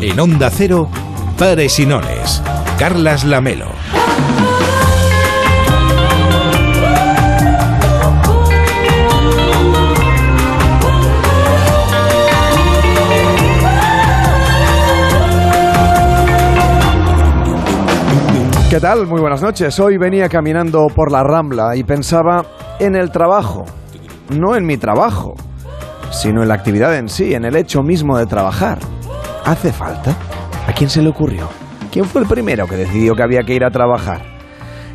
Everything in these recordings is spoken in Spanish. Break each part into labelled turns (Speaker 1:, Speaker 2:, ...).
Speaker 1: En Onda Cero, Pares y Carlas Lamelo.
Speaker 2: ¿Qué tal? Muy buenas noches. Hoy venía caminando por la Rambla y pensaba en el trabajo. No en mi trabajo, sino en la actividad en sí, en el hecho mismo de trabajar. ¿Hace falta? ¿A quién se le ocurrió? ¿Quién fue el primero que decidió que había que ir a trabajar?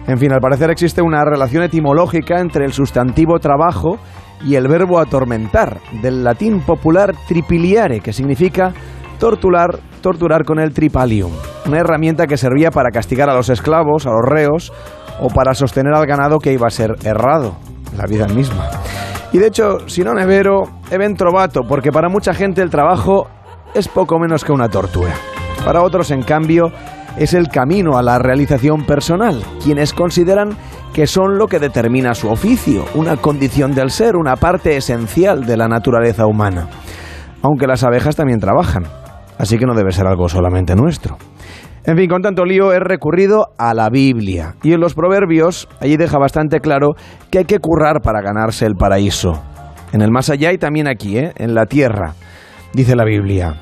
Speaker 2: En fin, al parecer existe una relación etimológica entre el sustantivo trabajo y el verbo atormentar, del latín popular tripiliare, que significa torturar, torturar con el tripalium, una herramienta que servía para castigar a los esclavos, a los reos, o para sostener al ganado que iba a ser errado, la vida misma. Y de hecho, si no nevero, even trovato, porque para mucha gente el trabajo es poco menos que una tortura. Para otros, en cambio, es el camino a la realización personal, quienes consideran que son lo que determina su oficio, una condición del ser, una parte esencial de la naturaleza humana. Aunque las abejas también trabajan, así que no debe ser algo solamente nuestro. En fin, con tanto lío he recurrido a la Biblia. Y en los Proverbios, allí deja bastante claro que hay que currar para ganarse el paraíso. En el más allá y también aquí, ¿eh? en la tierra. Dice la Biblia,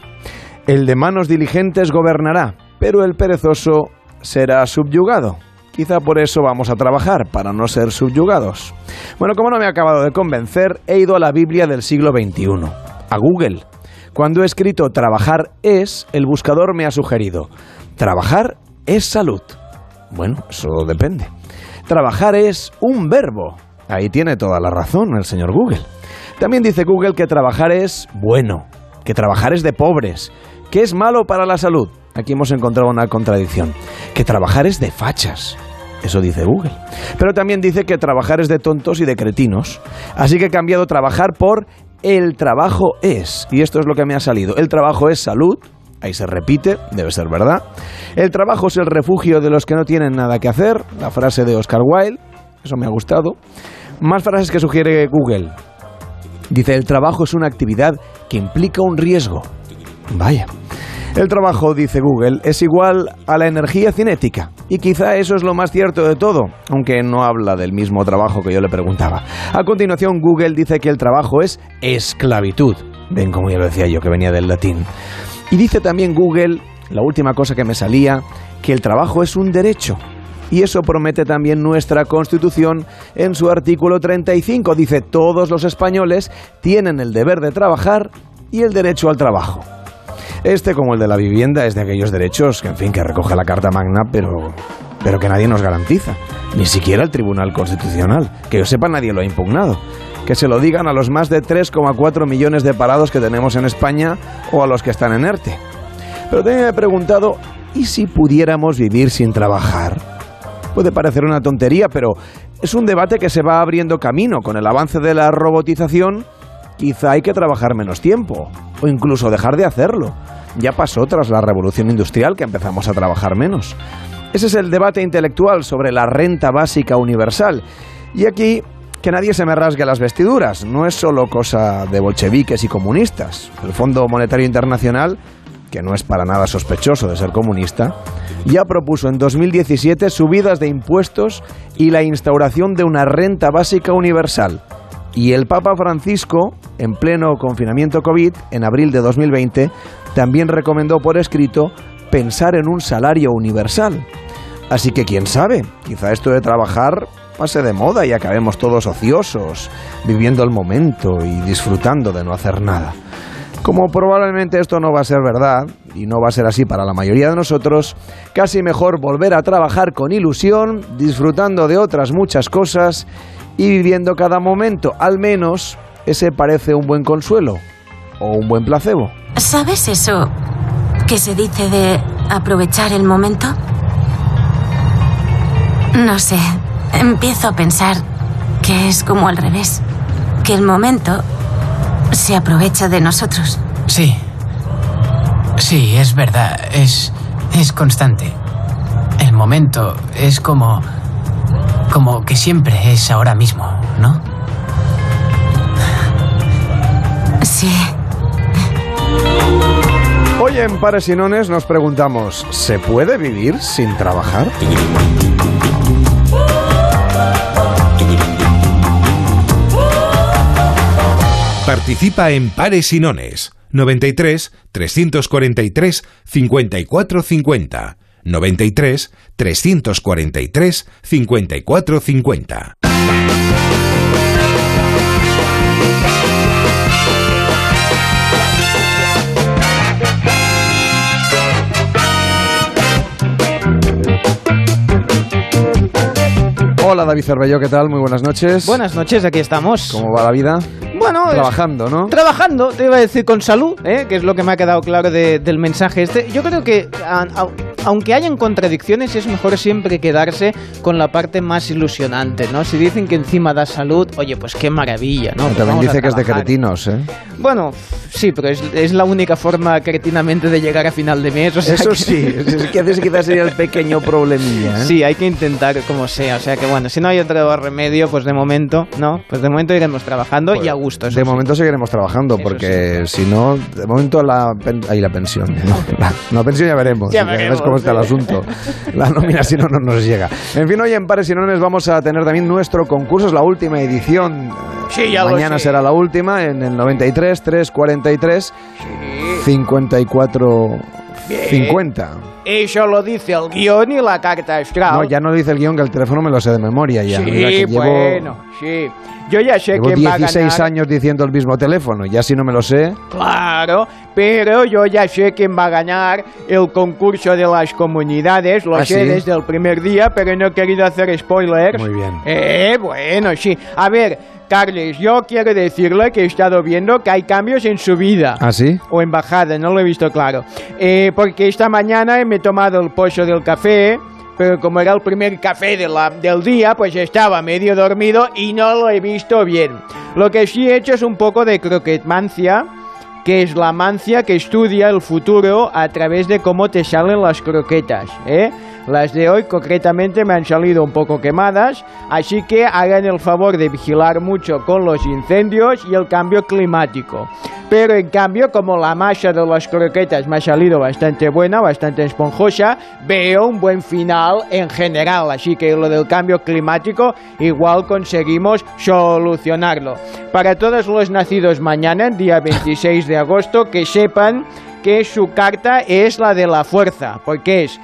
Speaker 2: el de manos diligentes gobernará, pero el perezoso será subyugado. Quizá por eso vamos a trabajar, para no ser subyugados. Bueno, como no me ha acabado de convencer, he ido a la Biblia del siglo XXI, a Google. Cuando he escrito trabajar es, el buscador me ha sugerido, trabajar es salud. Bueno, eso depende. Trabajar es un verbo. Ahí tiene toda la razón el señor Google. También dice Google que trabajar es bueno, que trabajar es de pobres, que es malo para la salud. Aquí hemos encontrado una contradicción. Que trabajar es de fachas. Eso dice Google. Pero también dice que trabajar es de tontos y de cretinos. Así que he cambiado trabajar por el trabajo es. Y esto es lo que me ha salido. El trabajo es salud. Ahí se repite, debe ser verdad. El trabajo es el refugio de los que no tienen nada que hacer. La frase de Oscar Wilde. Eso me ha gustado. Más frases que sugiere Google. Dice, el trabajo es una actividad que implica un riesgo. Vaya. El trabajo, dice Google, es igual a la energía cinética. Y quizá eso es lo más cierto de todo, aunque no habla del mismo trabajo que yo le preguntaba. A continuación, Google dice que el trabajo es esclavitud. Ven como ya lo decía yo, que venía del latín. Y dice también Google, la última cosa que me salía, que el trabajo es un derecho. Y eso promete también nuestra Constitución en su artículo 35. Dice, todos los españoles tienen el deber de trabajar y el derecho al trabajo. Este, como el de la vivienda, es de aquellos derechos que, en fin, que recoge la Carta Magna, pero, pero que nadie nos garantiza. Ni siquiera el Tribunal Constitucional. Que yo sepa, nadie lo ha impugnado. Que se lo digan a los más de 3,4 millones de parados que tenemos en España o a los que están en ERTE. Pero también me he preguntado, ¿y si pudiéramos vivir sin trabajar? Puede parecer una tontería, pero es un debate que se va abriendo camino con el avance de la robotización. Quizá hay que trabajar menos tiempo, o incluso dejar de hacerlo. Ya pasó tras la revolución industrial que empezamos a trabajar menos. Ese es el debate intelectual sobre la renta básica universal. Y aquí, que nadie se me rasgue las vestiduras, no es solo cosa de bolcheviques y comunistas. El Fondo Monetario Internacional que no es para nada sospechoso de ser comunista, ya propuso en 2017 subidas de impuestos y la instauración de una renta básica universal. Y el Papa Francisco, en pleno confinamiento COVID, en abril de 2020, también recomendó por escrito pensar en un salario universal. Así que quién sabe, quizá esto de trabajar pase de moda y acabemos todos ociosos, viviendo el momento y disfrutando de no hacer nada. Como probablemente esto no va a ser verdad, y no va a ser así para la mayoría de nosotros, casi mejor volver a trabajar con ilusión, disfrutando de otras muchas cosas y viviendo cada momento. Al menos ese parece un buen consuelo o un buen placebo.
Speaker 3: ¿Sabes eso que se dice de aprovechar el momento? No sé, empiezo a pensar que es como al revés, que el momento se aprovecha de nosotros.
Speaker 4: Sí. Sí, es verdad. Es. es constante. El momento es como. Como que siempre es ahora mismo, ¿no?
Speaker 3: Sí.
Speaker 2: Hoy en Pares y Nones nos preguntamos, ¿se puede vivir sin trabajar?
Speaker 1: Participa en Pares y Nones 93 343 54 50 93 343 54
Speaker 2: Hola David Cervello, ¿qué tal? Muy buenas noches.
Speaker 5: Buenas noches, aquí estamos.
Speaker 2: ¿Cómo va la vida?
Speaker 5: Bueno,
Speaker 2: Trabajando, ¿no?
Speaker 5: Trabajando, te iba a decir con salud, ¿eh? que es lo que me ha quedado claro de- del mensaje este. Yo creo que, a- a- aunque hayan contradicciones, es mejor siempre quedarse con la parte más ilusionante, ¿no? Si dicen que encima da salud, oye, pues qué maravilla, ¿no? Pues
Speaker 2: También dice que es de cretinos, ¿eh?
Speaker 5: Bueno, sí, pero es, es la única forma cretinamente de llegar a final de mes. o sea
Speaker 2: Eso
Speaker 5: que-
Speaker 2: sí, es que quizás sería el pequeño problemilla, ¿eh?
Speaker 5: Sí, hay que intentar como sea. O sea que bueno, si no hay otro remedio, pues de momento, ¿no? Pues de momento iremos trabajando y a gusto. eso
Speaker 2: De
Speaker 5: sí.
Speaker 2: momento seguiremos trabajando,
Speaker 5: Eso
Speaker 2: porque si no, de momento la, ahí la pensión. ¿no? La, la pensión ya veremos.
Speaker 5: Ya veremos,
Speaker 2: cómo está el
Speaker 5: sí.
Speaker 2: asunto. La nómina si no, no nos llega. En fin, hoy en Pares y Nones vamos a tener también nuestro concurso, es la última edición.
Speaker 5: Sí, ya lo
Speaker 2: Mañana
Speaker 5: sé.
Speaker 2: será la última, en el 93 343 54 50.
Speaker 5: Eso lo dice el guion y la carta astral.
Speaker 2: No, ya no dice el guion que el teléfono me lo sé de memoria ya.
Speaker 5: Sí,
Speaker 2: Mira que llevo,
Speaker 5: bueno, sí. Yo ya sé
Speaker 2: llevo
Speaker 5: quién va a
Speaker 2: 16
Speaker 5: ganar.
Speaker 2: años diciendo el mismo teléfono, ya si no me lo sé.
Speaker 5: Claro, pero yo ya sé quién va a ganar el concurso de las comunidades. Lo
Speaker 2: ¿Ah,
Speaker 5: sé
Speaker 2: sí?
Speaker 5: desde el primer día, pero no he querido hacer spoilers.
Speaker 2: Muy bien.
Speaker 5: Eh, bueno, sí. A ver, Carles, yo quiero decirle que he estado viendo que hay cambios en su vida.
Speaker 2: ¿Ah, sí?
Speaker 5: o embajada, no lo he visto claro. Eh, porque esta mañana me he tomado el pozo del café, pero como era el primer café de la- del día, pues estaba medio dormido y no lo he visto bien. Lo que sí he hecho es un poco de croquetmancia, que es la mancia que estudia el futuro a través de cómo te salen las croquetas, ¿eh? Las de hoy concretamente me han salido un poco quemadas, así que hagan el favor de vigilar mucho con los incendios y el cambio climático. Pero en cambio, como la masa de las croquetas me ha salido bastante buena, bastante esponjosa, veo un buen final en general. Así que lo del cambio climático igual conseguimos solucionarlo. Para todos los nacidos mañana, día 26 de agosto, que sepan que su carta es la de la fuerza, porque es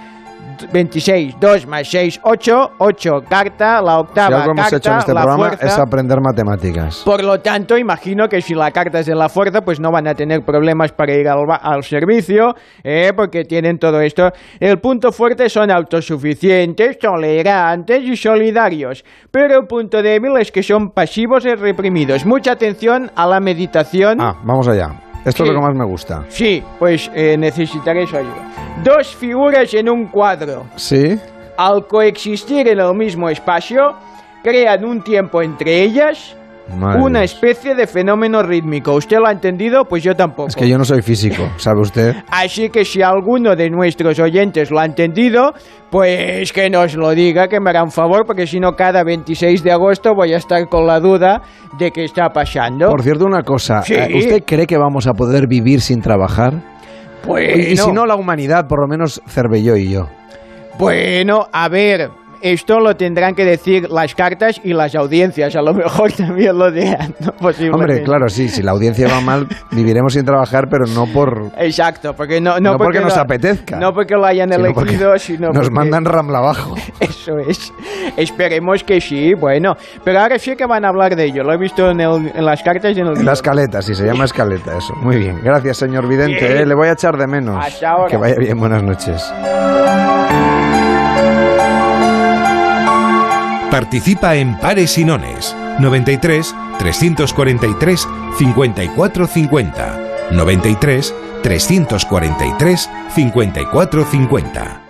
Speaker 5: 26, 2 más 6, 8, 8 carta, la
Speaker 2: Si
Speaker 5: octava
Speaker 2: hemos
Speaker 5: carta,
Speaker 2: hecho en este
Speaker 5: la
Speaker 2: programa
Speaker 5: fuerza.
Speaker 2: es aprender matemáticas.
Speaker 5: Por lo tanto, imagino que si la carta es de la fuerza, pues no van a tener problemas para ir al, al servicio, ¿eh? porque tienen todo esto. El punto fuerte son autosuficientes, tolerantes y solidarios. Pero el punto débil es que son pasivos y reprimidos. Mucha atención a la meditación.
Speaker 2: Ah, vamos allá. Esto
Speaker 5: Sí.
Speaker 2: es lo que más me gusta.
Speaker 5: Sí, pues eh, necesitaré su ayuda. Dos figuras en un cuadro.
Speaker 2: ¿Sí?
Speaker 5: Al coexistir en el mismo espacio, crean un tiempo entre ellas
Speaker 2: Madre
Speaker 5: una
Speaker 2: Dios.
Speaker 5: especie de fenómeno rítmico. ¿Usted lo ha entendido? Pues yo tampoco.
Speaker 2: Es que yo no soy físico, ¿sabe usted?
Speaker 5: Así que si alguno de nuestros oyentes lo ha entendido, pues que nos lo diga, que me hará un favor, porque si no, cada 26 de agosto voy a estar con la duda de qué está pasando.
Speaker 2: Por cierto, una cosa.
Speaker 5: Sí.
Speaker 2: eh, ¿Usted cree que vamos a poder vivir sin trabajar? Y, y si no, la humanidad, por lo menos Cervelló y yo.
Speaker 5: bueno, a ver, esto lo tendrán que decir las cartas y las audiencias, a lo mejor también lo dirán.
Speaker 2: Hombre, claro, sí, si la audiencia va mal, viviremos sin trabajar, pero no por...
Speaker 5: Exacto, porque no, no,
Speaker 2: No porque nos
Speaker 5: lo-
Speaker 2: apetezca.
Speaker 5: No porque lo hayan
Speaker 2: sino porque
Speaker 5: elegido, sino
Speaker 2: nos
Speaker 5: porque-
Speaker 2: mandan ramla abajo.
Speaker 5: Eso es. Esperemos que sí, bueno. Pero ahora sí que van a hablar de ello. Lo he visto en, el- en las cartas y en el
Speaker 2: En la escaleta, sí, se llama escaleta eso. Muy bien. Gracias, señor Vidente. Eh, Le voy a echar de menos.
Speaker 5: Hasta ahora.
Speaker 2: Que vaya bien, buenas noches.
Speaker 1: Participa en Pares y Nones. 93 343 54 50 93 343 54 50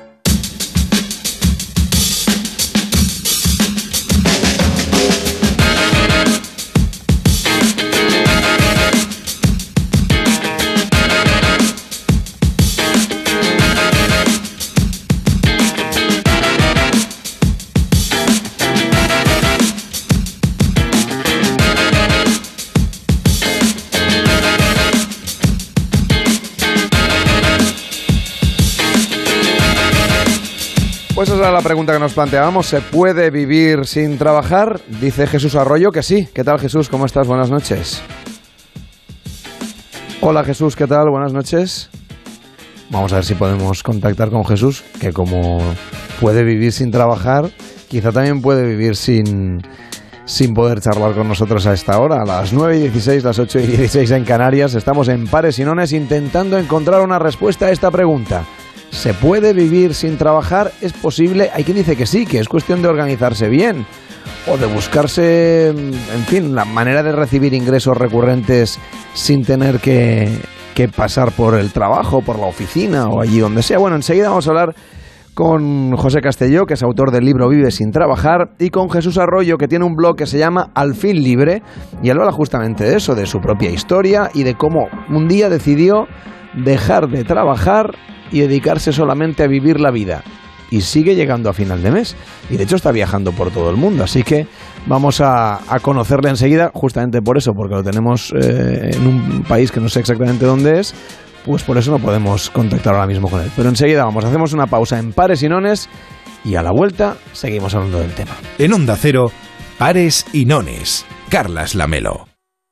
Speaker 2: era la pregunta que nos planteábamos. ¿Se puede vivir sin trabajar? Dice Jesús Arroyo que sí. ¿Qué tal Jesús? ¿Cómo estás? Buenas noches. Hola Jesús, ¿qué tal? Buenas noches. Vamos a ver si podemos contactar con Jesús, que como puede vivir sin trabajar, quizá también puede vivir sin, sin poder charlar con nosotros a esta hora. A las 9 y 16, las 8 y 16 en Canarias, estamos en Pares y Nones intentando encontrar una respuesta a esta pregunta. ¿Se puede vivir sin trabajar? ¿Es posible? Hay quien dice que sí, que es cuestión de organizarse bien o de buscarse, en fin, la manera de recibir ingresos recurrentes sin tener que, que pasar por el trabajo, por la oficina o allí donde sea. Bueno, enseguida vamos a hablar con José Castelló, que es autor del libro Vive sin trabajar, y con Jesús Arroyo, que tiene un blog que se llama Al fin libre, y él habla justamente de eso, de su propia historia y de cómo un día decidió dejar de trabajar y dedicarse solamente a vivir la vida. Y sigue llegando a final de mes. Y de hecho está viajando por todo el mundo. Así que vamos a, conocerle enseguida, justamente por eso, porque lo tenemos eh, en un país que no sé exactamente dónde es. Pues por eso no podemos contactar ahora mismo con él. Pero enseguida vamos, hacemos una pausa en pares y nones y a la vuelta seguimos hablando del tema.
Speaker 1: En Onda Cero, Pares y Nones. Carlas Lamelo.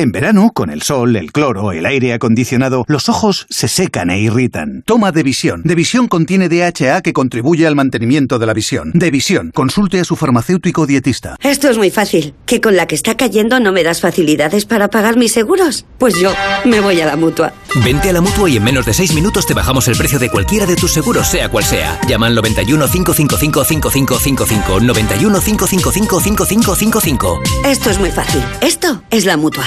Speaker 6: En verano, con el sol, el cloro, el aire acondicionado, los ojos se secan e irritan. Toma Devisión. Devisión contiene DHA que contribuye al mantenimiento de la visión. Devisión. Consulte a su farmacéutico dietista.
Speaker 7: Esto es muy fácil. ¿Que con la que está cayendo no me das facilidades para pagar mis seguros? Pues yo me voy a la mutua.
Speaker 8: Vente a la mutua y en menos de 6 minutos te bajamos el precio de cualquiera de tus seguros, sea cual sea. Llama al 91 555 5555. 91 555 5555.
Speaker 7: Esto es muy fácil. Esto es la mutua.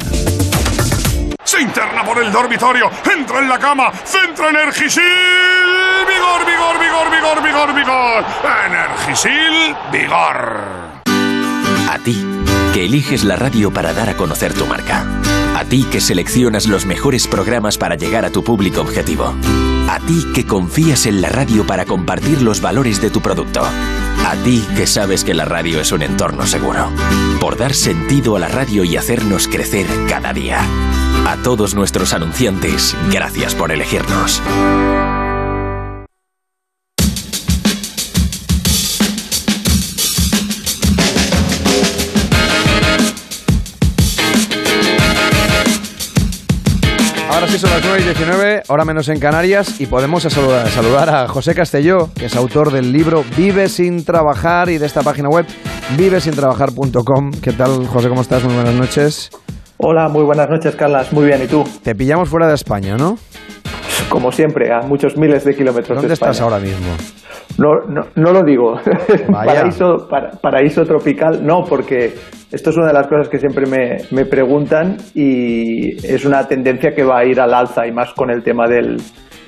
Speaker 9: Se interna por el dormitorio, entra en la cama, centra Energisil. Vigor, vigor, vigor, vigor, vigor, vigor. Energisil, vigor.
Speaker 10: A ti, que eliges la radio para dar a conocer tu marca. A ti que seleccionas los mejores programas para llegar a tu público objetivo. A ti que confías en la radio para compartir los valores de tu producto. A ti que sabes que la radio es un entorno seguro. Por dar sentido a la radio y hacernos crecer cada día. A todos nuestros anunciantes, gracias por elegirnos.
Speaker 2: Ahora sí son las 9 y 19, hora menos en Canarias, y podemos saludar, saludar a José Castelló, que es autor del libro Vive sin trabajar y de esta página web vivesintrabajar.com. ¿Qué tal, José? ¿Cómo estás? Muy buenas noches.
Speaker 11: Hola, muy buenas noches, Carlas. Muy bien, ¿y tú?
Speaker 2: Te pillamos fuera de España, ¿no?
Speaker 11: Como siempre, a muchos miles de kilómetros
Speaker 2: ¿Dónde
Speaker 11: de España.
Speaker 2: estás ahora mismo?
Speaker 11: No, no, no lo digo. Paraíso, para- paraíso tropical, no, porque esto es una de las cosas que siempre me, me preguntan y es una tendencia que va a ir al alza y más con el tema del,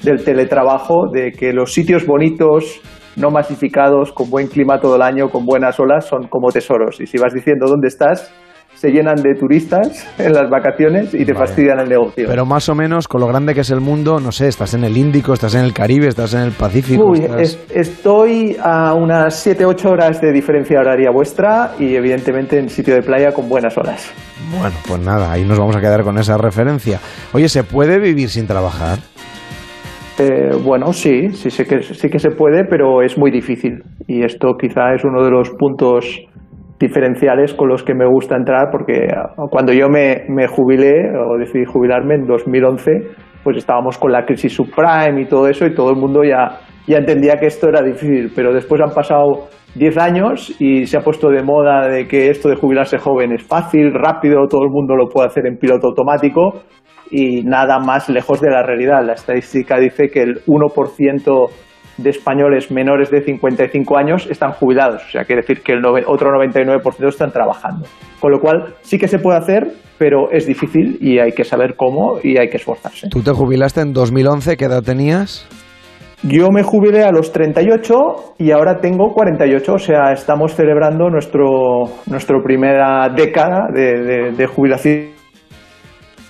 Speaker 11: del teletrabajo, de que los sitios bonitos, no masificados, con buen clima todo el año, con buenas olas, son como tesoros. Y si vas diciendo dónde estás, se llenan de turistas en las vacaciones y te fastidian el negocio.
Speaker 2: Pero más o menos, con lo grande que es el mundo, no sé, estás en el Índico, estás en el Caribe, estás en el Pacífico.
Speaker 11: Uy,
Speaker 2: estás-
Speaker 11: es- estoy a unas 7-8 horas de diferencia horaria vuestra y evidentemente en sitio de playa con buenas horas.
Speaker 2: Bueno, pues nada, ahí nos vamos a quedar con esa referencia. Oye, ¿se puede vivir sin trabajar?
Speaker 11: Eh, bueno, sí, sí, sé que, sí que se puede, pero es muy difícil. Y esto quizá es uno de los puntos diferenciales con los que me gusta entrar, porque cuando yo me, me jubilé o decidí jubilarme en 2011, pues estábamos con la crisis subprime y todo eso y todo el mundo ya, ya entendía que esto era difícil, pero después han pasado 10 años y se ha puesto de moda de que esto de jubilarse joven es fácil, rápido, todo el mundo lo puede hacer en piloto automático y nada más lejos de la realidad. La estadística dice que el 1% de españoles menores de 55 años están jubilados, o sea, quiere decir que el otro 99% están trabajando. Con lo cual, sí que se puede hacer, pero es difícil y hay que saber cómo y hay que esforzarse.
Speaker 2: ¿Tú te jubilaste en 2011? ¿Qué edad tenías?
Speaker 11: Yo me jubilé a los 38 y ahora tengo 48, o sea, estamos celebrando nuestro, nuestra primera década de, de jubilación.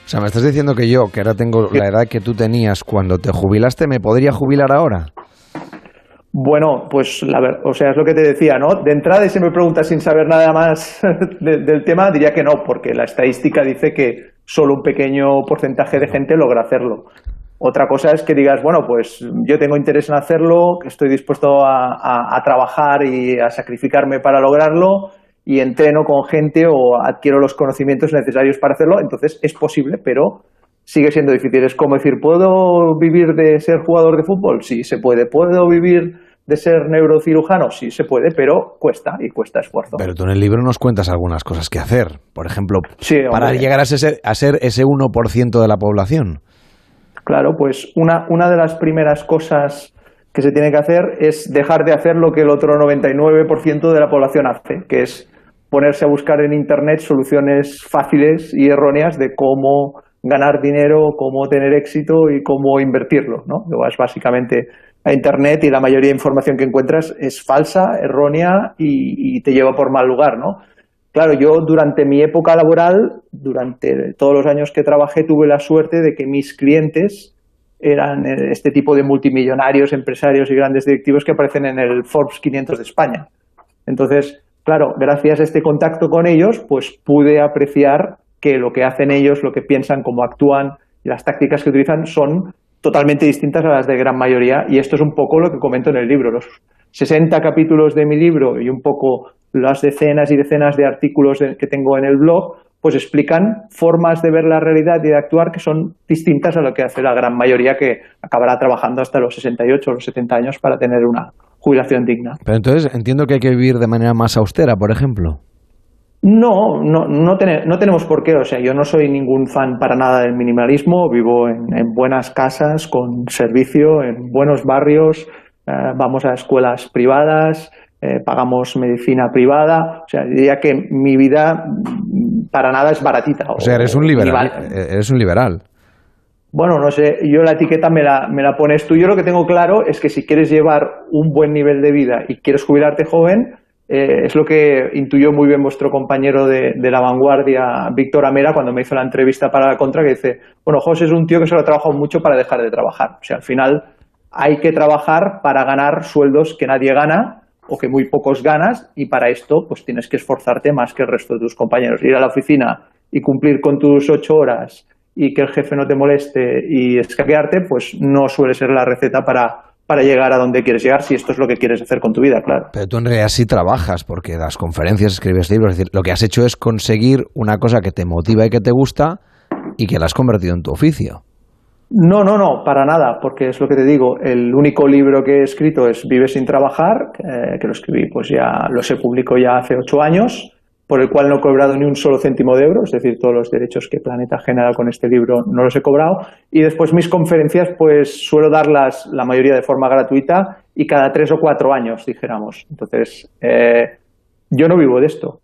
Speaker 2: O sea, me estás diciendo que yo, que ahora tengo la edad que tú tenías cuando te jubilaste, ¿me podría jubilar ahora?
Speaker 11: Bueno, pues la ver, o sea, es lo que te decía, ¿no? De entrada, y si me preguntas sin saber nada más del tema, diría que no, porque la estadística dice que solo un pequeño porcentaje de gente logra hacerlo. Otra cosa es que digas, bueno, pues yo tengo interés en hacerlo, estoy dispuesto a, trabajar y a sacrificarme para lograrlo y entreno con gente o adquiero los conocimientos necesarios para hacerlo, entonces es posible, pero sigue siendo difícil. Es como decir, ¿puedo vivir de ser jugador de fútbol? Sí, se puede. ¿Puedo vivir de ser neurocirujano? Sí, se puede, pero cuesta y cuesta esfuerzo.
Speaker 2: Pero tú en el libro nos cuentas algunas cosas que hacer. Por ejemplo, para llegar a ser, a ser ese 1% de la población.
Speaker 11: Claro, pues una, una de las primeras cosas que se tiene que hacer es dejar de hacer lo que el otro 99% de la población hace, que es ponerse a buscar en Internet soluciones fáciles y erróneas de cómo ganar dinero, cómo tener éxito y cómo invertirlo. ¿no? Vas básicamente a Internet y la mayoría de información que encuentras es falsa, errónea y, te lleva por mal lugar. ¿no? Claro, yo durante mi época laboral, durante todos los años que trabajé, tuve la suerte de que mis clientes eran este tipo de multimillonarios, empresarios y grandes directivos que aparecen en el Forbes 500 de España. Entonces, claro, gracias a este contacto con ellos, pues pude apreciar que lo que hacen ellos, lo que piensan, cómo actúan y las tácticas que utilizan son totalmente distintas a las de gran mayoría y esto es un poco lo que comento en el libro. Los 60 capítulos de mi libro y un poco las decenas y decenas de artículos que tengo en el blog, pues explican formas de ver la realidad y de actuar que son distintas a lo que hace la gran mayoría que acabará trabajando hasta los 68 o los 70 años para tener una jubilación digna.
Speaker 2: Pero entonces entiendo que hay que vivir de manera más austera, por ejemplo.
Speaker 11: No, no, no, tenemos por qué. O sea, yo no soy ningún fan para nada del minimalismo. Vivo en, buenas casas, con servicio, en buenos barrios. Eh, vamos a escuelas privadas, eh, pagamos medicina privada. O sea, diría que mi vida para nada es baratita.
Speaker 2: O, sea, eres un liberal. Eh, eres un liberal.
Speaker 11: Bueno, no sé, yo la etiqueta me la, me la pones tú. Yo lo que tengo claro es que si quieres llevar un buen nivel de vida y quieres jubilarte joven, eh, es lo que intuyó muy bien vuestro compañero de, la vanguardia, Víctor Amera, cuando me hizo la entrevista para la contra, que dice, bueno, José es un tío que solo ha trabajado mucho para dejar de trabajar. O sea, al final hay que trabajar para ganar sueldos que nadie gana o que muy pocos ganas y para esto pues tienes que esforzarte más que el resto de tus compañeros. Ir a la oficina y cumplir con tus ocho horas y que el jefe no te moleste y escaquearte, pues no suele ser la receta para para llegar a donde quieres llegar, si esto es lo que quieres hacer con tu vida, claro.
Speaker 2: Pero tú en realidad sí trabajas, porque das conferencias, escribes libros, es decir, lo que has hecho es conseguir una cosa que te motiva y que te gusta y que la has convertido en tu oficio.
Speaker 11: No, no, no, para nada, porque es lo que te digo, el único libro que he escrito es Vive sin trabajar, que lo escribí, pues ya lo se publicó ya hace ocho años, por el cual no he cobrado ni un solo céntimo de euro, es decir, todos los derechos que Planeta genera con este libro no los he cobrado. Y después mis conferencias, pues suelo darlas la mayoría de forma gratuita y cada tres o cuatro años, dijéramos. Entonces, eh, yo no vivo de esto.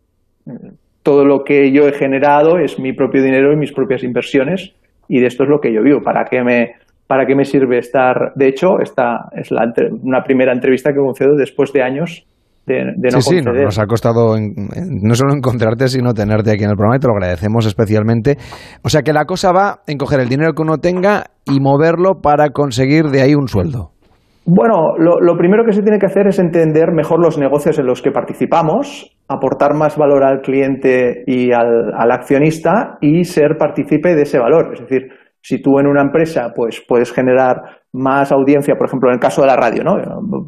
Speaker 11: Todo lo que yo he generado es mi propio dinero y mis propias inversiones y de esto es lo que yo vivo. ¿Para qué me, para qué me sirve estar? De hecho, esta es la, una primera entrevista que concedo después de años sí,
Speaker 2: sí, nos ha costado no solo encontrarte, sino tenerte aquí en el programa y te lo agradecemos especialmente. O sea que la cosa va en coger el dinero que uno tenga y moverlo para conseguir de ahí un sueldo.
Speaker 11: Bueno, lo, primero que se tiene que hacer es entender mejor los negocios en los que participamos, aportar más valor al cliente y al, al accionista y ser partícipe de ese valor. Es decir, si tú en una empresa pues puedes generar más audiencia, por ejemplo, en el caso de la radio, ¿no?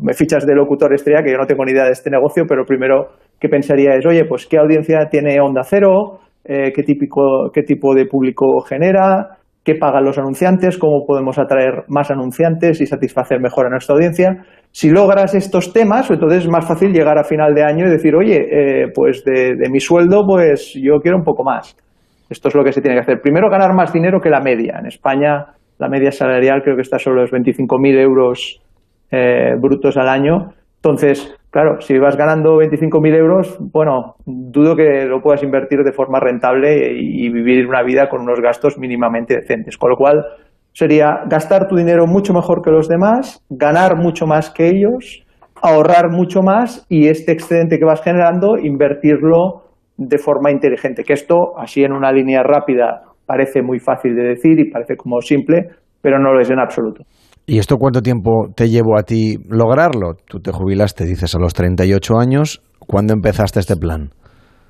Speaker 11: me fichas de locutor estrella, que yo no tengo ni idea de este negocio, pero primero que pensaría es, oye, pues qué audiencia tiene Onda Cero, eh, qué, típico, qué tipo de público genera, qué pagan los anunciantes, cómo podemos atraer más anunciantes y satisfacer mejor a nuestra audiencia. Si logras estos temas, entonces es más fácil llegar a final de año y decir, oye, eh, pues de, de, mi sueldo, pues yo quiero un poco más. Esto es lo que se tiene que hacer. Primero, ganar más dinero que la media. En España, la media salarial creo que está sobre los 25.000 euros eh, brutos al año. Entonces, claro, si vas ganando 25.000 euros, bueno, dudo que lo puedas invertir de forma rentable y, y vivir una vida con unos gastos mínimamente decentes. Con lo cual, sería gastar tu dinero mucho mejor que los demás, ganar mucho más que ellos, ahorrar mucho más y este excedente que vas generando, invertirlo de forma inteligente. Que esto, así en una línea rápida, parece muy fácil de decir y parece como simple, pero no lo es en absoluto.
Speaker 2: ¿Y esto cuánto tiempo te llevó a ti lograrlo? Tú te jubilaste, dices, a los 38 años. ¿Cuándo empezaste este plan?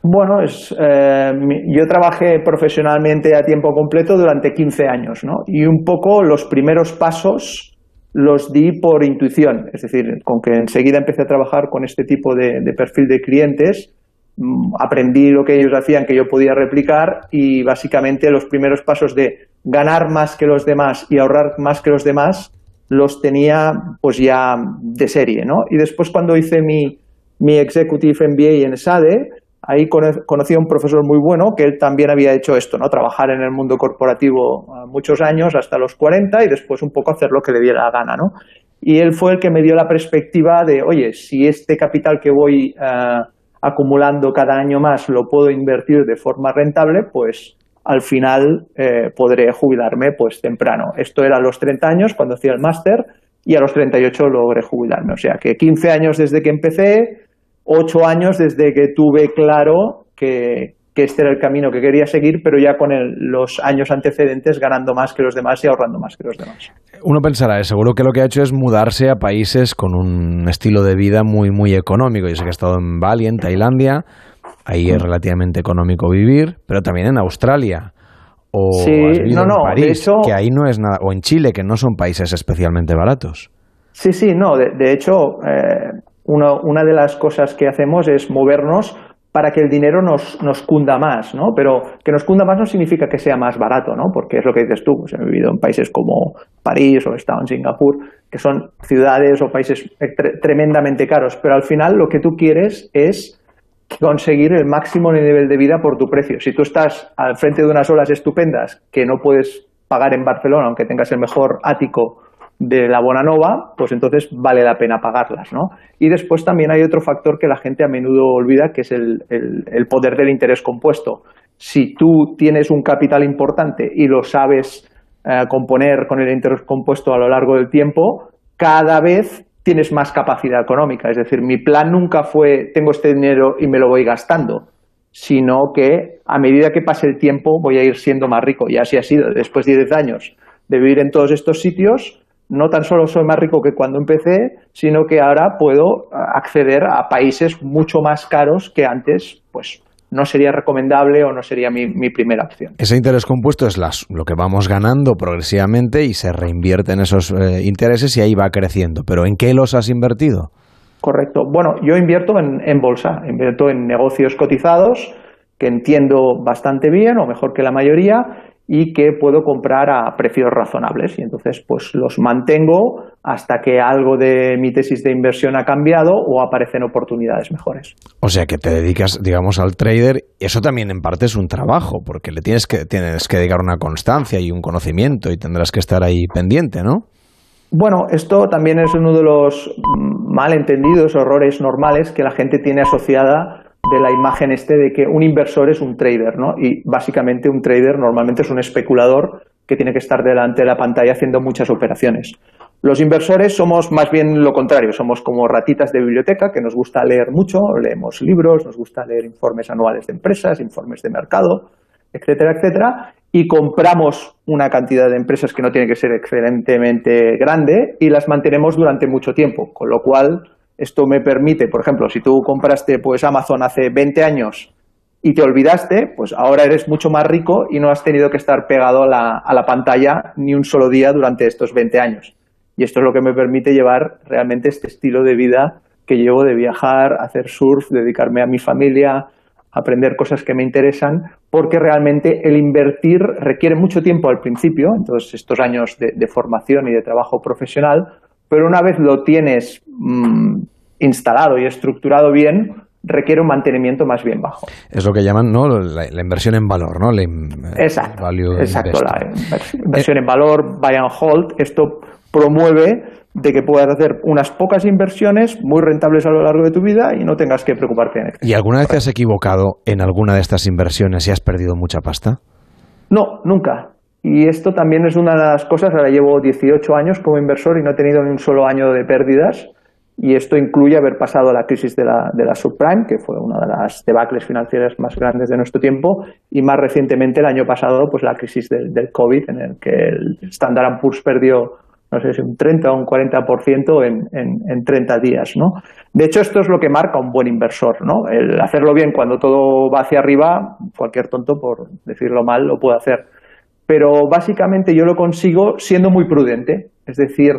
Speaker 11: Bueno, es, eh, yo trabajé profesionalmente a tiempo completo durante 15 años, ¿no? Y un poco los primeros pasos los di por intuición, es decir, con que enseguida empecé a trabajar con este tipo de, de perfil de clientes, aprendí lo que ellos hacían que yo podía replicar y básicamente los primeros pasos de ganar más que los demás y ahorrar más que los demás los tenía pues ya de serie, ¿no? Y después cuando hice mi, mi Executive MBA en SADE, ahí conocí a un profesor muy bueno que él también había hecho esto, ¿no? Trabajar en el mundo corporativo muchos años, hasta los 40, y después un poco hacer lo que le diera la gana, ¿no? Y él fue el que me dio la perspectiva de, oye, si este capital que voy uh, acumulando cada año más lo puedo invertir de forma rentable, pues al final eh, podré jubilarme pues temprano. Esto era a los 30 años cuando hacía el máster y a los 38 logré jubilarme. O sea que 15 años desde que empecé, 8 años desde que tuve claro que, que este era el camino que quería seguir, pero ya con el, los años antecedentes ganando más que los demás y ahorrando más que los demás.
Speaker 2: Uno pensará, eh, seguro que lo que ha hecho es mudarse a países con un estilo de vida muy, muy económico. Yo sé que ha estado en Bali, en Tailandia, Ahí es relativamente económico vivir, pero también en Australia. O
Speaker 11: sí, no, no,
Speaker 2: en París,
Speaker 11: de hecho,
Speaker 2: que ahí no es nada. O en Chile, que no son países especialmente baratos.
Speaker 11: Sí, sí, no. De, de hecho, eh, una de las cosas que hacemos es movernos para que el dinero nos, nos cunda más, ¿no? Pero que nos cunda más no significa que sea más barato, ¿no? Porque es lo que dices tú. Pues he vivido en países como París o he estado en Singapur, que son ciudades o países tre tremendamente caros. Pero al final lo que tú quieres es conseguir el máximo nivel de vida por tu precio. Si tú estás al frente de unas olas estupendas que no puedes pagar en Barcelona, aunque tengas el mejor ático de la Bonanova, pues entonces vale la pena pagarlas, ¿no? Y después también hay otro factor que la gente a menudo olvida, que es el, el, poder del interés compuesto. Si tú tienes un capital importante y lo sabes eh, componer con el interés compuesto a lo largo del tiempo, cada vez tienes más capacidad económica. Es decir, mi plan nunca fue tengo este dinero y me lo voy gastando, sino que a medida que pase el tiempo voy a ir siendo más rico. Y así ha sido. Después de 10 años de vivir en todos estos sitios, no tan solo soy más rico que cuando empecé, sino que ahora puedo acceder a países mucho más caros que antes, pues no sería recomendable o no sería mi, mi primera opción.
Speaker 2: Ese interés compuesto es las, lo que vamos ganando progresivamente y se reinvierte en esos eh, intereses y ahí va creciendo. ¿Pero en qué los has invertido?
Speaker 11: Correcto. Bueno, yo invierto en, en bolsa, invierto en negocios cotizados que entiendo bastante bien o mejor que la mayoría y que puedo comprar a precios razonables. Y entonces, pues los mantengo hasta que algo de mi tesis de inversión ha cambiado o aparecen oportunidades mejores.
Speaker 2: O sea que te dedicas, digamos, al trader. y Eso también en parte es un trabajo, porque le tienes que, tienes que dedicar una constancia y un conocimiento y tendrás que estar ahí pendiente, ¿no?
Speaker 11: Bueno, esto también es uno de los malentendidos errores normales que la gente tiene asociada de la imagen este de que un inversor es un trader, ¿no? Y básicamente un trader normalmente es un especulador que tiene que estar delante de la pantalla haciendo muchas operaciones. Los inversores somos más bien lo contrario, somos como ratitas de biblioteca que nos gusta leer mucho, leemos libros, nos gusta leer informes anuales de empresas, informes de mercado, etcétera, etcétera, y compramos una cantidad de empresas que no tiene que ser excelentemente grande y las mantenemos durante mucho tiempo, con lo cual esto me permite, por ejemplo, si tú compraste pues Amazon hace 20 años y te olvidaste, pues ahora eres mucho más rico y no has tenido que estar pegado a la, a la pantalla ni un solo día durante estos 20 años. Y esto es lo que me permite llevar realmente este estilo de vida que llevo de viajar, hacer surf, dedicarme a mi familia, aprender cosas que me interesan, porque realmente el invertir requiere mucho tiempo al principio, entonces estos años de, formación y de trabajo profesional, pero una vez lo tienes mm, instalado y estructurado bien, requiere un mantenimiento más bien bajo.
Speaker 2: Es lo que llaman ¿no? la, inversión en valor, ¿no? La
Speaker 11: exacto, exacto la inversión en valor, buy and hold, esto promueve de que puedas hacer unas pocas inversiones muy rentables a lo largo de tu vida y no tengas que preocuparte en
Speaker 2: ¿Y alguna vez te has equivocado en alguna de estas inversiones y has perdido mucha pasta?
Speaker 11: No, nunca. Y esto también es una de las cosas, ahora llevo 18 años como inversor y no he tenido ni un solo año de pérdidas. Y esto incluye haber pasado la crisis de la, de la subprime, que fue una de las debacles financieras más grandes de nuestro tiempo, y más recientemente el año pasado, pues la crisis del, COVID, en el que el Standard Poor's perdió no sé si un 30 o un 40% en, en, en 30 días, ¿no? De hecho, esto es lo que marca un buen inversor, ¿no? El hacerlo bien cuando todo va hacia arriba, cualquier tonto, por decirlo mal, lo puede hacer. Pero básicamente yo lo consigo siendo muy prudente, es decir,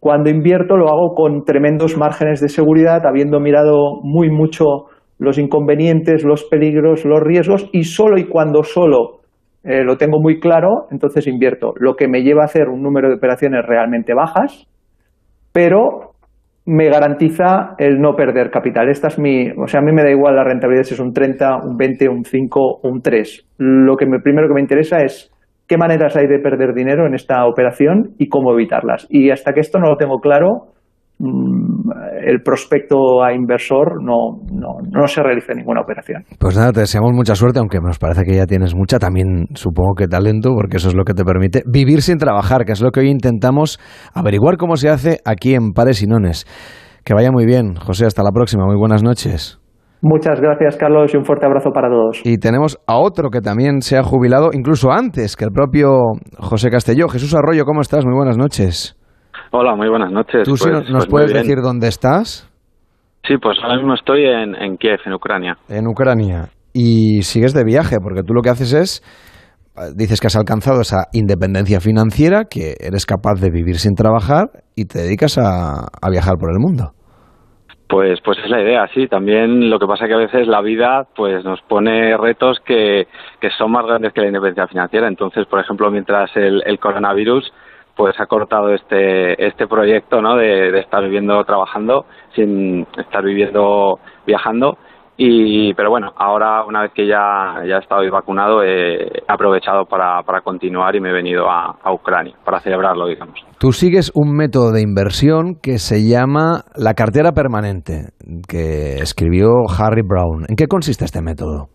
Speaker 11: cuando invierto lo hago con tremendos márgenes de seguridad, habiendo mirado muy mucho los inconvenientes, los peligros, los riesgos y solo y cuando solo eh, lo tengo muy claro, entonces invierto. Lo que me lleva a hacer un número de operaciones realmente bajas, pero me garantiza el no perder capital. Esta es mi, o sea, a mí me da igual la rentabilidad si es un 30, un 20, un 5 o un 3. Lo que me, primero que me interesa es qué maneras hay de perder dinero en esta operación y cómo evitarlas. Y hasta que esto no lo tengo claro, Mm, el prospecto a inversor no, no, no, se realiza ninguna operación.
Speaker 2: Pues nada, te deseamos mucha suerte, aunque nos parece que ya tienes mucha, también supongo que talento, porque eso es lo que te permite vivir sin trabajar, que es lo que hoy intentamos averiguar cómo se hace aquí en Pares y Nones. Que vaya muy bien, José, hasta la próxima, muy buenas noches.
Speaker 11: Muchas gracias, Carlos, y un fuerte abrazo para todos.
Speaker 2: Y tenemos a otro que también se ha jubilado, incluso antes que el propio José Castelló. Jesús Arroyo, ¿cómo estás? Muy buenas noches.
Speaker 12: Hola, muy buenas noches.
Speaker 2: ¿Tú pues, nos pues puedes decir dónde estás?
Speaker 12: Sí, pues ahora mismo estoy en, en Kiev, en Ucrania.
Speaker 2: En Ucrania. Y sigues de viaje, porque tú lo que haces es, dices que has alcanzado esa independencia financiera, que eres capaz de vivir sin trabajar y te dedicas a, a viajar por el mundo.
Speaker 12: Pues, pues es la idea, sí. También lo que pasa es que a veces la vida pues nos pone retos que, que son más grandes que la independencia financiera. Entonces, por ejemplo, mientras el, el coronavirus pues ha cortado este este proyecto no de, estar viviendo trabajando sin estar viviendo viajando y pero bueno ahora una vez que ya ya he estado vacunado he aprovechado para, para continuar y me he venido a, a Ucrania para celebrarlo digamos.
Speaker 2: Tú sigues un método de inversión que se llama la cartera permanente que escribió Harry Brown. En qué consiste este método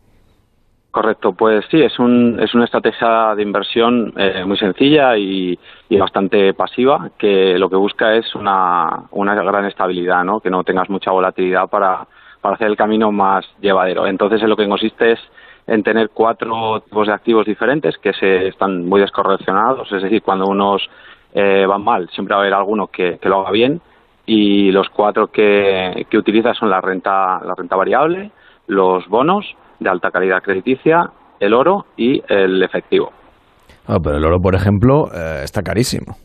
Speaker 12: Correcto, pues sí, es, un, es una estrategia de inversión eh, muy sencilla y, bastante pasiva, que lo que busca es una, una gran estabilidad, ¿no? que no tengas mucha volatilidad para, para hacer el camino más llevadero. Entonces, en lo que consiste es en tener cuatro tipos de activos diferentes que se están muy descorrelacionados, es decir, cuando unos eh, van mal, siempre va a haber alguno que, lo haga bien y los cuatro que, que utiliza son la renta, la renta variable, los bonos, de alta calidad crediticia, el oro y el efectivo.
Speaker 2: Ah, pero el oro, por ejemplo, eh, está carísimo.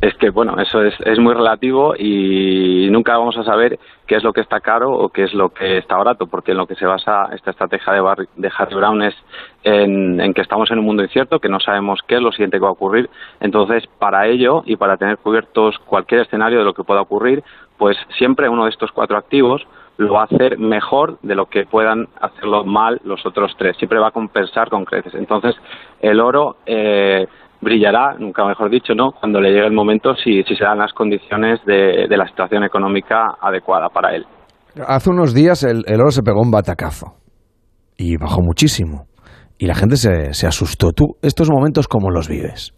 Speaker 12: Es que, bueno, eso es, muy relativo y nunca vamos a saber qué es lo que está caro o qué es lo que está barato, porque en lo que se basa esta estrategia de, de Harry Brown es en, en, que estamos en un mundo incierto, que no sabemos qué es lo siguiente que va a ocurrir. Entonces, para ello y para tener cubiertos cualquier escenario de lo que pueda ocurrir, pues siempre uno de estos cuatro activos lo va a hacer mejor de lo que puedan hacerlo mal los otros tres. Siempre va a compensar con creces. Entonces, el oro eh, brillará, nunca mejor dicho, ¿no? Cuando le llegue el momento, si, si se dan las condiciones de, la situación económica adecuada para él.
Speaker 2: Hace unos días el, el, oro se pegó un batacazo y bajó muchísimo. Y la gente se, se asustó. ¿Tú estos momentos cómo los vives?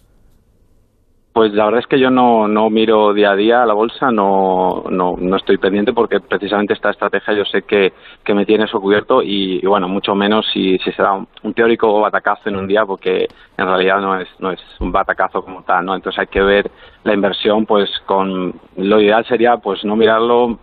Speaker 12: Pues la verdad es que yo no, no miro día a día la bolsa, no, no, no estoy pendiente porque precisamente esta estrategia yo sé que, que me tiene eso cubierto y, bueno, mucho menos si, si será un, un, teórico batacazo en un día porque en realidad no es, no es un batacazo como tal, ¿no? Entonces hay que ver la inversión pues con, lo ideal sería pues no mirarlo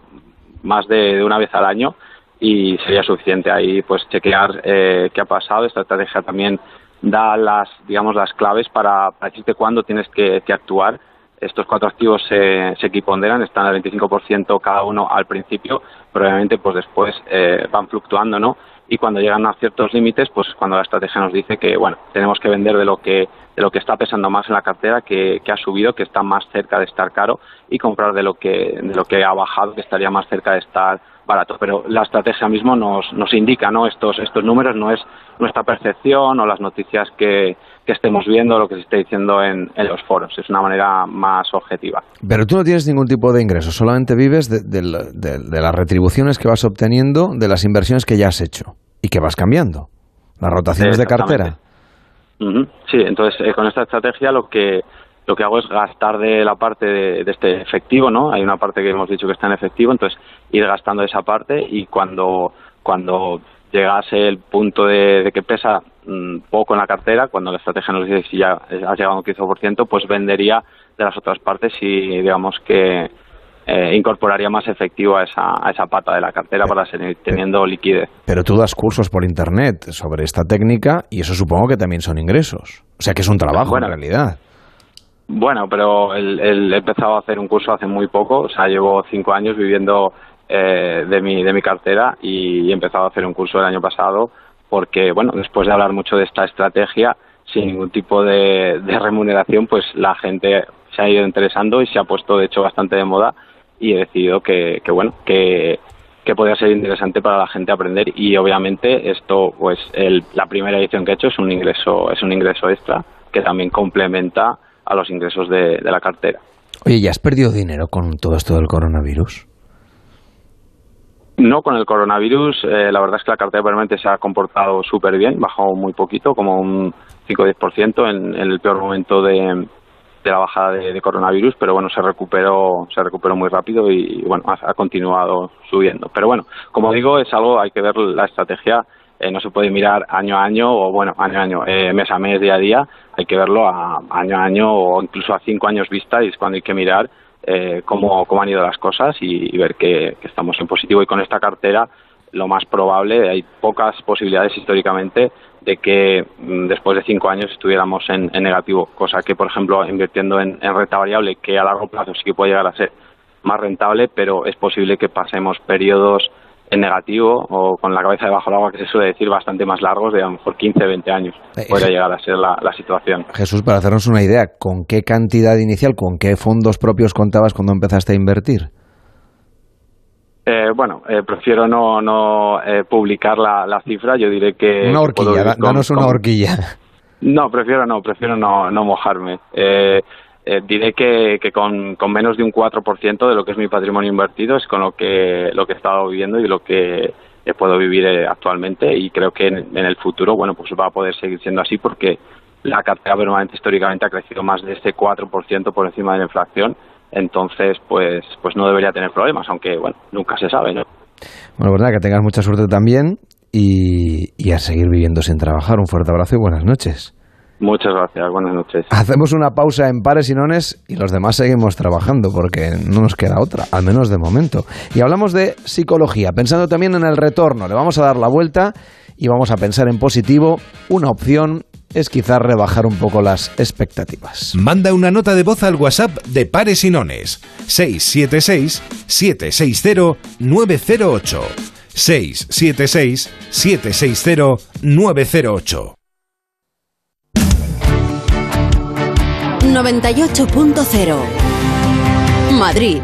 Speaker 12: más de, de una vez al año y sería suficiente ahí pues chequear eh, qué ha pasado, esta estrategia también da las, digamos, las claves para, para decirte cuándo tienes que, actuar estos cuatro activos se, se equiponderan, están al 25% cada uno al principio, pero obviamente pues después eh, van fluctuando, ¿no? Y cuando llegan a ciertos límites, pues cuando la estrategia nos dice que, bueno, tenemos que vender de lo que de lo que está pesando más en la cartera, que, que ha subido, que está más cerca de estar caro, y comprar de lo que de lo que ha bajado, que estaría más cerca de estar barato. Pero la estrategia mismo nos, nos indica, ¿no? Estos estos números no es nuestra percepción o las noticias que, que estemos viendo, lo que se esté diciendo en, en, los foros. Es una manera más objetiva.
Speaker 2: Pero tú no tienes ningún tipo de ingreso, solamente vives de, de, de, de las retribuciones que vas obteniendo de las inversiones que ya has hecho y que vas cambiando. Las rotaciones de cartera.
Speaker 12: Uh -huh. Sí, entonces eh, con esta estrategia lo que lo que hago es gastar de la parte de, de, este efectivo, ¿no? Hay una parte que hemos dicho que está en efectivo, entonces ir gastando esa parte y cuando cuando llegase el punto de, de que pesa mmm, poco en la cartera, cuando la estrategia nos dice si ya has llegado a un 15%, pues vendería de las otras partes y digamos que eh, incorporaría más efectivo a esa, a esa pata de la cartera para seguir teniendo liquidez.
Speaker 2: Pero tú das cursos por internet sobre esta técnica y eso supongo que también son ingresos. O sea que es un trabajo bueno, en realidad.
Speaker 12: Bueno, pero el, el, he empezado a hacer un curso hace muy poco, o sea, llevo cinco años viviendo eh, de, mi, de mi cartera y he empezado a hacer un curso el año pasado porque, bueno, después de hablar mucho de esta estrategia, sin ningún tipo de, remuneración, pues la gente se ha ido interesando y se ha puesto, de hecho, bastante de moda y he decidido que, que bueno, que, que podría ser interesante para la gente aprender y obviamente esto, pues el, la primera edición que he hecho es un ingreso, es un ingreso extra que también complementa a los ingresos de, de la cartera.
Speaker 2: Oye, ¿ya has perdido dinero con todo esto del coronavirus?
Speaker 12: No, con el coronavirus, eh, la verdad es que la cartera permanente se ha comportado súper bien, bajó muy poquito, como un 5-10% en, en el peor momento de, la bajada de, coronavirus, pero bueno, se recuperó, se recuperó muy rápido y, bueno, ha, ha, continuado subiendo. Pero bueno, como digo, es algo, hay que ver la estrategia, eh, no se puede mirar año a año o bueno, año a año, eh, mes a mes, día a día, hay que verlo a año a año o incluso a cinco años vista y es cuando hay que mirar eh, cómo, cómo han ido las cosas y, ver que, estamos en positivo. Y con esta cartera lo más probable, hay pocas posibilidades históricamente de que mm, después de cinco años estuviéramos en, negativo, cosa que, por ejemplo, invirtiendo en, en, renta variable, que a largo plazo sí que puede llegar a ser más rentable, pero es posible que pasemos periodos en negativo o con la cabeza debajo del agua, que se suele decir, bastante más largos, de a lo mejor 15, 20 años, eh, podría llegar a ser la, la situación.
Speaker 2: Jesús, para hacernos una idea, ¿con qué cantidad inicial, con qué fondos propios contabas cuando empezaste a invertir?
Speaker 12: Eh, bueno, eh, prefiero no, no eh, publicar la, la, cifra. Yo diré que.
Speaker 2: Una horquilla, con, danos una con... horquilla.
Speaker 12: No, prefiero no, prefiero no, no mojarme. Eh, eh, diré que, que con, menos de un 4% de lo que es mi patrimonio invertido es con lo que, lo que he estado viviendo y lo que puedo vivir actualmente. Y creo que en, el futuro, bueno, pues va a poder seguir siendo así porque la cartera permanente históricamente ha crecido más de ese 4% por encima de la inflación entonces pues pues no debería tener problemas, aunque bueno, nunca se sabe, ¿no?
Speaker 2: Bueno, verdad que tengas mucha suerte también y, y a seguir viviendo sin trabajar. Un fuerte abrazo y buenas noches.
Speaker 12: Muchas gracias, buenas noches.
Speaker 2: Hacemos una pausa en pares y nones y los demás seguimos trabajando porque no nos queda otra, al menos de momento. Y hablamos de psicología, pensando también en el retorno. Le vamos a dar la vuelta y vamos a pensar en positivo, una opción es quizás rebajar un poco las expectativas.
Speaker 1: Manda una nota de voz al WhatsApp de Pares y Nones 676-760-908. 676-760-908.
Speaker 13: 98.0 Madrid.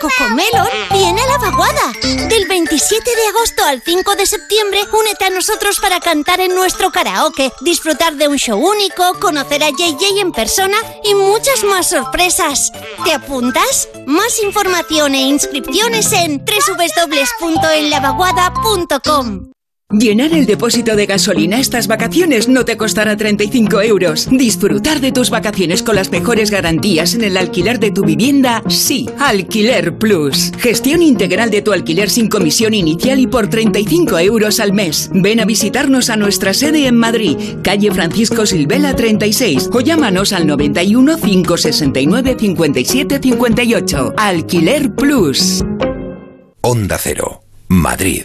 Speaker 14: Cocomelon viene a la vaguada. Del 27 de agosto al 5 de septiembre, únete a nosotros para cantar en nuestro karaoke, disfrutar de un show único, conocer a JJ en persona y muchas más sorpresas. ¿Te apuntas? Más información e inscripciones en www.enlavaguada.com.
Speaker 13: Llenar el depósito de gasolina estas vacaciones no te costará 35 euros. Disfrutar de tus vacaciones con las mejores garantías en el alquiler de tu vivienda, sí. Alquiler Plus. Gestión integral de tu alquiler sin comisión inicial y por 35 euros al mes. Ven a visitarnos a nuestra sede en Madrid, calle Francisco Silvela 36 o llámanos al 91 569 57 58. Alquiler Plus.
Speaker 1: Onda Cero, Madrid.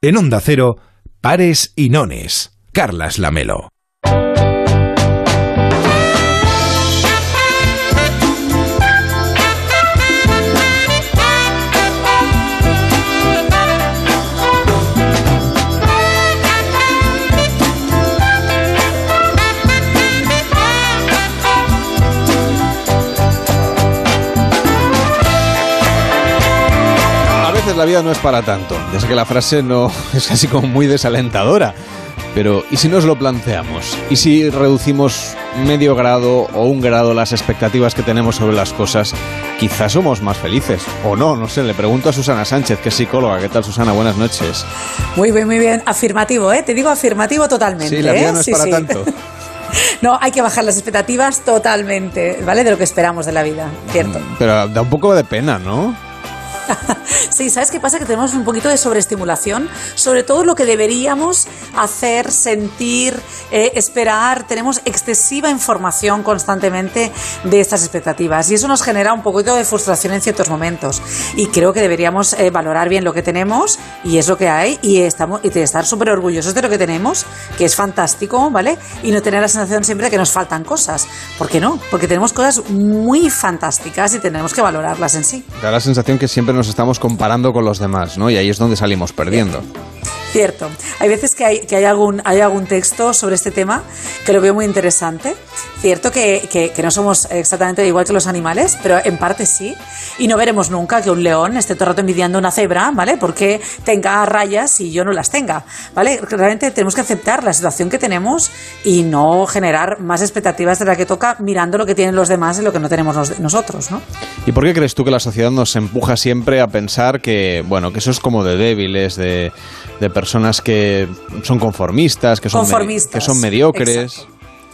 Speaker 1: En Onda Cero, pares y nones. Carlas Lamelo.
Speaker 15: La vida no es para tanto. Ya sé que la frase no es así como muy desalentadora. Pero, ¿y si nos lo planteamos? ¿Y si reducimos medio grado o un grado las expectativas que tenemos sobre las cosas? Quizás somos más felices. O no, no sé. Le pregunto a Susana Sánchez, que es psicóloga. ¿Qué tal, Susana? Buenas noches.
Speaker 16: Muy bien, muy bien. Afirmativo, ¿eh? Te digo afirmativo totalmente.
Speaker 15: Sí, la vida
Speaker 16: ¿eh?
Speaker 15: no es
Speaker 16: Sí,
Speaker 15: para
Speaker 16: sí.
Speaker 15: tanto.
Speaker 16: No, hay que bajar las expectativas totalmente, ¿vale? De lo que esperamos de la vida, ¿cierto?
Speaker 15: Pero da un poco de pena, ¿no?
Speaker 16: Sí, ¿sabes qué pasa? Que tenemos un poquito de sobreestimulación, sobre todo lo que deberíamos hacer, sentir, eh, esperar. Tenemos excesiva información constantemente de estas expectativas y eso nos genera un poquito de frustración en ciertos momentos. Y creo que deberíamos eh, valorar bien lo que tenemos y es lo que hay y, y estar súper orgullosos de lo que tenemos, que es fantástico, ¿vale? Y no tener la sensación siempre de que nos faltan cosas. ¿Por qué no? Porque tenemos cosas muy fantásticas y tenemos que valorarlas en sí.
Speaker 15: Da la sensación que siempre nos estamos comparando con los demás, ¿no? Y ahí es donde salimos perdiendo.
Speaker 16: Cierto. Hay veces que hay, que hay, algún, hay algún texto sobre este tema que lo veo muy interesante. Cierto que, que, que no somos exactamente igual que los animales, pero en parte sí. Y no veremos nunca que un león esté todo el rato envidiando una cebra, ¿vale? Porque tenga rayas y yo no las tenga, ¿vale? Realmente tenemos que aceptar la situación que tenemos y no generar más expectativas de la que toca mirando lo que tienen los demás y lo que no tenemos nos- nosotros, ¿no?
Speaker 15: ¿Y por qué crees tú que la sociedad nos empuja siempre a pensar que, bueno, que eso es como de débiles, de, de personas que son conformistas, que son,
Speaker 16: Conformistas,
Speaker 15: que son mediocres?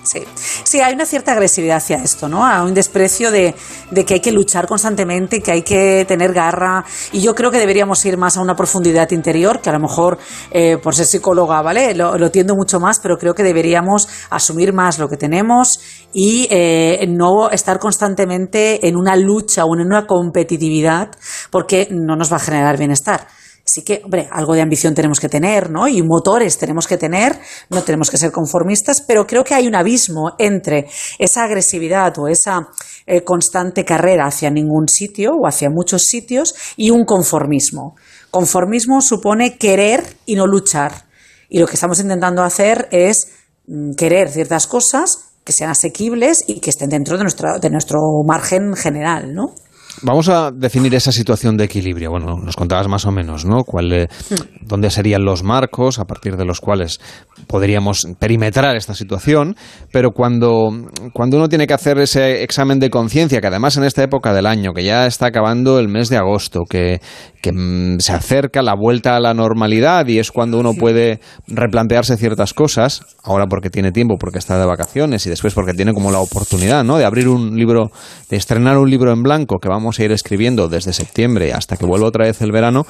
Speaker 16: Sí. sí, hay una cierta agresividad hacia esto, ¿no? A un desprecio de, de que hay que luchar constantemente, que hay que tener garra. Y yo creo que deberíamos ir más a una profundidad interior, que a lo mejor, eh, por ser psicóloga, ¿vale? Lo, lo tiendo mucho más, pero creo que deberíamos asumir más lo que tenemos y eh, no estar constantemente en una lucha o en una competitividad, porque no nos va a generar bienestar. Sí que, hombre, algo de ambición tenemos que tener, ¿no? Y motores tenemos que tener, no tenemos que ser conformistas, pero creo que hay un abismo entre esa agresividad o esa eh, constante carrera hacia ningún sitio o hacia muchos sitios y un conformismo. Conformismo supone querer y no luchar. Y lo que estamos intentando hacer es mm, querer ciertas cosas que sean asequibles y que estén dentro de, de nuestro margen general, ¿no?
Speaker 15: Vamos a definir esa situación de equilibrio. Bueno, nos contabas más o menos, ¿no? ¿Cuál, eh, ¿Dónde serían los marcos a partir de los cuales podríamos perimetrar esta situación? Pero cuando, cuando uno tiene que hacer ese examen de conciencia, que además en esta época del año, que ya está acabando el mes de agosto, que, que mm, se acerca la vuelta a la normalidad y es cuando uno puede replantearse ciertas cosas, ahora porque tiene tiempo, porque está de vacaciones y después porque tiene como la oportunidad, ¿no? De abrir un libro, de estrenar un libro en blanco que vamos a ir escribiendo desde septiembre hasta que vuelva otra vez el verano.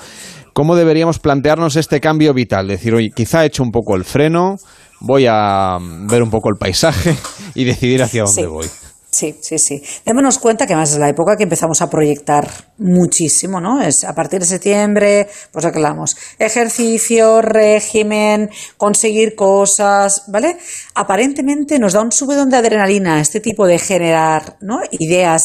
Speaker 15: ¿Cómo deberíamos plantearnos este cambio vital? Decir, oye, quizá he hecho un poco el freno, voy a ver un poco el paisaje y decidir hacia dónde
Speaker 16: Sí.
Speaker 15: voy.
Speaker 16: Sí, sí, sí. Démonos cuenta que además es la época que empezamos a proyectar muchísimo, ¿no? Es a partir de septiembre, pues hablamos ejercicio, régimen, conseguir cosas, ¿vale? Aparentemente nos da un subidón de adrenalina este tipo de generar, ¿no? Ideas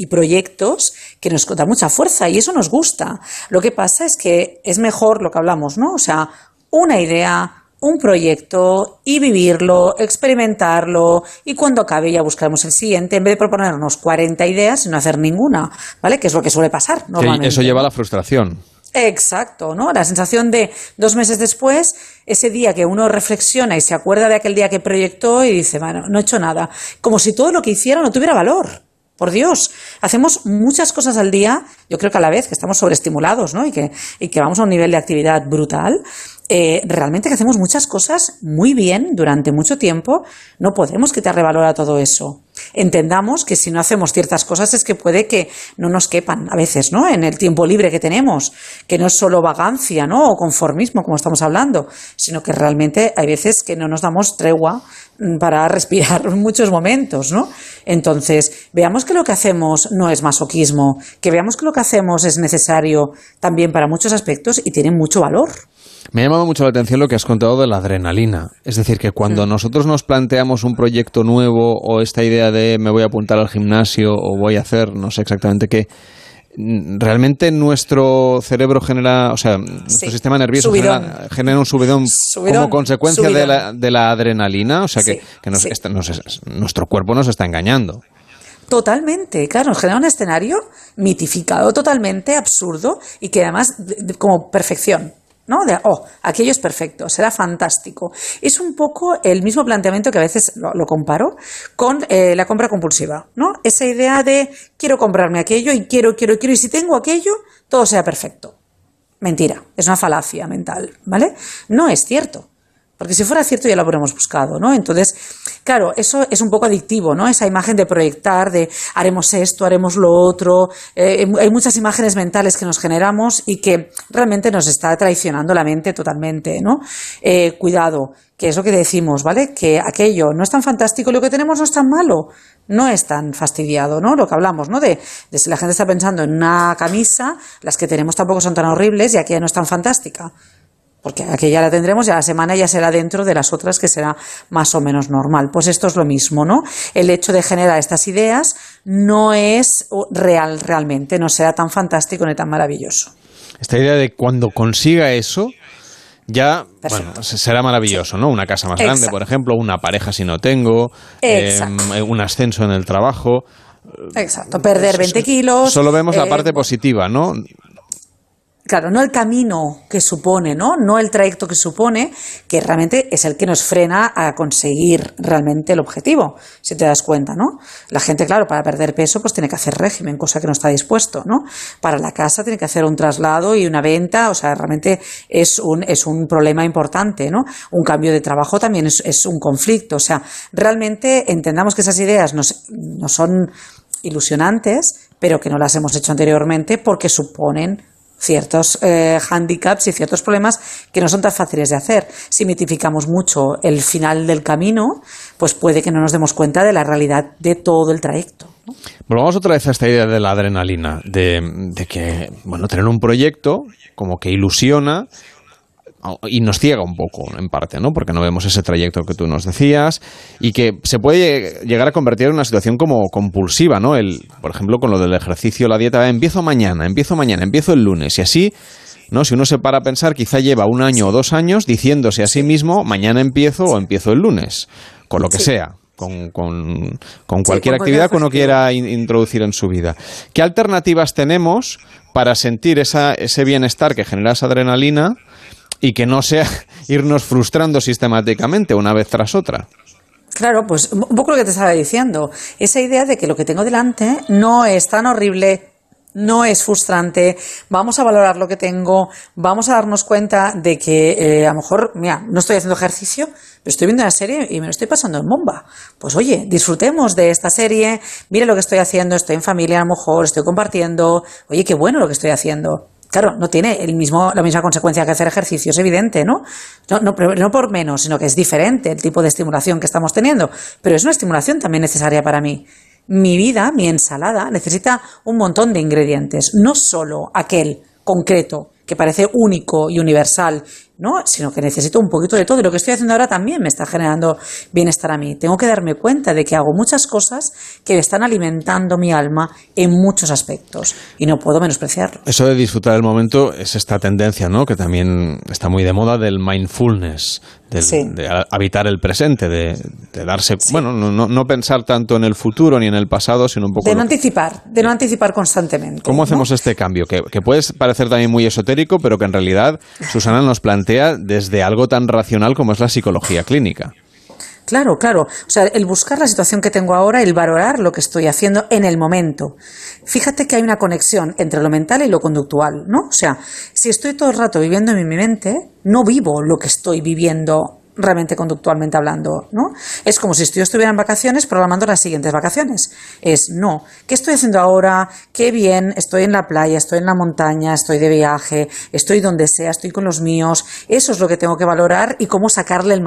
Speaker 16: y proyectos que nos da mucha fuerza y eso nos gusta. Lo que pasa es que es mejor lo que hablamos, ¿no? O sea, una idea, un proyecto y vivirlo, experimentarlo y cuando acabe ya buscaremos el siguiente en vez de proponernos 40 ideas y no hacer ninguna, ¿vale? Que es lo que suele pasar normalmente.
Speaker 15: eso lleva a la frustración.
Speaker 16: Exacto, ¿no? La sensación de dos meses después, ese día que uno reflexiona y se acuerda de aquel día que proyectó y dice, bueno, no he hecho nada. Como si todo lo que hiciera no tuviera valor. Por Dios, hacemos muchas cosas al día, yo creo que a la vez que estamos sobreestimulados, ¿no? Y que, y que vamos a un nivel de actividad brutal. eh, realmente que hacemos muchas cosas muy bien durante mucho tiempo, no podemos quitarle valor a todo eso. Entendamos que si no hacemos ciertas cosas es que puede que no nos quepan a veces, ¿no? En el tiempo libre que tenemos, que no es solo vagancia, ¿no? O conformismo, como estamos hablando, sino que realmente hay veces que no nos damos tregua para respirar muchos momentos, ¿no? Entonces, veamos que lo que hacemos no es masoquismo, que veamos que lo que hacemos es necesario también para muchos aspectos y tiene mucho valor.
Speaker 15: Me ha llamado mucho la atención lo que has contado de la adrenalina. Es decir, que cuando
Speaker 16: Mm.
Speaker 15: nosotros nos planteamos un proyecto nuevo o esta idea de me voy a apuntar al gimnasio o voy a hacer no sé exactamente qué, realmente nuestro cerebro genera, o sea, nuestro
Speaker 16: Sí,
Speaker 15: sistema nervioso genera, genera un subidón,
Speaker 16: Subidón,
Speaker 15: como consecuencia de la, de la adrenalina, o sea, que,
Speaker 16: Sí,
Speaker 15: que nos
Speaker 16: sí.
Speaker 15: está- nos- nuestro cuerpo nos está engañando.
Speaker 16: Totalmente, claro, nos genera un escenario mitificado, totalmente absurdo y que además de- de- como perfección. ¿No? De, oh, aquello es perfecto, será fantástico. Es un poco el mismo planteamiento que a veces lo, comparo con eh, la compra compulsiva, ¿no? Esa idea de quiero comprarme aquello y quiero, quiero, quiero, y si tengo aquello, todo sea perfecto. Mentira, es una falacia mental, ¿vale? No es cierto. Porque si fuera cierto ya lo habríamos buscado, ¿no? Entonces, claro, eso es un poco adictivo, ¿no? Esa imagen de proyectar, de haremos esto, haremos lo otro. Eh, hay muchas imágenes mentales que nos generamos y que realmente nos está traicionando la mente totalmente, ¿no? Eh, cuidado, que es lo que decimos, ¿vale? Que aquello no es tan fantástico lo que tenemos no es tan malo. No es tan fastidiado, ¿no? Lo que hablamos, ¿no? De, de si la gente está pensando en una camisa, las que tenemos tampoco son tan horribles y aquella no es tan fantástica porque aquella la tendremos y a la semana ya será dentro de las otras que será más o menos normal. Pues esto es lo mismo, ¿no? El hecho de generar estas ideas no es real realmente, no será tan fantástico ni tan maravilloso.
Speaker 15: Esta idea de cuando consiga eso, ya bueno, será maravilloso, ¿no? Una casa más grande, por ejemplo, una pareja si no tengo, eh, un ascenso en el trabajo.
Speaker 16: Exacto, perder 20 kilos.
Speaker 15: Solo vemos la
Speaker 16: eh,
Speaker 15: parte positiva, ¿no?
Speaker 16: Claro, no el camino que supone, ¿no? No el trayecto que supone, que realmente es el que nos frena a conseguir realmente el objetivo, si te das cuenta, ¿no? La gente, claro, para perder peso, pues tiene que hacer régimen, cosa que no está dispuesto, ¿no? Para la casa tiene que hacer un traslado y una venta, o sea, realmente es un, es un problema importante, ¿no? Un cambio de trabajo también es, es un conflicto, o sea, realmente entendamos que esas ideas nos, no son ilusionantes, pero que no las hemos hecho anteriormente porque suponen ciertos eh, handicaps y ciertos problemas que no son tan fáciles de hacer. Si mitificamos mucho el final del camino, pues puede que no nos demos cuenta de la realidad de todo el trayecto.
Speaker 15: Volvamos otra vez a esta idea de la adrenalina, de, de que, bueno, tener un proyecto como que ilusiona y nos ciega un poco, en parte, ¿no? Porque no vemos ese trayecto que tú nos decías y que se puede llegar a convertir en una situación como compulsiva, ¿no? El, por ejemplo, con lo del ejercicio, la dieta, empiezo mañana, empiezo mañana, empiezo el lunes y así, ¿no? Si uno se para a pensar, quizá lleva un año o dos años diciéndose a sí mismo, mañana empiezo o empiezo el lunes, con lo que
Speaker 16: Sí.
Speaker 15: sea. Con, con- con cualquier
Speaker 16: con
Speaker 15: actividad que uno quiera in- introducir en su vida. ¿Qué alternativas tenemos para sentir esa, ese bienestar que genera esa adrenalina y que no sea irnos frustrando sistemáticamente una vez tras otra?
Speaker 16: Claro, pues un poco lo que te estaba diciendo. Esa idea de que lo que tengo delante no es tan horrible, no es frustrante, vamos a valorar lo que tengo, vamos a darnos cuenta de que eh, a lo mejor, mira, no estoy haciendo ejercicio, pero estoy viendo una serie y me lo estoy pasando en bomba. Pues oye, disfrutemos de esta serie, mire lo que estoy haciendo, estoy en familia a lo mejor, estoy compartiendo, oye, qué bueno lo que estoy haciendo. Claro, no tiene el mismo, la misma consecuencia que hacer ejercicio, es evidente, ¿no? No, no, no por menos, sino que es diferente el tipo de estimulación que estamos teniendo. Pero es una estimulación también necesaria para mí. Mi vida, mi ensalada, necesita un montón de ingredientes, no solo aquel concreto que parece único y universal, ¿no? Sino que necesito un poquito de todo y lo que estoy haciendo ahora también me está generando bienestar a mí. Tengo que darme cuenta de que hago muchas cosas que están alimentando mi alma en muchos aspectos y no puedo menospreciarlo.
Speaker 15: Eso de disfrutar el momento es esta tendencia, ¿no? Que también está muy de moda del mindfulness, del-
Speaker 16: Sí.
Speaker 15: de habitar el presente, de, de darse, bueno, no, no- pensar tanto en el futuro ni en el pasado, sino un poco
Speaker 16: De no
Speaker 15: que-
Speaker 16: anticipar, de no anticipar constantemente.
Speaker 15: ¿Cómo
Speaker 16: ¿no?
Speaker 15: hacemos este cambio? Que, que puede parecer también muy esotérico, pero que en realidad Susana nos plantea desde algo tan racional como es la psicología clínica.
Speaker 16: Claro, claro. O sea, el buscar la situación que tengo ahora, el valorar lo que estoy haciendo en el momento. Fíjate que hay una conexión entre lo mental y lo conductual, ¿no? O sea, si estoy todo el rato viviendo en mi mente, no vivo lo que estoy viviendo realmente conductualmente hablando, ¿no? Es como si yo estuviera en vacaciones programando las siguientes vacaciones. Es, no, ¿qué estoy haciendo ahora? Qué bien, estoy en la playa, estoy en la montaña, estoy de viaje, estoy donde sea, estoy con los míos. Eso es lo que tengo que valorar y cómo sacarle el,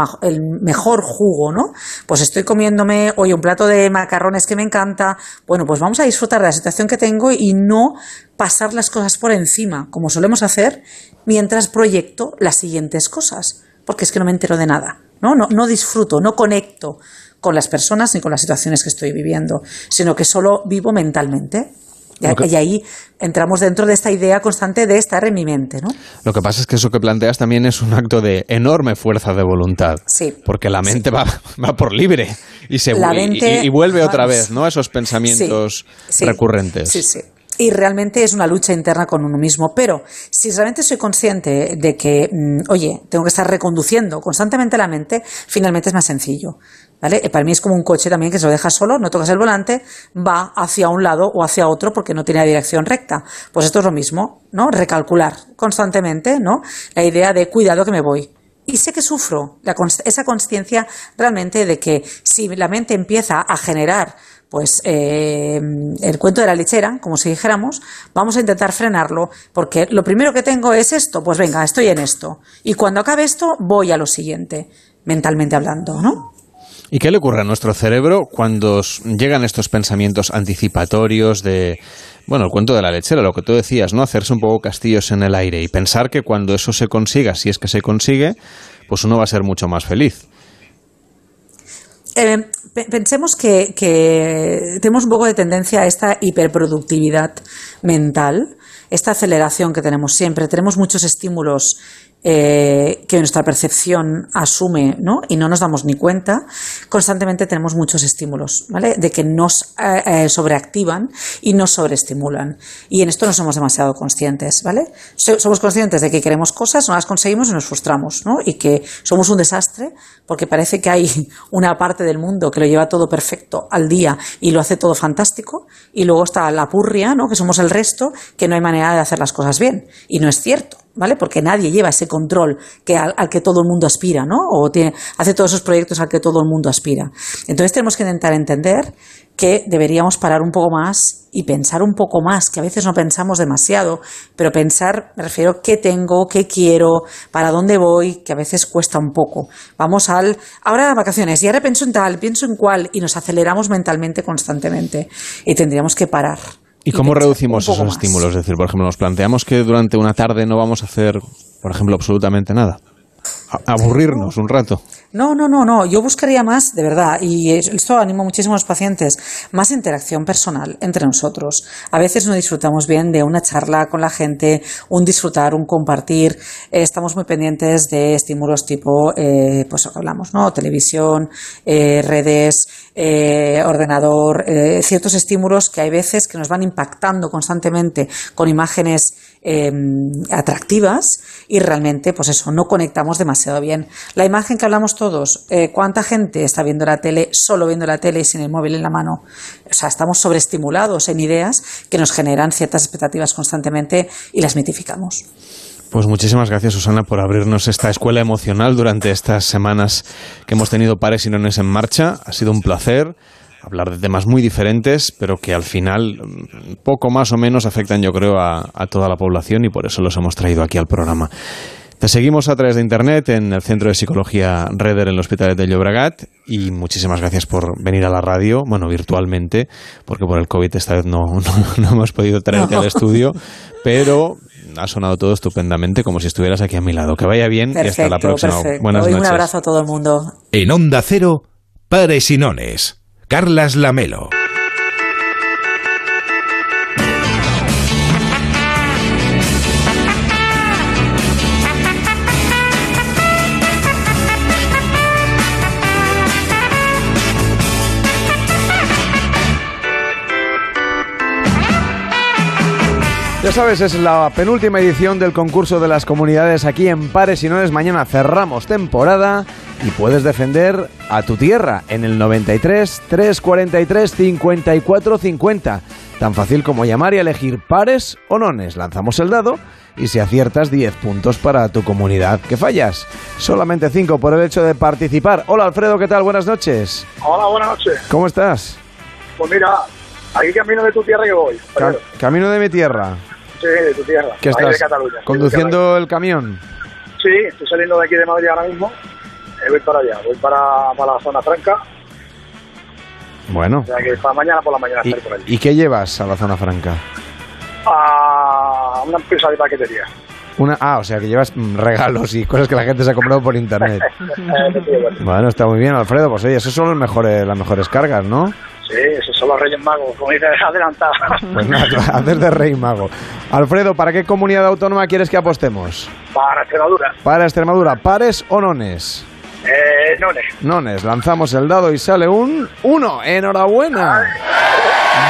Speaker 16: mejor jugo, ¿no? Pues estoy comiéndome, oye, un plato de macarrones que me encanta. Bueno, pues vamos a disfrutar de la situación que tengo y no pasar las cosas por encima, como solemos hacer, mientras proyecto las siguientes cosas. Porque es que no me entero de nada, ¿no? No, no disfruto, no conecto con las personas ni con las situaciones que estoy viviendo, sino que solo vivo mentalmente. Y,
Speaker 15: Lo que-
Speaker 16: y ahí entramos dentro de esta idea constante de estar en mi mente, ¿no?
Speaker 15: Lo que pasa es que eso que planteas también es un acto de enorme fuerza de voluntad.
Speaker 16: Sí.
Speaker 15: Porque la mente va, va por libre y, se,
Speaker 16: La
Speaker 15: y- y-
Speaker 16: mente-
Speaker 15: y vuelve otra vez, ¿no? A esos pensamientos
Speaker 16: Sí,
Speaker 15: recurrentes.
Speaker 16: Sí, sí. Y realmente es una lucha interna con uno mismo. Pero si realmente soy consciente de que, mm, oye, tengo que estar reconduciendo constantemente la mente, finalmente es más sencillo. ¿Vale? Eh, Para mí es como un coche también que se lo dejas solo, no tocas el volante, va hacia un lado o hacia otro porque no tiene dirección recta. Pues esto es lo mismo, ¿no? Recalcular constantemente, ¿no? La idea de cuidado que me voy. Y sé que sufro esa conciencia realmente de que si la mente empieza a generar pues eh, el cuento de la lechera, como si dijéramos, vamos a intentar frenarlo, porque lo primero que tengo es esto, pues venga, estoy en esto. Y cuando acabe esto, voy a lo siguiente, mentalmente hablando, ¿no?
Speaker 15: ¿Y qué le ocurre a nuestro cerebro cuando llegan estos pensamientos anticipatorios de, bueno, el cuento de la lechera, lo que tú decías, ¿no? Hacerse un poco castillos en el aire y pensar que cuando eso se consiga, si es que se consigue, pues uno va a ser mucho más feliz.
Speaker 16: Eh, pensemos que, tenemos un poco de tendencia a esta hiperproductividad mental, esta aceleración que tenemos siempre. Tenemos muchos estímulos eh, que nuestra percepción asume ¿no? y no nos damos ni cuenta. Constantemente tenemos muchos estímulos, ¿vale? De que nos eh, eh, sobreactivan y nos sobreestimulan. Y en esto no somos demasiado conscientes, ¿vale? So- Somos conscientes de que queremos cosas, no las conseguimos y nos frustramos, ¿no? Y que somos un desastre porque parece que hay una parte del mundo que lo lleva todo perfecto al día y lo hace todo fantástico y luego está la purria, ¿no? Que somos el resto, que no hay manera de hacer las cosas bien. Y no es cierto. ¿Vale? Porque nadie lleva ese control que al, que todo el mundo aspira, ¿no? O tiene, hace todos esos proyectos al que todo el mundo aspira. Entonces tenemos que intentar entender que deberíamos parar un poco más y pensar un poco más, que a veces no pensamos demasiado, pero pensar, me refiero, qué tengo, qué quiero, para dónde voy, que a veces cuesta un poco. Vamos al, ahora vacaciones, y ahora pienso en tal, pienso en cual, y nos aceleramos mentalmente constantemente. Y tendríamos que parar.
Speaker 15: ¿Y cómo reducimos esos
Speaker 16: más.
Speaker 15: estímulos? Es decir, por ejemplo, nos planteamos que durante una tarde no vamos a hacer, por ejemplo, absolutamente nada. Aburrirnos un rato.
Speaker 16: No, no, no, no. Yo buscaría más, de verdad, y es- esto animo muchísimo a los pacientes, más interacción personal entre nosotros. A veces no disfrutamos bien de una charla con la gente, un disfrutar, un compartir. Eh, estamos muy pendientes de estímulos tipo, eh, pues hablamos, ¿no? Televisión, eh, redes, ordenador, ciertos estímulos que hay veces que nos van impactando constantemente con imágenes eh, atractivas y realmente, pues eso, no conectamos demasiado bien. La imagen que hablamos todos, eh, ¿cuánta gente está viendo la tele solo viendo la tele y sin el móvil en la mano? O sea, estamos sobreestimulados en ideas que nos generan ciertas expectativas constantemente y las mitificamos.
Speaker 15: Pues muchísimas gracias, Susana, por abrirnos esta escuela emocional durante estas semanas que hemos tenido pares y nones en marcha. Ha sido un placer hablar de temas muy diferentes, pero que al final poco más o menos afectan, yo creo, a, a toda la población y por eso los hemos traído aquí al programa. Te seguimos a través de internet en el Centro de Psicología Reder en el Hospital de Llobregat y muchísimas gracias por venir a la radio, bueno, virtualmente, porque por el COVID esta vez no, no, no hemos podido traerte
Speaker 16: No.
Speaker 15: al estudio, pero ha sonado todo estupendamente, como si estuvieras aquí a mi lado. Que vaya bien y hasta la próxima.
Speaker 16: perfecto.
Speaker 15: Buenas
Speaker 16: Hoy
Speaker 15: noches.
Speaker 16: Un abrazo a todo el mundo.
Speaker 1: En Onda Cero, Pares y Nones. Carlas Lamelo.
Speaker 2: Ya sabes, es la penúltima edición del concurso de las comunidades aquí en Pares y Nones. Mañana cerramos temporada y puedes defender a tu tierra en el 93 343 54 50. Tan fácil como llamar y elegir pares o nones. Lanzamos el dado y si aciertas 10 puntos para tu comunidad. ¿Qué fallas? Solamente 5 por el hecho de participar. Hola Alfredo, ¿qué tal? Buenas noches.
Speaker 17: Hola, buenas noches.
Speaker 2: ¿Cómo estás?
Speaker 17: Pues mira, aquí camino de tu tierra que voy.
Speaker 2: Ca- camino de mi tierra.
Speaker 17: Sí, de tu tierra.
Speaker 2: ¿Qué estás?
Speaker 17: de Cataluña.
Speaker 2: ¿Conduciendo el camión?
Speaker 17: Sí, estoy saliendo de aquí de Madrid ahora mismo. Eh, voy para allá, voy para, para la zona franca.
Speaker 2: Bueno.
Speaker 17: O sea que para mañana por la mañana
Speaker 2: ¿Y,
Speaker 17: estaré por allí.
Speaker 2: y qué llevas a la zona franca?
Speaker 17: A una empresa de paquetería.
Speaker 2: Una, ah, o sea que llevas mm, regalos y cosas que la gente se ha comprado por internet.
Speaker 17: Eh,
Speaker 2: Bueno, está muy bien, Alfredo. Pues oye, esos son los mejores, las mejores cargas, ¿no?
Speaker 17: Sí, esos son los Reyes Magos, como dices, adelantado.
Speaker 2: Pues nada, haces de rey mago. Alfredo, ¿para qué comunidad autónoma quieres que apostemos?
Speaker 17: para Extremadura.
Speaker 2: ¿Para Extremadura, pares o nones?
Speaker 17: Eh, Nones.
Speaker 2: Nones, lanzamos el dado y sale un 1. ¡Enhorabuena!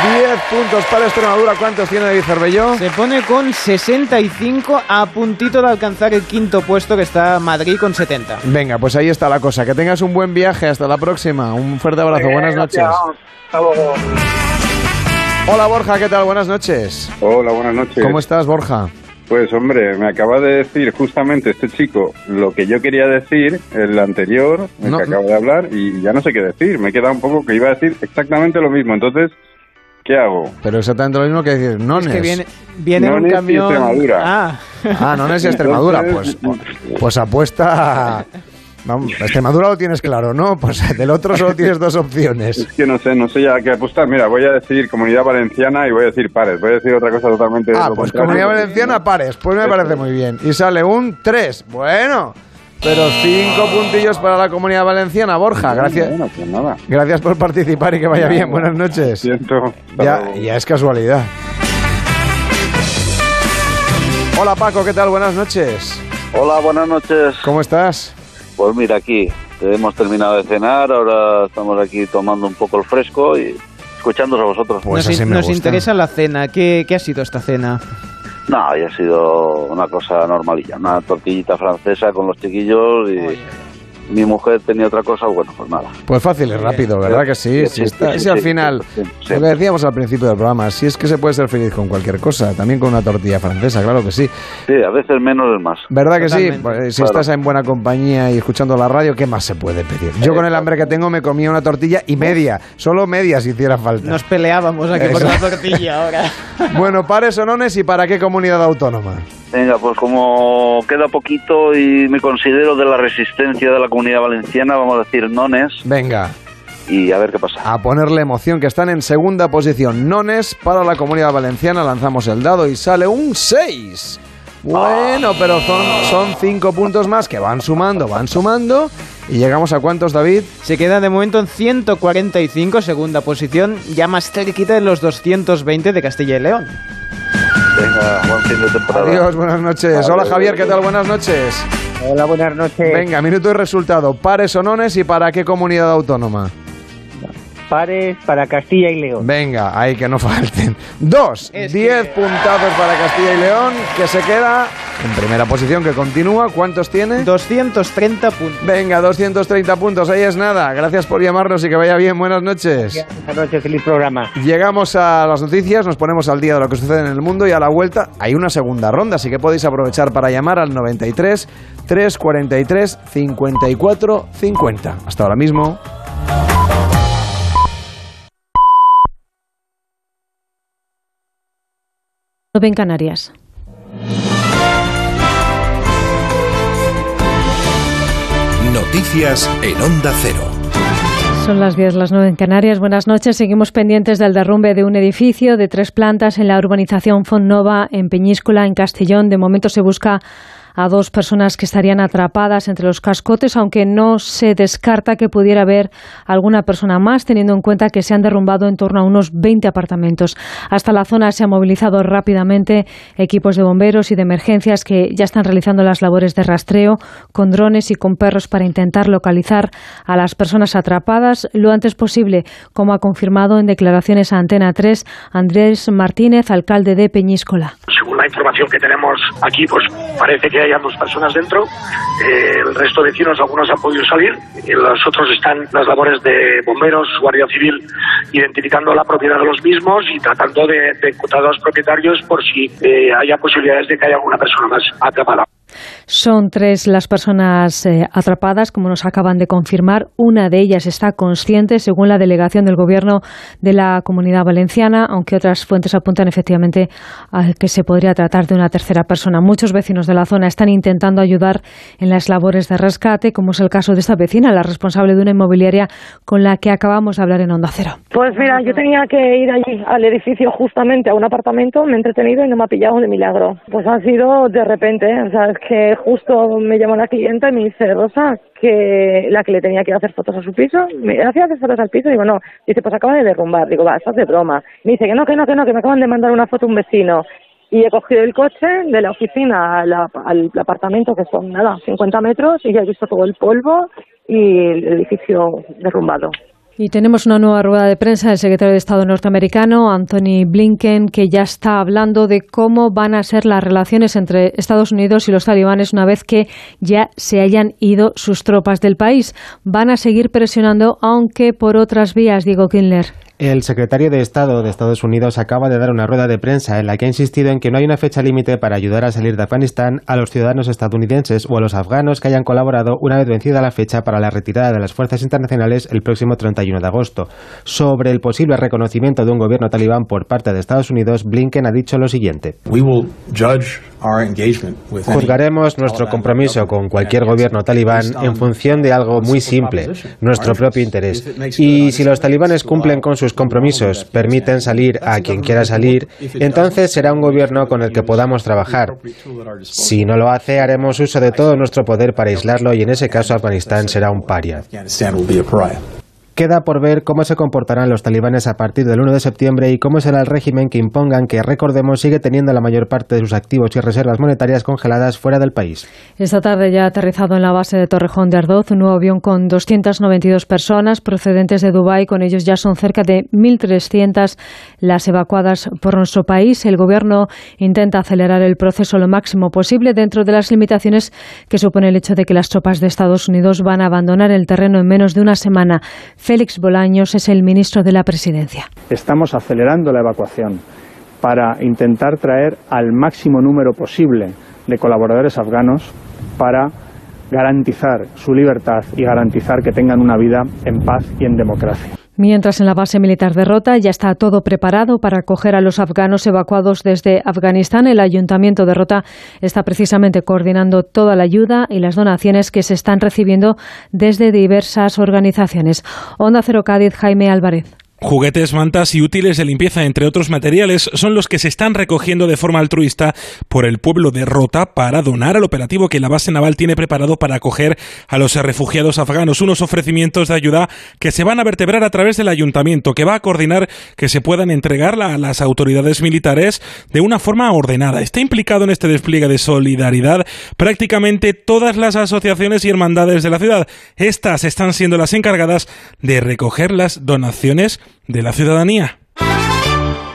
Speaker 2: 10 puntos para Extremadura. ¿Cuántos tiene David Cervelló?
Speaker 5: Se pone con 65 a puntito de alcanzar el quinto puesto que está Madrid con 70.
Speaker 2: Venga, pues ahí está la cosa. Que tengas un buen viaje. Hasta la próxima. Un fuerte abrazo. Buenas noches.
Speaker 17: gracias. Hasta luego.
Speaker 2: Hola Borja, ¿qué tal? Buenas noches.
Speaker 18: Hola, buenas noches.
Speaker 2: ¿Cómo estás, Borja?
Speaker 18: Pues hombre, me acaba de decir justamente este chico lo que yo quería decir, el anterior, el
Speaker 2: No,
Speaker 18: que acabo de hablar, y ya no sé qué decir. Me he quedado un poco que iba a decir exactamente lo mismo. Entonces, ¿qué hago?
Speaker 2: Pero exactamente lo mismo que decir nones.
Speaker 5: Es que viene, viene un
Speaker 18: Nones y
Speaker 5: camión.
Speaker 18: Extremadura.
Speaker 5: Ah.
Speaker 2: Ah, nones y Extremadura. Pues, pues apuesta... Vamos, Extremadura lo tienes claro, ¿no? Pues del otro solo tienes dos opciones.
Speaker 18: Es que no sé, no sé ya qué apostar. Mira, voy a decir Comunidad Valenciana y voy a decir pares. Voy a decir otra cosa totalmente
Speaker 2: Ah, pues
Speaker 18: contrario.
Speaker 2: Comunidad Valenciana, pares. Pues me parece muy bien. Y sale un 3. Bueno, pero cinco puntillos para la Comunidad Valenciana. Borja, gracias.
Speaker 18: Bueno, pues nada.
Speaker 2: Gracias por participar y que vaya bien. Buenas noches.
Speaker 18: Siento.
Speaker 2: Ya, ya es casualidad. Hola Paco, ¿qué tal? Buenas noches.
Speaker 19: Hola, buenas noches.
Speaker 2: ¿Cómo estás?
Speaker 19: Pues mira, aquí hemos terminado de cenar, ahora estamos aquí tomando un poco el fresco y escuchándos a vosotros.
Speaker 2: Pues
Speaker 5: nos in- nos interesa la cena. ¿Qué, ¿Qué ha sido esta cena?
Speaker 19: No, ya ha sido una cosa normalilla, una tortillita francesa con los chiquillos y mi mujer tenía otra cosa, bueno, pues nada.
Speaker 2: Pues fácil y rápido, ¿verdad que sí?
Speaker 19: Sí,
Speaker 2: Si, está-
Speaker 19: sí,
Speaker 2: si
Speaker 19: sí,
Speaker 2: al final,
Speaker 19: sí, sí.
Speaker 2: lo que decíamos al principio del programa, si es que se puede ser feliz con cualquier cosa, también con una tortilla francesa, claro que sí.
Speaker 19: Sí, a veces menos es más.
Speaker 2: ¿Verdad que sí? Pues, si
Speaker 19: Claro.
Speaker 2: estás en buena compañía y escuchando la radio, ¿qué más se puede pedir? Yo con el hambre que tengo me comía una tortilla y media, solo media si hiciera falta.
Speaker 5: Nos peleábamos aquí por la
Speaker 2: Eso.
Speaker 5: tortilla ahora.
Speaker 2: Bueno, pares o nones y para qué comunidad autónoma.
Speaker 19: Venga, pues como queda poquito y me considero de la resistencia de la comunidad valenciana, vamos a decir nones
Speaker 2: Venga,
Speaker 19: y a ver qué pasa.
Speaker 2: a ponerle emoción que están en segunda posición. Nones para la comunidad valenciana, lanzamos el dado y sale un 6. Bueno, pero son, son cinco puntos más que van sumando, van sumando. ¿Y llegamos a cuántos, David?
Speaker 5: Se queda de momento en 145, segunda posición, ya más cerquita de los 220 de Castilla y León.
Speaker 19: Venga, buen fin de temporada.
Speaker 2: Adiós, buenas noches. Hola Javier, ¿qué tal? Buenas noches.
Speaker 20: Hola, buenas noches.
Speaker 2: Venga, minuto y resultado. Pares o nones y para qué comunidad autónoma.
Speaker 20: Pares para Castilla y León.
Speaker 2: Venga, ahí que no falten. Dos, diez puntazos para Castilla y León, que se queda en primera posición, que continúa. ¿Cuántos tiene?
Speaker 5: 230 puntos.
Speaker 2: Venga, 230 puntos, ahí es nada. Gracias por llamarnos y que vaya bien. Buenas noches.
Speaker 20: Buenas noches, feliz programa.
Speaker 2: Llegamos a las noticias, nos ponemos al día de lo que sucede en el mundo y a la vuelta hay una segunda ronda, así que podéis aprovechar para llamar al 93 343 54 50. Hasta ahora mismo.
Speaker 21: En Canarias.
Speaker 1: Noticias en Onda Cero.
Speaker 21: Son las 10, las 9 en Canarias. Buenas noches. Seguimos pendientes del derrumbe de un edificio de tres plantas en la urbanización Fonnova, en Peñíscola, en Castellón. De momento se busca a dos personas que estarían atrapadas entre los cascotes, aunque no se descarta que pudiera haber alguna persona más, teniendo en cuenta que se han derrumbado en torno a unos 20 apartamentos. Hasta la zona se han movilizado rápidamente equipos de bomberos y de emergencias que ya están realizando las labores de rastreo con drones y con perros para intentar localizar a las personas atrapadas lo antes posible, como ha confirmado en declaraciones a Antena 3 Andrés Martínez, alcalde de Peñíscola.
Speaker 22: Según la información que tenemos aquí, pues parece que hay dos personas dentro. Eh, el resto de vecinos, algunos han podido salir. Y los otros están las labores de bomberos, guardia civil, identificando la propiedad de los mismos y tratando de, de encontrar a los propietarios por si eh, haya posibilidades de que haya alguna persona más atrapada.
Speaker 21: Son tres las personas eh, atrapadas, como nos acaban de confirmar. Una de ellas está consciente, según la delegación del Gobierno de la Comunidad Valenciana, aunque otras fuentes apuntan efectivamente a que se podría tratar de una tercera persona. Muchos vecinos de la zona están intentando ayudar en las labores de rescate, como es el caso de esta vecina, la responsable de una inmobiliaria con la que acabamos de hablar en Onda Cero.
Speaker 23: Pues mira, yo tenía que ir allí al edificio justamente a un apartamento, me he entretenido y no me ha pillado de milagro. Pues ha sido de repente, ¿eh? o sea, es que justo me llamó la clienta y me dice, Rosa, que la que le tenía que ir a hacer fotos a su piso, me hacía hacer fotos al piso, digo, no, dice, pues acaba de derrumbar, digo, va, estás de broma. Me dice que no, que no, que no, que me acaban de mandar una foto un vecino. Y he cogido el coche de la oficina al, al apartamento, que son, nada, 50 metros, y ya he visto todo el polvo y el edificio derrumbado.
Speaker 21: Y tenemos una nueva rueda de prensa del secretario de Estado norteamericano, Anthony Blinken, que ya está hablando de cómo van a ser las relaciones entre Estados Unidos y los talibanes una vez que ya se hayan ido sus tropas del país. Van a seguir presionando, aunque por otras vías, Diego Kindler.
Speaker 24: El secretario de Estado de Estados Unidos acaba de dar una rueda de prensa en la que ha insistido en que no hay una fecha límite para ayudar a salir de Afganistán a los ciudadanos estadounidenses o a los afganos que hayan colaborado una vez vencida la fecha para la retirada de las fuerzas internacionales el próximo 31 de agosto. Sobre el posible reconocimiento de un gobierno talibán por parte de Estados Unidos, Blinken ha dicho lo siguiente. Juzgaremos nuestro compromiso con cualquier gobierno talibán en función de algo muy simple, nuestro propio interés. Y si los talibanes cumplen con sus compromisos, permiten salir a quien quiera salir, entonces será un gobierno con el que podamos trabajar. Si no lo hace, haremos uso de todo nuestro poder para aislarlo y en ese caso Afganistán será un paria. Queda por ver cómo se comportarán los talibanes a partir del 1 de septiembre y cómo será el régimen que impongan que, recordemos, sigue teniendo la mayor parte de sus activos y reservas monetarias congeladas fuera del país.
Speaker 21: Esta tarde ya ha aterrizado en la base de Torrejón de Ardoz un nuevo avión con 292 personas procedentes de Dubái. Con ellos ya son cerca de 1.300 las evacuadas por nuestro país. El Gobierno intenta acelerar el proceso lo máximo posible dentro de las limitaciones que supone el hecho de que las tropas de Estados Unidos van a abandonar el terreno en menos de una semana. Félix Bolaños es el ministro de la Presidencia.
Speaker 25: Estamos acelerando la evacuación para intentar traer al máximo número posible de colaboradores afganos para garantizar su libertad y garantizar que tengan una vida en paz y en democracia.
Speaker 21: Mientras en la base militar de Rota ya está todo preparado para acoger a los afganos evacuados desde Afganistán, el ayuntamiento de Rota está precisamente coordinando toda la ayuda y las donaciones que se están recibiendo desde diversas organizaciones. Onda Cero Cádiz, Jaime Álvarez.
Speaker 26: Juguetes, mantas y útiles de limpieza, entre otros materiales, son los que se están recogiendo de forma altruista por el pueblo de Rota para donar al operativo que la base naval tiene preparado para acoger a los refugiados afganos. Unos ofrecimientos de ayuda que se van a vertebrar a través del ayuntamiento, que va a coordinar que se puedan entregar a las autoridades militares de una forma ordenada. Está implicado en este despliegue de solidaridad prácticamente todas las asociaciones y hermandades de la ciudad. Estas están siendo las encargadas de recoger las donaciones de la ciudadanía.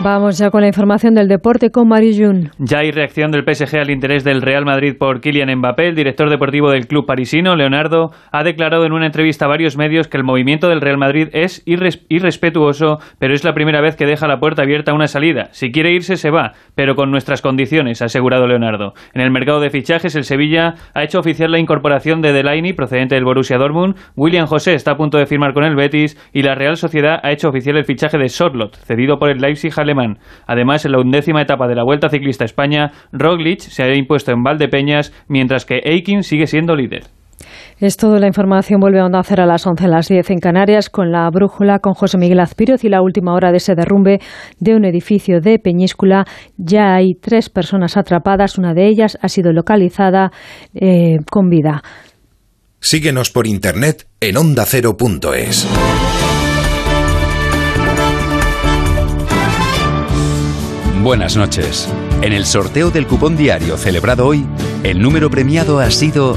Speaker 21: Vamos ya con la información del deporte con Mario Jun.
Speaker 27: Ya hay reacción del PSG al interés del Real Madrid por Kylian Mbappé. El director deportivo del club parisino, Leonardo, ha declarado en una entrevista a varios medios que el movimiento del Real Madrid es irrespetuoso, pero es la primera vez que deja la puerta abierta a una salida. Si quiere irse, se va, pero con nuestras condiciones, ha asegurado Leonardo. En el mercado de fichajes, el Sevilla ha hecho oficial la incorporación de Delaney, procedente del Borussia Dortmund. William José está a punto de firmar con el Betis y la Real Sociedad ha hecho oficial el fichaje de Sorlot, cedido por el Leipzig alemán. Además, en la undécima etapa de la Vuelta Ciclista España, Roglic se ha impuesto en Valdepeñas, mientras que Eikin sigue siendo líder.
Speaker 21: Es toda la información. Vuelve a Onda Cero a las 11, a las 10 en Canarias con la brújula con José Miguel Azpiroz y la última hora de ese derrumbe de un edificio de Peñíscula. Ya hay tres personas atrapadas. Una de ellas ha sido localizada eh, con vida.
Speaker 1: Síguenos por internet en ondacero.es.
Speaker 28: Buenas noches. En el sorteo del cupón diario celebrado hoy, el número premiado ha sido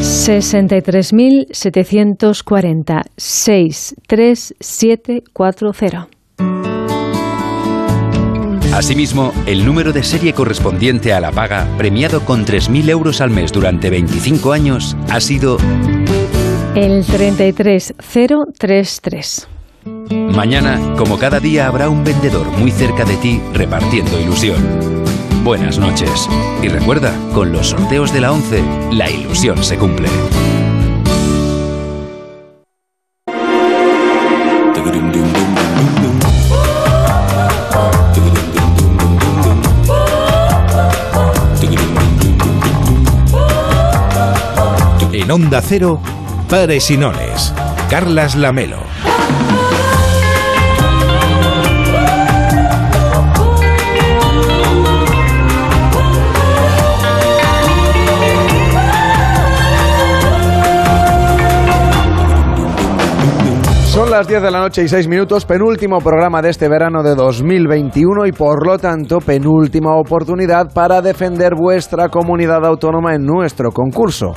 Speaker 21: 63.740 63740.
Speaker 28: Asimismo, el número de serie correspondiente a la paga, premiado con 3.000 euros al mes durante 25 años, ha sido
Speaker 21: El 33033.
Speaker 28: Mañana, como cada día, habrá un vendedor muy cerca de ti repartiendo ilusión. Buenas noches. Y recuerda, con los sorteos de la 11, la ilusión se cumple.
Speaker 1: En Onda Cero, Pares y Nones. Carlas Lamelo.
Speaker 2: Son las 10 de la noche y 6 minutos, penúltimo programa de este verano de 2021 y por lo tanto penúltima oportunidad para defender vuestra comunidad autónoma en nuestro concurso.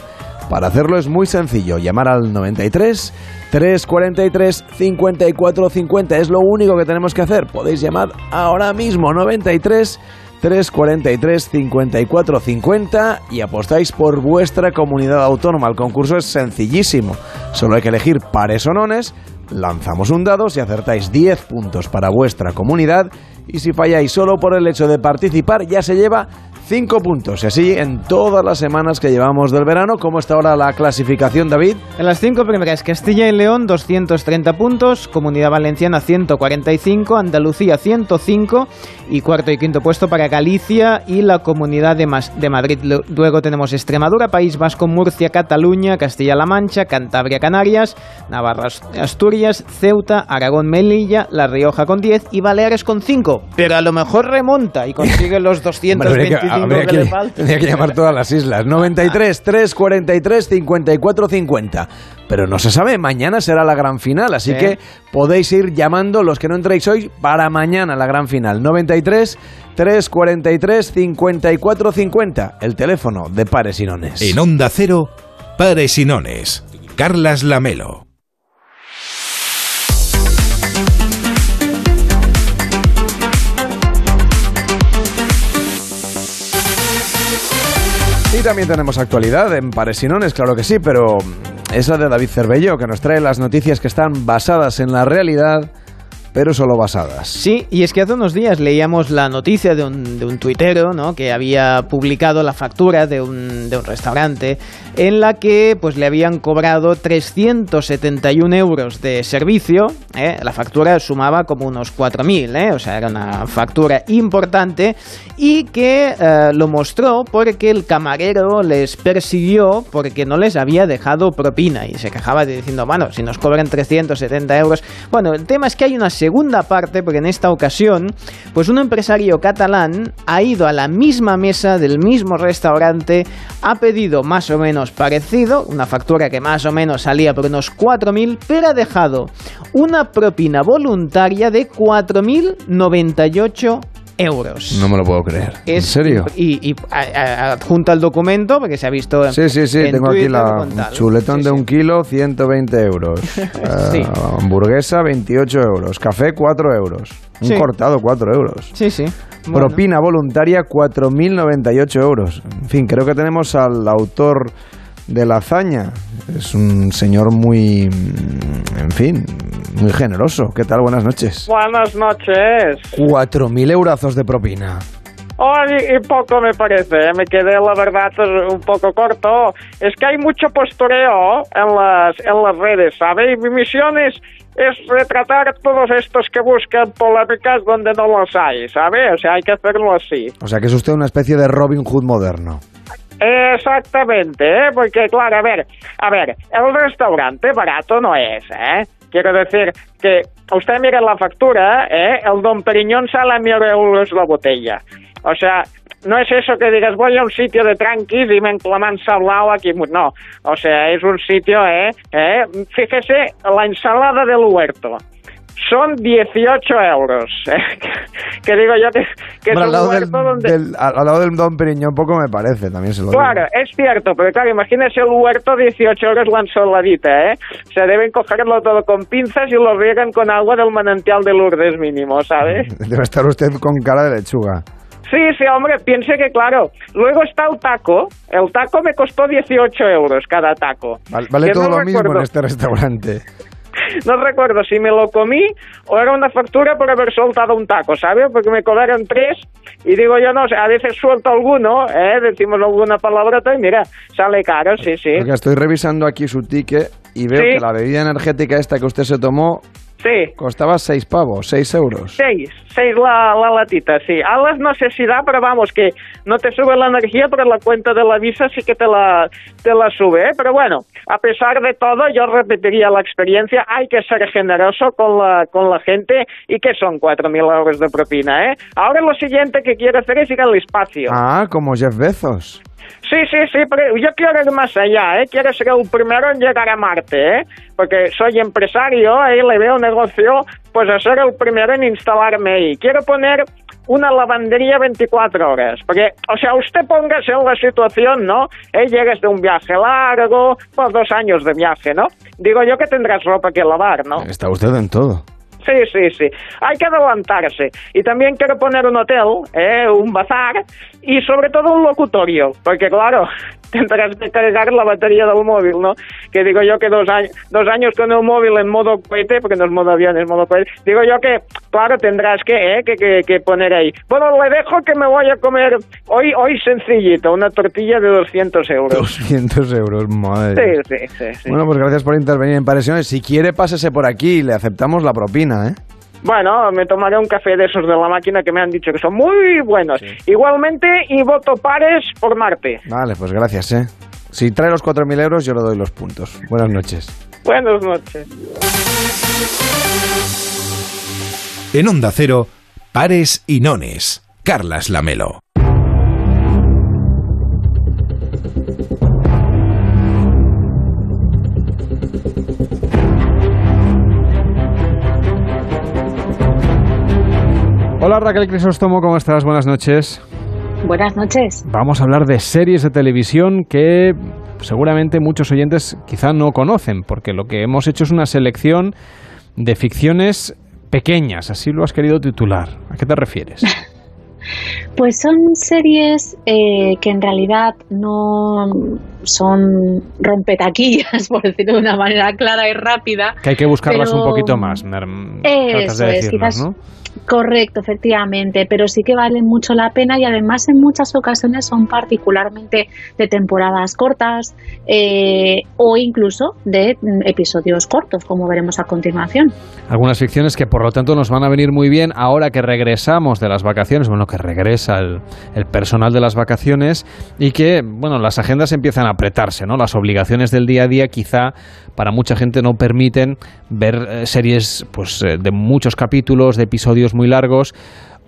Speaker 2: Para hacerlo es muy sencillo, llamar al 93 343 54 50 es lo único que tenemos que hacer. Podéis llamar ahora mismo 93 343 54 50 y apostáis por vuestra comunidad autónoma. El concurso es sencillísimo. Solo hay que elegir pares o nones. Lanzamos un dado, si acertáis 10 puntos para vuestra comunidad y si falláis solo por el hecho de participar ya se lleva 5 puntos. Y así en todas las semanas que llevamos del verano. ¿Cómo está ahora la clasificación, David?
Speaker 5: En las cinco primeras, Castilla y León 230 puntos, Comunidad Valenciana 145, Andalucía 105 y cuarto y quinto puesto para Galicia y la Comunidad de, Mas- de Madrid. Lu- Luego tenemos Extremadura, País Vasco, Murcia, Cataluña, Castilla-La Mancha, Cantabria, Canarias, Navarra, Ast- Asturias, Ceuta, Aragón, Melilla, La Rioja con 10 y Baleares con 5. Pero a lo mejor remonta y consigue los 225
Speaker 2: Habría
Speaker 5: que,
Speaker 2: tendría llamar todas las islas. 93, 343, 54, 50. Pero no se sabe, mañana será la gran final, así
Speaker 5: Sí.
Speaker 2: que podéis ir llamando los que no entréis hoy para mañana la gran final. 93, 343, 54, 50. El teléfono de Pares y Nones.
Speaker 1: En Onda Cero, Pares y Nones. Carlas Lamelo.
Speaker 2: Y también tenemos actualidad en Pares y Nones, claro que sí, pero esa de David Cervello, que nos trae las noticias que están basadas en la realidad, pero solo basadas.
Speaker 5: Sí, y es que hace unos días leíamos la noticia de un, de un tuitero ¿no? que había publicado la factura de un, de un restaurante en la que pues, le habían cobrado 371 euros de servicio. ¿eh? La factura sumaba como unos 4.000, ¿eh? o sea, era una factura importante y que eh, lo mostró porque el camarero les persiguió porque no les había dejado propina y se quejaba diciendo, bueno, si nos cobran 370 euros. Bueno, el tema es que hay una segunda parte porque en esta ocasión, pues un empresario catalán ha ido a la misma mesa del mismo restaurante, ha pedido más o menos parecido, una factura que más o menos salía por unos 4.000, pero ha dejado una propina voluntaria de 4.098 euros.
Speaker 2: No me lo puedo creer. ¿En
Speaker 5: Es-
Speaker 2: serio?
Speaker 5: Y, y adjunta el documento, porque se ha visto en
Speaker 2: Sí, sí, sí,
Speaker 5: en
Speaker 2: tengo aquí la
Speaker 5: tal.
Speaker 2: chuletón de un kilo, 120 euros. Eh. Hamburguesa, 28 euros. Café, 4 euros. Un cortado, 4 euros.
Speaker 5: Sí, sí. Bueno.
Speaker 2: Propina voluntaria, 4.098 euros. En fin, creo que tenemos al autor de la hazaña. Es un señor muy, en fin, muy generoso. ¿Qué tal? Buenas noches.
Speaker 29: Buenas noches.
Speaker 2: 4.000 eurazos de propina.
Speaker 29: Ay, y poco me parece, ¿eh? me quedé la verdad un poco corto. Es que hay mucho postureo en las, en las redes, ¿sabéis? Mi misión es, es retratar a todos estos que buscan polémicas donde no las hay, ¿sabes? O sea, hay que hacerlo así.
Speaker 2: O sea que es usted una especie de Robin Hood moderno.
Speaker 29: Exactamente, ¿eh? porque claro, a ver, a ver, el restaurante barato no es, ¿eh? Quiero decir que usted mira la factura, ¿eh? El Don Periñón sale a mil euros la botella. O sea, no es eso que digas voy a un sitio de tranquis y me enclaman sablao aquí. No, o sea, es un sitio, ¿eh? ¿eh? Fíjese, la ensalada del huerto son 18 euros. que digo yo que, es
Speaker 2: al,
Speaker 29: un
Speaker 2: lado del,
Speaker 29: donde...
Speaker 2: del- al- al lado del Don Periñón poco me parece, también se lo digo.
Speaker 29: Claro, es cierto, pero claro, imagínese el huerto 18 euros la ensaladita, ¿eh? Se deben cogerlo todo con pinzas y lo riegan con agua del manantial de Lourdes mínimo, ¿sabes?
Speaker 2: Debe estar usted con cara de lechuga.
Speaker 29: Sí, sí, hombre, piense que claro. Luego está el taco. El taco me costó 18 euros cada taco.
Speaker 2: Vale, todo
Speaker 29: no
Speaker 2: lo mismo en este restaurante.
Speaker 29: No recuerdo si me lo comí o era una factura por haber soltado un taco, ¿sabes? Porque me cobraron tres y digo yo, no sé, a veces suelto alguno, ¿eh? Decimos alguna palabrota y mira, sale caro, sí, sí.
Speaker 2: Porque estoy revisando aquí su ticket y veo
Speaker 29: Sí.
Speaker 2: que la bebida energética esta que usted se tomó
Speaker 29: Sí.
Speaker 2: costaba 6 pavos, 6 euros.
Speaker 29: Seis, seis la, la latita, sí. Sé si da, pero vamos, que no te sube la energía, pero la cuenta de la visa sí que te la, te la sube, ¿eh? Pero bueno, a pesar de todo, yo repetiría la experiencia, hay que ser generoso con la, con la gente y que son 4.000 euros de propina, ¿eh? Ahora lo siguiente que quiero hacer es ir al espacio.
Speaker 2: Ah, como Jeff Bezos.
Speaker 29: Sí, sí, sí, pero yo quiero ir más allá, ¿eh? Quiero ser el primero en llegar a Marte, ¿eh? Porque soy empresario, ahí le veo negocio, pues a ser el primero en instalarme ahí. Quiero poner una lavandería 24 horas, porque, o sea, usted póngase en la situación, ¿no? Eh, llegas de un viaje largo, pues dos años de viaje, ¿no? Digo yo que tendrás ropa que lavar, ¿no?
Speaker 2: Está usted en todo.
Speaker 29: Sí, sí, sí. Hay que adelantarse. Y también quiero poner un hotel, ¿eh? un bazar y sobre todo un locutorio, porque claro, tendrás que cargar la batería del móvil, ¿no? Que digo yo que dos años, dos años con el móvil en modo cohete, porque no es modo avión, es modo cohete. Digo yo que, claro, tendrás que, ¿eh? que, que, que poner ahí. Bueno, le dejo que me voy a comer hoy, hoy sencillito, una tortilla de 200 euros.
Speaker 2: 200 euros, madre.
Speaker 29: Sí, sí, sí, sí.
Speaker 2: Bueno, pues gracias por intervenir en Paresiones. Si quiere, pásese por aquí y le aceptamos la propina, ¿eh?
Speaker 29: Bueno, me tomaré un café de esos de la máquina que me han dicho que son muy buenos. Igualmente, y voto pares por Marte.
Speaker 2: Vale, pues gracias, ¿eh? Si trae los 4.000 euros, yo le doy los puntos. Buenas noches.
Speaker 29: Buenas noches.
Speaker 1: En Onda Cero, Pares y Nones. Carlas Lamelo.
Speaker 15: Hola Raquel Crisóstomo, ¿cómo estás? Buenas noches.
Speaker 30: Buenas noches.
Speaker 15: Vamos a hablar de series de televisión que seguramente muchos oyentes quizá no conocen, porque lo que hemos hecho es una selección de ficciones pequeñas, así lo has querido titular. ¿A qué te refieres?
Speaker 30: Pues son series eh, que en realidad no son rompetaquillas, por decirlo de una manera clara y rápida.
Speaker 15: Que hay que buscarlas
Speaker 30: pero-
Speaker 15: un poquito más.
Speaker 30: Eso
Speaker 15: de
Speaker 30: es,
Speaker 15: decirnos,
Speaker 30: quizás
Speaker 15: ¿no?
Speaker 30: Correcto, efectivamente, pero sí que valen mucho la pena y además en muchas ocasiones son particularmente de temporadas cortas eh, o incluso de mm, episodios cortos, como veremos a continuación.
Speaker 15: Algunas ficciones que por lo tanto nos van a venir muy bien ahora que regresamos de las vacaciones, bueno, que regresa el, personal de las vacaciones y que, bueno, las agendas empiezan a apretarse, ¿no? Las obligaciones del día a día quizá para mucha gente no permiten ver eh, series pues eh, de muchos capítulos, de episodios muy largos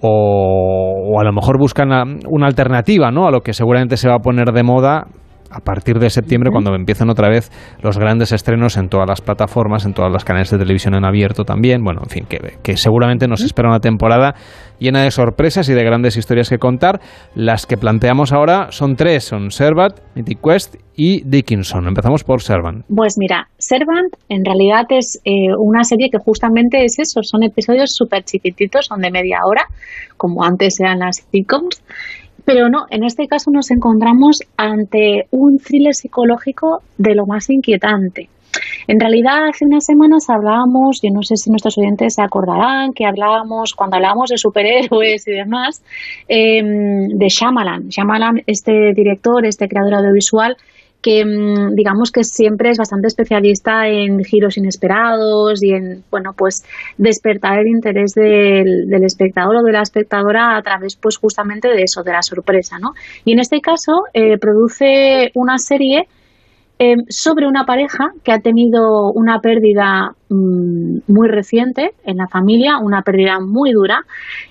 Speaker 15: o, o a lo mejor buscan una alternativa, ¿no? A lo que seguramente se va a poner de moda a partir de septiembre, cuando empiezan otra vez los grandes estrenos en todas las plataformas, en todas las canales de televisión en abierto también. Bueno, en fin, que, que seguramente nos espera una temporada llena de sorpresas y de grandes historias que contar. Las que planteamos ahora son tres, son Servat, Mythic Quest y Dickinson. Empezamos por Servant.
Speaker 30: Pues mira, Servant en realidad es eh, una serie que justamente es eso, son episodios súper chiquititos, son de media hora, como antes eran las sitcoms, pero no, en este caso nos encontramos ante un thriller psicológico de lo más inquietante. En realidad, hace unas semanas hablábamos, yo no sé si nuestros oyentes se acordarán, que hablábamos, cuando hablábamos de superhéroes y demás, eh, de Shyamalan. Shyamalan, este director, este creador audiovisual, que mm, digamos que siempre es bastante especialista en giros inesperados y en, bueno, pues despertar el interés del, espectador o de la espectadora a través, pues justamente de eso, de la sorpresa, ¿no? Y en este caso eh, produce una serie eh, sobre una pareja que ha tenido una pérdida mm, muy reciente en la familia, una pérdida muy dura,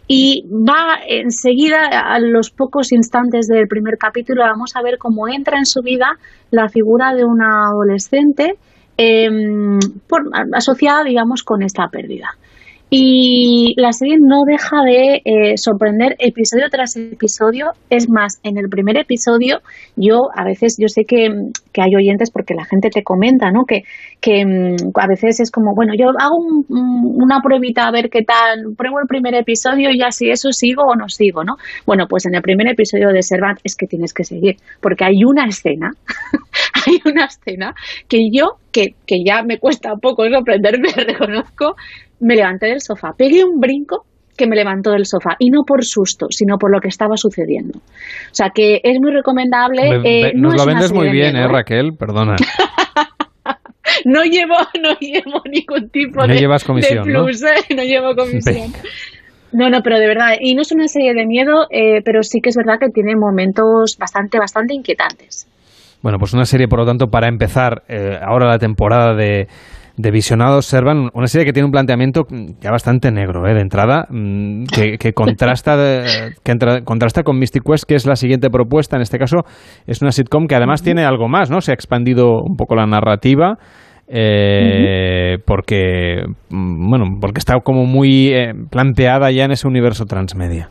Speaker 30: y va enseguida, a los pocos instantes del primer capítulo, vamos a ver cómo entra en su vida la figura de una adolescente em, asociada, digamos, con esta pérdida. Y la serie no deja de eh, sorprender episodio tras episodio. Es más, en el primer episodio, yo a veces, yo sé que, que hay oyentes porque la gente te comenta, ¿no? Que, que mm, a veces es como, bueno, yo hago un- un- una pruebita a ver qué tal, pruebo el primer episodio y ya si eso sigo o no sigo, ¿no? Bueno, pues en el primer episodio de Servant es que tienes que seguir, porque hay una escena hay una escena que yo, que, que ya me cuesta un poco sorprenderme, reconozco, me levanté del sofá, pegué un brinco que me levantó del sofá y no por susto, sino por lo que estaba sucediendo. O sea que es muy recomendable. Eh, no
Speaker 15: Nos
Speaker 30: es
Speaker 15: lo vendes muy bien,
Speaker 30: miedo,
Speaker 15: ¿eh, Raquel? Perdona.
Speaker 30: No llevo, no llevo ningún tipo
Speaker 15: No
Speaker 30: de,
Speaker 15: llevas comisión,
Speaker 30: de
Speaker 15: ¿no?
Speaker 30: plus, ¿eh? no llevo comisión. No, no, pero de verdad, y no es una serie de miedo, eh, pero sí que es verdad que tiene momentos bastante, bastante inquietantes.
Speaker 15: Bueno, pues una serie, por lo tanto, para empezar eh, ahora la temporada de, de Visionados, Servan, una serie que tiene un planteamiento mm, ya bastante negro, ¿eh? de entrada, mm, que, que contrasta de- que entra- contrasta con Mystic Quest, que es la siguiente propuesta. En este caso, es una sitcom que además tiene algo más, ¿no? Se ha expandido un poco la narrativa. eh, porque mm, bueno porque está como muy eh, planteada ya en ese universo transmedia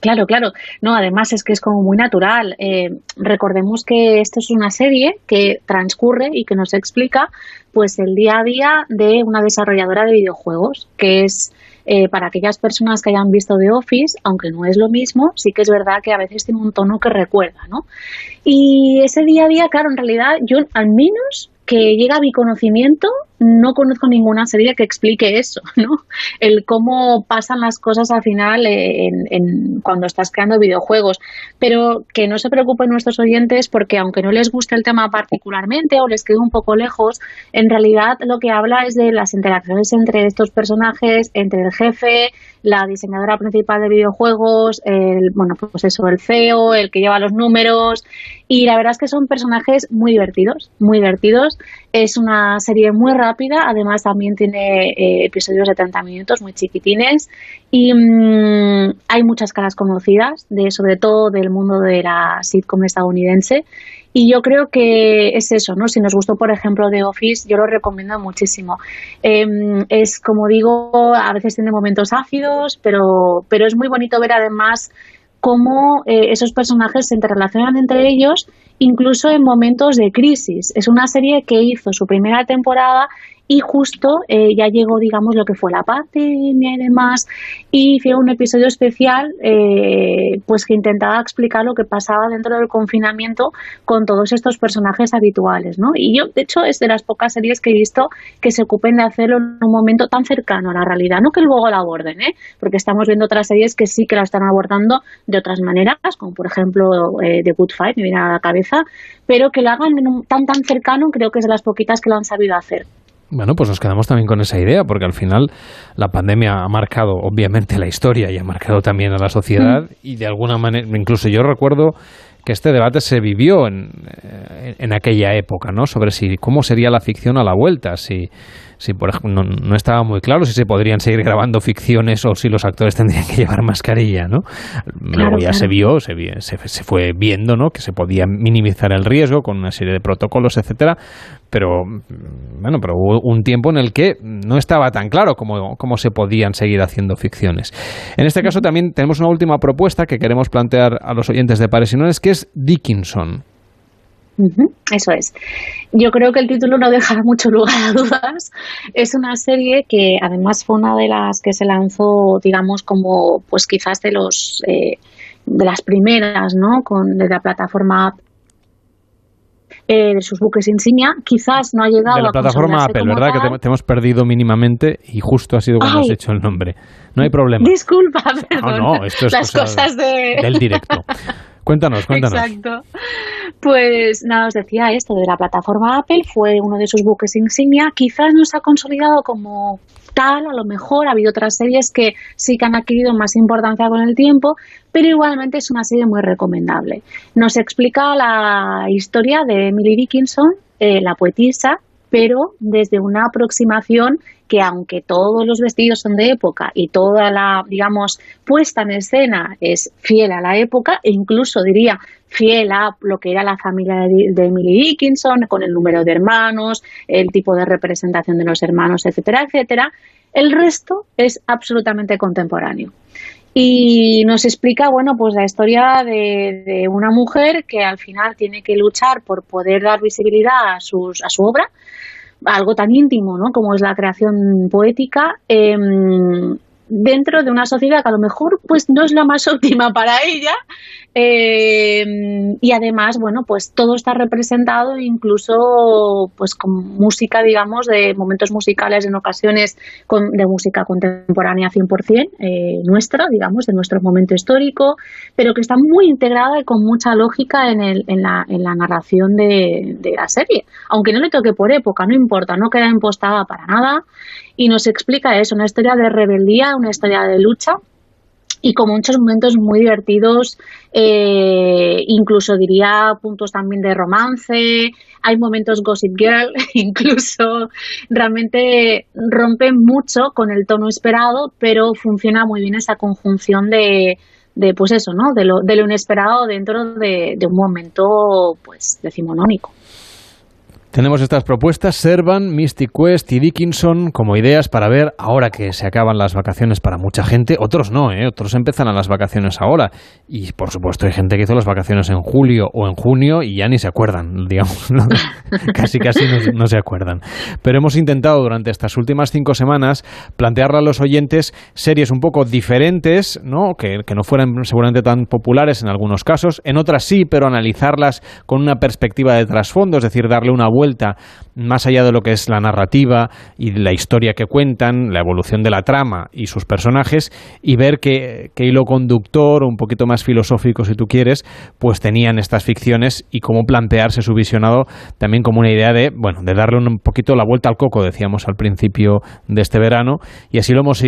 Speaker 30: Claro, claro. No, además es que es como muy natural. Eh, recordemos que esto es una serie que transcurre y que nos explica pues el día a día de una desarrolladora de videojuegos, que es eh, para aquellas personas que hayan visto The Office, aunque no es lo mismo, sí que es verdad que a veces tiene un tono que recuerda, ¿no? Y ese día a día, claro, en realidad yo al menos que llega a mi conocimiento, no conozco ninguna serie que explique eso, ¿no? El cómo pasan las cosas al final en, en- cuando estás creando videojuegos. Pero que no se preocupen nuestros oyentes porque aunque no les guste el tema particularmente o les quede un poco lejos, en realidad lo que habla es de las interacciones entre estos personajes, entre el jefe, la diseñadora principal de videojuegos, el, bueno, pues eso, el CEO, el que lleva los números. Y la verdad es que son personajes muy divertidos, muy divertidos. Es una serie muy rápida, además también tiene eh, episodios de 30 minutos muy chiquitines y mm, hay muchas caras conocidas, de, sobre todo del mundo de la sitcom estadounidense. Y yo creo que es eso, ¿no? Si nos gustó, por ejemplo, The Office, yo lo recomiendo muchísimo. Em, es, como digo, a veces tiene momentos ácidos, pero, pero es muy bonito ver además cómo eh, esos personajes se interrelacionan entre ellos, incluso en momentos de crisis. Es una serie que hizo su primera temporada y justo eh, ya llegó, digamos, lo que fue la pandemia y demás, y hicieron un episodio especial, eh, pues que intentaba explicar lo que pasaba dentro del confinamiento con todos estos personajes habituales, ¿no? Y yo, de hecho, es de las pocas series que he visto que se ocupen de hacerlo en un momento tan cercano a la realidad, no que luego la aborden, ¿eh? Porque estamos viendo otras series que sí que la están abordando de otras maneras, como por ejemplo eh, The Good Fight, me viene a la cabeza, pero que lo hagan en un- tan tan cercano, creo que es de las poquitas que lo han sabido hacer.
Speaker 15: Bueno, pues nos quedamos también con esa idea, porque al final la pandemia ha marcado obviamente la historia y ha marcado también a la sociedad y de alguna manera, incluso yo recuerdo que este debate se vivió en, eh, en aquella época, ¿no? Sobre si cómo sería la ficción a la vuelta, si, si por ejemplo, no, no estaba muy claro si se podrían seguir grabando ficciones o si los actores tendrían que llevar mascarilla, ¿no? Luego ya
Speaker 30: claro.
Speaker 15: se vio, se, se, se fue viendo, ¿no? Que se podía minimizar el riesgo con una serie de protocolos, etcétera, pero mm, bueno, pero hubo un tiempo en el que no estaba tan claro cómo, cómo se podían seguir haciendo ficciones. En este caso también tenemos una última propuesta que queremos plantear a los oyentes de Pares y Nones, que es Dickinson.
Speaker 30: Eso es. Yo creo que el título no deja mucho lugar a dudas. Es una serie que además fue una de las que se lanzó, digamos, como pues quizás de los eh, de las primeras, ¿no? Con de la plataforma eh, de sus buques insignia. Quizás no ha llegado
Speaker 15: De la
Speaker 30: a
Speaker 15: plataforma Apple, ¿verdad? Que te, te hemos perdido mínimamente y justo ha sido cuando
Speaker 30: Ay.
Speaker 15: has hecho el nombre. No hay problema.
Speaker 30: Disculpa, perdón.
Speaker 15: no, esto es
Speaker 30: las
Speaker 15: cosa
Speaker 30: cosas de
Speaker 15: del directo. Cuéntanos, cuéntanos.
Speaker 30: Exacto. Pues nada, os decía esto de la plataforma Apple, fue uno de sus buques insignia. Quizás no se ha consolidado como tal, a lo mejor ha habido otras series que sí que han adquirido más importancia con el tiempo, pero igualmente es una serie muy recomendable. Nos explica la historia de Emily Dickinson, eh, la poetisa, pero desde una aproximación que aunque todos los vestidos son de época y toda la, digamos, puesta en escena es fiel a la época e incluso diría fiel a lo que era la familia de, Emily Dickinson, con el número de hermanos, el tipo de representación de los hermanos, etcétera, etcétera, el resto es absolutamente contemporáneo y nos explica bueno pues la historia de, una mujer que al final tiene que luchar por poder dar visibilidad a, sus, a su obra algo tan íntimo ¿no? como es la creación poética eh, dentro de una sociedad que a lo mejor pues no es la más óptima para ella eh, y además bueno pues todo está representado incluso pues con música digamos de momentos musicales en ocasiones con, de música contemporánea 100% eh, nuestra digamos de nuestro momento histórico pero que está muy integrada y con mucha lógica en, el, en, la, en la narración de, de la serie. Aunque no le toque por época no importa no queda impostada para nada y nos explica eso, una historia de rebeldía, una historia de lucha y con muchos momentos muy divertidos, eh, incluso diría puntos también de romance, hay momentos Gossip Girl, incluso realmente rompe mucho con el tono esperado, pero funciona muy bien esa conjunción de, de pues eso, ¿no? De lo, de lo inesperado dentro de, de un momento pues decimonónico.
Speaker 15: Tenemos estas propuestas, Servan, Mystic Quest y Dickinson, como ideas para ver ahora que se acaban las vacaciones para mucha gente. Otros no, ¿eh? otros empiezan a las vacaciones ahora. Y por supuesto hay gente que hizo las vacaciones en julio o en junio y ya ni se acuerdan, digamos. casi casi no, no, se acuerdan. Pero hemos intentado durante estas últimas cinco semanas plantearle a los oyentes series un poco diferentes, ¿no? Que, que no fueran seguramente tan populares en algunos casos. En otras sí, pero analizarlas con una perspectiva de trasfondo, es decir, darle una vuelta vuelta más allá de lo que es la narrativa y la historia que cuentan, la evolución de la trama y sus personajes, y ver que hilo conductor, un poquito más filosófico si tú quieres, pues tenían estas ficciones y cómo plantearse su visionado también como una idea de, bueno, de darle un poquito la vuelta al coco, decíamos al principio de este verano, y así lo hemos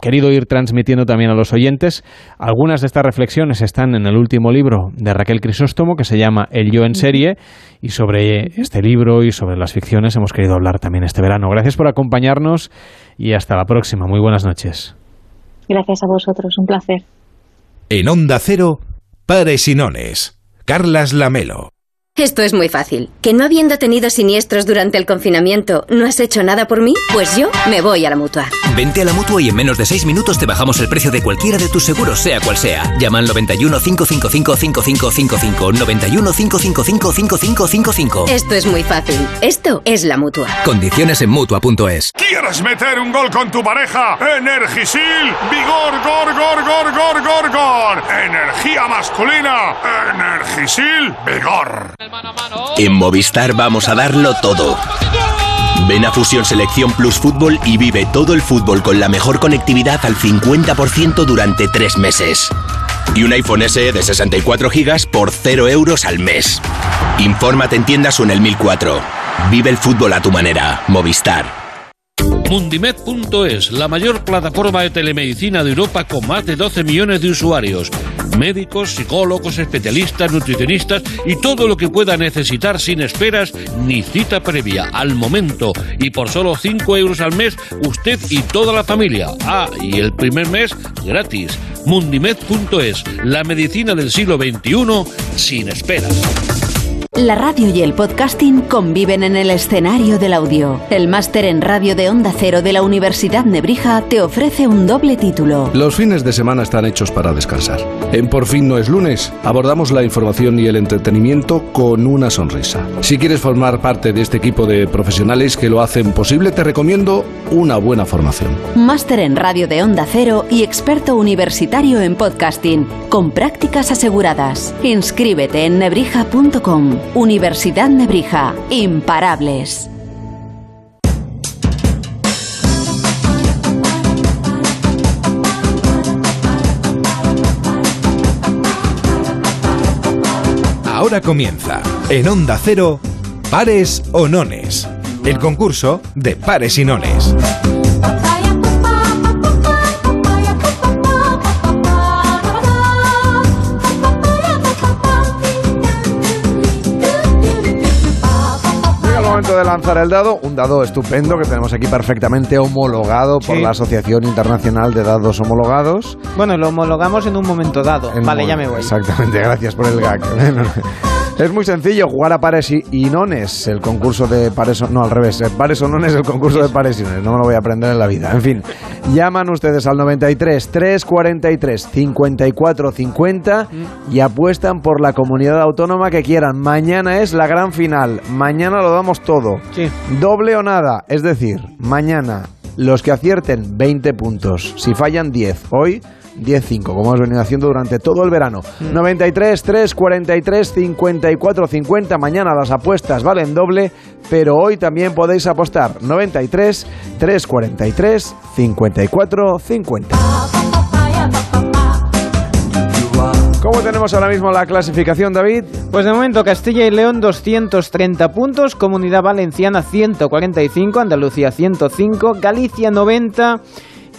Speaker 15: querido ir transmitiendo también a los oyentes. Algunas de estas reflexiones están en el último libro de Raquel Crisóstomo, que se llama El yo en serie, y sobre este libro y sobre las ficciones hemos querido hablar también este verano. Gracias por acompañarnos y hasta la próxima. Muy buenas noches.
Speaker 30: Gracias a vosotros, un placer.
Speaker 1: En Onda Cero, Pares y Nones, Carlas Lamelo.
Speaker 7: Esto es muy fácil. ¿Que no habiendo tenido siniestros durante el confinamiento, no has hecho nada por mí? Pues yo me voy a la mutua.
Speaker 31: Vente a la mutua y en menos de seis minutos te bajamos el precio de cualquiera de tus seguros, sea cual sea. Llama al 91 555 5555. 91 555 5555.
Speaker 7: Esto es muy fácil. Esto es la mutua.
Speaker 31: Condiciones en mutua.es.
Speaker 32: ¿Quieres meter un gol con tu pareja? Energisil, vigor, gor, gor, gor, gor, gor, gor. Energía masculina. Energisil, vigor.
Speaker 31: En Movistar vamos a darlo todo. Ven a Fusión Selección Plus Fútbol y vive todo el fútbol con la mejor conectividad al 50% durante tres meses. Y un iPhone SE de 64 GB por 0 euros al mes. Infórmate en tiendas o en el 1004. Vive el fútbol a tu manera. Movistar.
Speaker 33: Mundimed.es, la mayor plataforma de telemedicina de Europa con más de 12 millones de usuarios. Médicos, psicólogos, especialistas, nutricionistas y todo lo que pueda necesitar sin esperas ni cita previa, al momento. Y por solo 5 euros al mes, usted y toda la familia. Ah, y el primer mes gratis. Mundimed.es, la medicina del siglo XXI sin esperas.
Speaker 13: La radio y el podcasting conviven en el escenario del audio. El máster en radio de Onda Cero de la Universidad Nebrija te ofrece un doble título.
Speaker 34: Los fines de semana están hechos para descansar. En Por fin no es lunes, abordamos la información y el entretenimiento con una sonrisa. Si quieres formar parte de este equipo de profesionales que lo hacen posible, te recomiendo una buena formación.
Speaker 13: Máster en radio de Onda Cero y experto universitario en podcasting, con prácticas aseguradas. Inscríbete en nebrija.com. Universidad Nebrija. Imparables.
Speaker 1: Ahora comienza, en Onda Cero, Pares o Nones. El concurso de pares y nones.
Speaker 2: De lanzar el dado, un dado estupendo que tenemos aquí perfectamente homologado por
Speaker 5: Sí.
Speaker 2: la Asociación Internacional de Dados Homologados.
Speaker 5: Bueno, lo homologamos en un momento dado.
Speaker 2: En
Speaker 5: vale, ya me voy.
Speaker 2: Exactamente, gracias por el gag. Es muy sencillo jugar a pares y, y nones, el concurso de pares o, no al revés, eh, pares o nones el concurso de pares y nones, no me lo voy a aprender en la vida. En fin, llaman ustedes al 93 343 54 50 y apuestan por la comunidad autónoma que quieran. Mañana es la gran final, mañana lo damos todo. Doble o nada, es decir, mañana los que acierten 20 puntos, si fallan 10, hoy 10-5, como hemos venido haciendo durante todo el verano. 93, 3, 43, 54, 50. Mañana las apuestas valen doble, pero hoy también podéis apostar. 93, 3, 43, 54, 50. ¿Cómo tenemos ahora mismo la clasificación, David?
Speaker 5: Pues de momento Castilla y León 230 puntos, Comunidad Valenciana 145, Andalucía 105, Galicia 90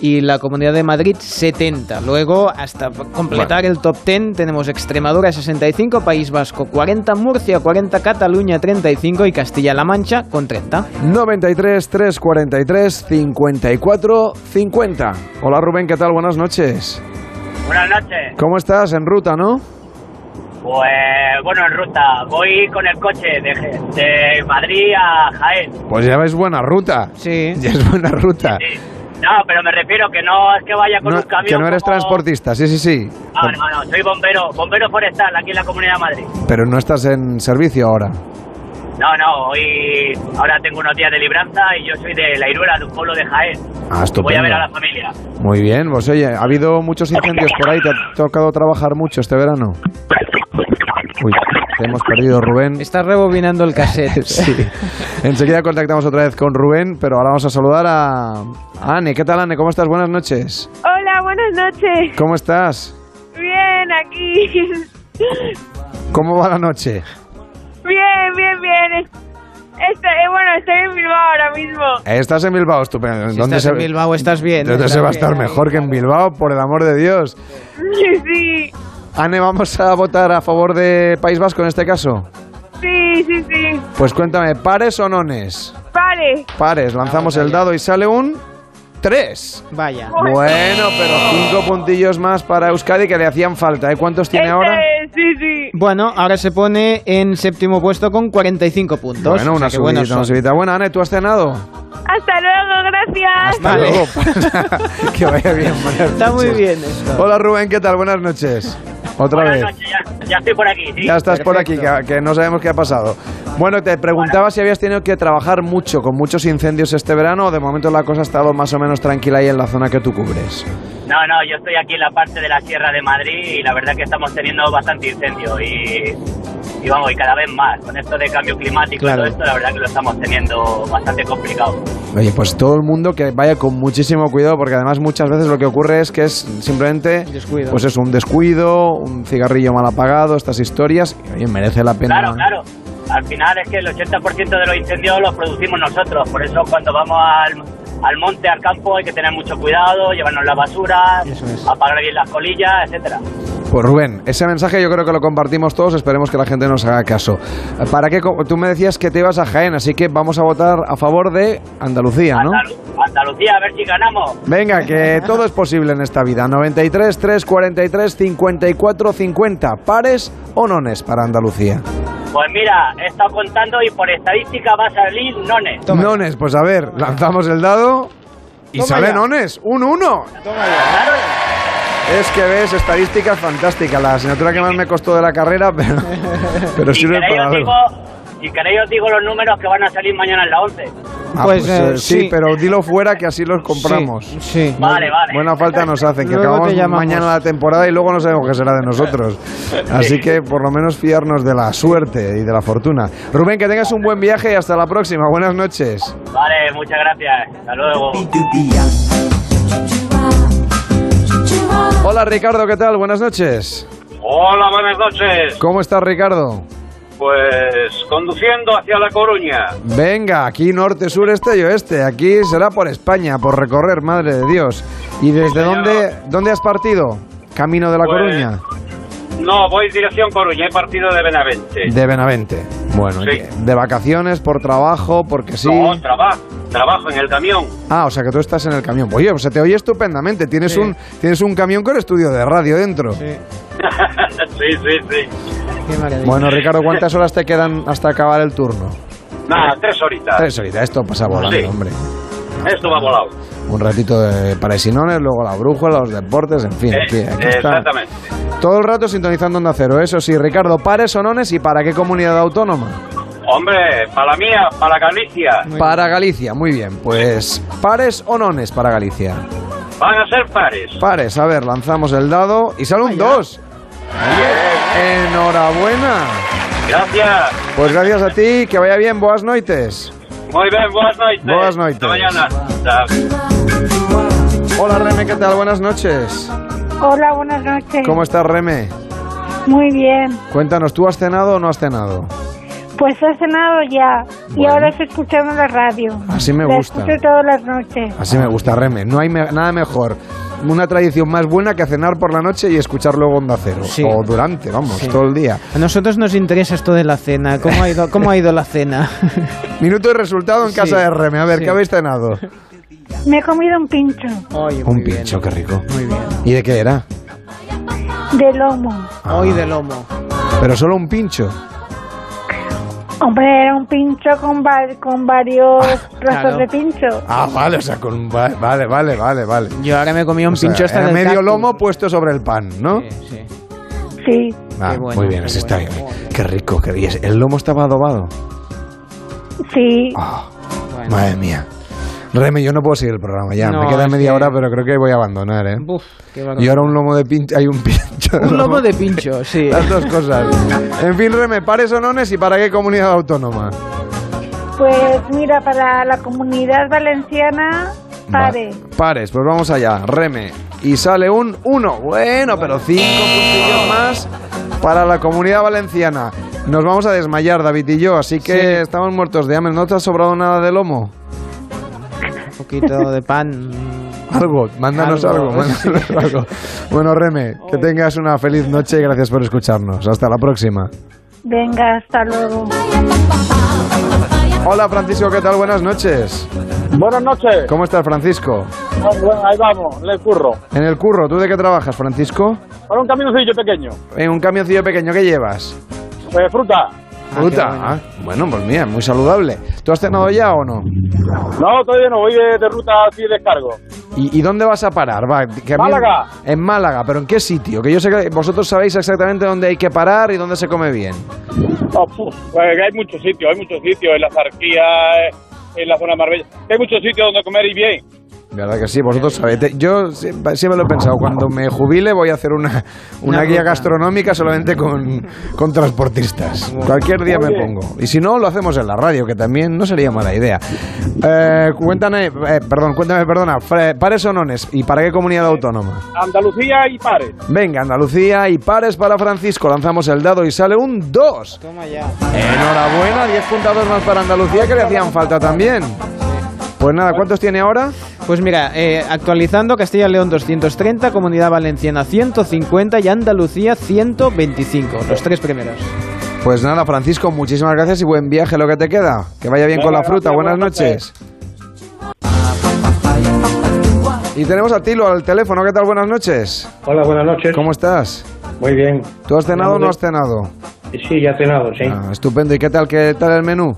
Speaker 5: y la Comunidad de Madrid 70. Luego, hasta completar el top 10, tenemos Extremadura 65, País Vasco 40, Murcia 40, Cataluña 35 y Castilla-La Mancha con 30.
Speaker 2: 93, 3, 43, 54, 50. Hola Rubén, ¿qué tal? Buenas noches.
Speaker 35: Buenas noches.
Speaker 2: ¿Cómo estás? En ruta, ¿no?
Speaker 35: Pues bueno, en ruta. Voy con el coche de, de Madrid a Jaén.
Speaker 2: Pues ya ves buena ruta.
Speaker 5: Sí.
Speaker 2: Ya es buena ruta.
Speaker 35: No, pero me refiero que no es que vaya con
Speaker 2: No,
Speaker 35: un camión.
Speaker 2: que no eres
Speaker 35: como-
Speaker 2: transportista, sí, sí, sí.
Speaker 35: No, no, no, soy bombero, bombero forestal aquí en la Comunidad de Madrid.
Speaker 2: Pero no estás en servicio ahora.
Speaker 35: No, no, hoy ahora tengo unos días de libranza y yo soy de La Iruela, de un pueblo de Jaén.
Speaker 2: Ah,
Speaker 35: Voy
Speaker 2: estupendo.
Speaker 35: a ver a la familia.
Speaker 2: Muy bien, pues oye, ha habido muchos incendios por ahí, te ha tocado trabajar mucho este verano. Uy, te hemos perdido, Rubén.
Speaker 5: Está rebobinando el cassette.
Speaker 2: sí. Enseguida contactamos otra vez con Rubén, pero ahora vamos a saludar a a Anne. ¿Qué tal, Anne? ¿Cómo estás? Buenas noches.
Speaker 36: Hola, buenas noches.
Speaker 2: ¿Cómo estás?
Speaker 36: Bien, aquí.
Speaker 2: ¿Cómo va la noche?
Speaker 36: Bien, bien, bien. Estoy, eh, bueno, estoy en Bilbao ahora mismo.
Speaker 2: Estás en Bilbao, estupendo.
Speaker 5: Si
Speaker 2: ¿Dónde
Speaker 5: estás
Speaker 2: se,
Speaker 5: en Bilbao estás bien.
Speaker 2: ¿Dónde
Speaker 5: estás
Speaker 2: se va a
Speaker 5: bien.
Speaker 2: estar mejor que en Bilbao, por el amor de Dios?
Speaker 36: Sí,
Speaker 2: Anne, ¿vamos a votar a favor de País Vasco en este caso?
Speaker 36: sí, sí, sí.
Speaker 2: Pues cuéntame, ¿pares o nones?
Speaker 36: Vale.
Speaker 2: Pares, lanzamos el dado y sale un 3.
Speaker 5: Vaya.
Speaker 2: Bueno, pero cinco puntillos más para Euskadi que le hacían falta. ¿eh? ¿Cuántos tiene ahora?
Speaker 36: Sí, sí.
Speaker 5: Bueno, ahora se pone en séptimo puesto con 45 puntos.
Speaker 2: Bueno,
Speaker 5: O sea
Speaker 2: una
Speaker 5: que buenos
Speaker 2: subidita, una
Speaker 5: son.
Speaker 2: subidita. Bueno, Anne, ¿tú has cenado?
Speaker 36: Hasta luego, gracias.
Speaker 2: Hasta luego. que vaya bien. buenas
Speaker 5: Está muy bien esto.
Speaker 2: Hola Rubén, ¿qué tal? Buenas noches. Otra
Speaker 35: Buenas
Speaker 2: vez.
Speaker 35: noches, ya, ya estoy por aquí, sí.
Speaker 2: Ya estás por aquí, que, que no sabemos qué ha pasado. Bueno, te preguntaba si habías tenido que trabajar mucho con muchos incendios este verano o de momento la cosa ha estado más o menos tranquila ahí en la zona que tú cubres.
Speaker 35: No, no, yo estoy aquí en la parte de la Sierra de Madrid y la verdad que estamos teniendo bastante incendio y, y vamos, y cada vez más. Con esto de cambio climático
Speaker 2: Claro.
Speaker 35: y todo esto, la verdad que lo estamos teniendo bastante complicado.
Speaker 2: Oye, pues todo el mundo que vaya con muchísimo cuidado porque además muchas veces lo que ocurre es que es simplemente
Speaker 5: Descuido.
Speaker 2: pues es un descuido, un cigarrillo mal apagado, estas historias, y oye, merece la pena.
Speaker 35: Claro, claro. Al final es que el 80% de los incendios los producimos nosotros, por eso cuando vamos al, al monte, al campo, hay que tener mucho cuidado, llevarnos la basura, apagar bien las colillas, etcétera.
Speaker 2: Pues Rubén, ese mensaje yo creo que lo compartimos todos, esperemos que la gente nos haga caso. ¿Para qué? co- Tú me decías que te ibas a Jaén, así que vamos a votar a favor de Andalucía, ¿no?
Speaker 35: Andalu- Andalucía, a ver si ganamos.
Speaker 2: Venga, que todo es posible en esta vida. 93, 3, 43, 54, 50. ¿Pares o nones para Andalucía?
Speaker 35: Pues mira, he estado contando y por estadística va a salir nones.
Speaker 2: Nones, pues a ver, lanzamos el dado y
Speaker 35: Toma
Speaker 2: sale
Speaker 35: ya.
Speaker 2: nones. Un 1. Es que ves, estadística fantástica. La asignatura que más me costó de la carrera, pero, pero
Speaker 35: Si
Speaker 2: sirve
Speaker 35: queréis,
Speaker 2: para algo.
Speaker 35: si queréis os digo los números que van a salir mañana en la 11.
Speaker 2: Ah, pues, eh, sí, pero dilo fuera que así los compramos.
Speaker 5: Sí.
Speaker 35: Vale, vale.
Speaker 2: Buena falta nos hacen, que
Speaker 5: Luego
Speaker 2: acabamos mañana la temporada y luego no sabemos qué será de nosotros. Así que por lo menos fiarnos de la suerte y de la fortuna. Rubén, que tengas un buen viaje y hasta la próxima. Buenas noches.
Speaker 35: Vale, muchas gracias. Hasta luego.
Speaker 2: Hola Ricardo, ¿qué tal? Buenas noches.
Speaker 37: Hola, buenas noches.
Speaker 2: ¿Cómo estás, Ricardo?
Speaker 37: Pues conduciendo hacia La Coruña.
Speaker 2: Venga, aquí norte, sur, este y oeste. Aquí será por España, por recorrer, madre de Dios. ¿Y desde dónde, dónde has partido? Camino de La
Speaker 37: Pues,
Speaker 2: Coruña.
Speaker 37: No, voy dirección Coruña, he partido de Benavente.
Speaker 2: De Benavente. Bueno,
Speaker 37: Sí.
Speaker 2: de vacaciones, por trabajo, porque sí.
Speaker 37: No, trabajo, trabajo en el camión.
Speaker 2: Ah, o sea que tú estás en el camión. Oye, pues se te oye estupendamente. Tienes,
Speaker 37: Sí.
Speaker 2: un, tienes un camión con estudio de radio dentro.
Speaker 37: sí, sí, sí.
Speaker 2: Bueno, Ricardo, ¿cuántas horas te quedan hasta acabar el turno?
Speaker 37: Nada, tres horitas.
Speaker 2: Tres horitas. Esto pasa volando,
Speaker 37: Sí.
Speaker 2: hombre.
Speaker 37: Esto va volado.
Speaker 2: Un ratito de paresinones, luego la brújula, los deportes, en fin.
Speaker 37: Eh,
Speaker 2: aquí, aquí está.
Speaker 37: exactamente.
Speaker 2: Todo el rato sintonizando Onda Cero. Eso sí, Ricardo, pares o nones y para qué comunidad autónoma.
Speaker 37: Hombre, para la mía, para Galicia.
Speaker 2: Para Galicia, muy bien. Pues pares o nones para Galicia.
Speaker 37: Van a ser pares.
Speaker 2: Pares, a ver, lanzamos el dado y sale un 2. Enhorabuena.
Speaker 37: Gracias.
Speaker 2: Pues gracias a ti, que vaya bien, boas noites.
Speaker 37: Muy bien, buenas noches.
Speaker 2: Buenas noites.
Speaker 37: Hasta mañana. Chao.
Speaker 2: Hola Reme, ¿qué tal? Buenas noches.
Speaker 38: Hola, buenas noches.
Speaker 2: ¿Cómo estás Reme?
Speaker 38: Muy bien.
Speaker 2: Cuéntanos, ¿tú has cenado o no has cenado?
Speaker 38: Pues he cenado ya y ahora estoy escuchando la radio.
Speaker 2: Así me
Speaker 38: La
Speaker 2: gusta.
Speaker 38: escucho todas las noches.
Speaker 2: Así me gusta, Reme. No hay me- nada mejor. Una tradición más buena que cenar por la noche y escuchar luego Onda Cero.
Speaker 5: Sí.
Speaker 2: O durante, vamos,
Speaker 5: Sí.
Speaker 2: todo el día.
Speaker 5: A nosotros nos interesa esto de la cena. ¿Cómo ha ido, cómo ha ido la cena?
Speaker 2: Minuto de resultado en
Speaker 5: Sí.
Speaker 2: casa de Reme. A ver,
Speaker 5: Sí.
Speaker 2: ¿qué habéis cenado?
Speaker 38: Me he comido un pincho
Speaker 2: Un pincho, qué rico.
Speaker 5: Muy bien.
Speaker 2: ¿Y de qué era?
Speaker 38: de lomo.
Speaker 5: Hoy de lomo.
Speaker 2: Pero solo un pincho.
Speaker 38: Hombre, era un pincho con, va- con varios trozos
Speaker 5: claro.
Speaker 38: de pincho.
Speaker 2: Ah, vale, o sea, con... va- Vale, vale, vale, vale.
Speaker 5: Yo ahora me comí un
Speaker 2: O sea,
Speaker 5: pincho hasta
Speaker 2: medio
Speaker 5: cactus.
Speaker 2: lomo puesto sobre el pan, ¿no?
Speaker 38: Sí.
Speaker 2: Ah,
Speaker 5: Qué bueno,
Speaker 2: muy bien, ese está bien. Qué rico, qué bien. ¿El lomo estaba adobado?
Speaker 38: Sí.
Speaker 2: Ah, Madre mía. Reme, yo no puedo seguir el programa ya.
Speaker 5: No,
Speaker 2: Me queda media
Speaker 5: que-
Speaker 2: hora, pero creo que voy a abandonar, ¿eh?
Speaker 5: Uf, qué
Speaker 2: y ahora un lomo de pincho. Hay un pincho.
Speaker 5: Un lomo de pincho, sí.
Speaker 2: Las dos cosas. En fin, Reme, pares o nones y para qué comunidad autónoma.
Speaker 38: Pues mira, para la comunidad valenciana, pare.
Speaker 2: Pares, pues vamos allá. Reme. Y sale un 1. Bueno, pero 5 puntillos más para la comunidad valenciana. Nos vamos a desmayar, David y yo, así que estamos muertos de hambre. ¿No te ha sobrado nada de lomo?
Speaker 5: Un poquito de pan.
Speaker 2: Algo, mándanos algo,
Speaker 5: Algo,
Speaker 2: mándanos
Speaker 5: sí.
Speaker 2: algo. Bueno, Reme, que tengas una feliz noche y gracias por escucharnos. Hasta la próxima.
Speaker 38: Venga, hasta luego.
Speaker 2: Hola, Francisco, ¿qué tal? Buenas noches.
Speaker 39: Buenas noches.
Speaker 2: ¿Cómo estás, Francisco?
Speaker 39: Bueno, ahí vamos, le curro.
Speaker 2: En el curro, ¿tú de qué trabajas, Francisco?
Speaker 39: Con un camioncillo pequeño.
Speaker 2: En un camioncillo pequeño, ¿qué llevas?
Speaker 39: Eh, fruta.
Speaker 2: Fruta. Ah, bueno, pues mira, muy saludable. ¿Tú has cenado ya o no?
Speaker 39: No, todavía no, voy de, de ruta así de descargo.
Speaker 2: ¿Y, y dónde vas a parar? Va, que a mí-
Speaker 39: Málaga.
Speaker 2: En Málaga, pero ¿en qué sitio? Que yo sé que vosotros sabéis exactamente dónde hay que parar y dónde se come bien.
Speaker 39: Oh, puf, pues hay muchos sitios, hay muchos sitios, en la Zarquía, en la zona de Marbella. Hay muchos sitios donde comer y bien.
Speaker 2: ¿Verdad que sí? Vosotros sabéis. Yo siempre siempre lo he pensado. Cuando me jubile voy a hacer una, una,
Speaker 5: Una
Speaker 2: guía gastronómica solamente con, con transportistas. Cualquier día me pongo. Y si no, lo hacemos en la radio, que también no sería mala idea. Eh, cuéntame, eh, perdón, cuéntame, perdona. ¿Pares o nones? ¿Y para qué comunidad autónoma?
Speaker 39: Andalucía y Pares.
Speaker 2: Venga, Andalucía y pares para Francisco. Lanzamos el dado y sale un 2.
Speaker 5: Toma ya.
Speaker 2: Enhorabuena, 10 puntados más para Andalucía que le hacían falta también. Pues nada, ¿cuántos tiene ahora?
Speaker 5: Pues mira, eh, actualizando Castilla y León 230, Comunidad Valenciana 150 y Andalucía 125, los tres primeros.
Speaker 2: Pues nada, Francisco, muchísimas gracias y buen viaje lo que te queda. Que vaya bien con la fruta. Buenas noches. Y tenemos a Tilo al teléfono. ¿Qué tal? Buenas noches.
Speaker 40: Hola, buenas noches.
Speaker 2: ¿Cómo estás?
Speaker 40: Muy bien.
Speaker 2: ¿Tú has cenado o no has cenado?
Speaker 40: Sí, ya he cenado, sí.
Speaker 2: Ah, estupendo. ¿Y qué tal? ¿Qué tal el menú?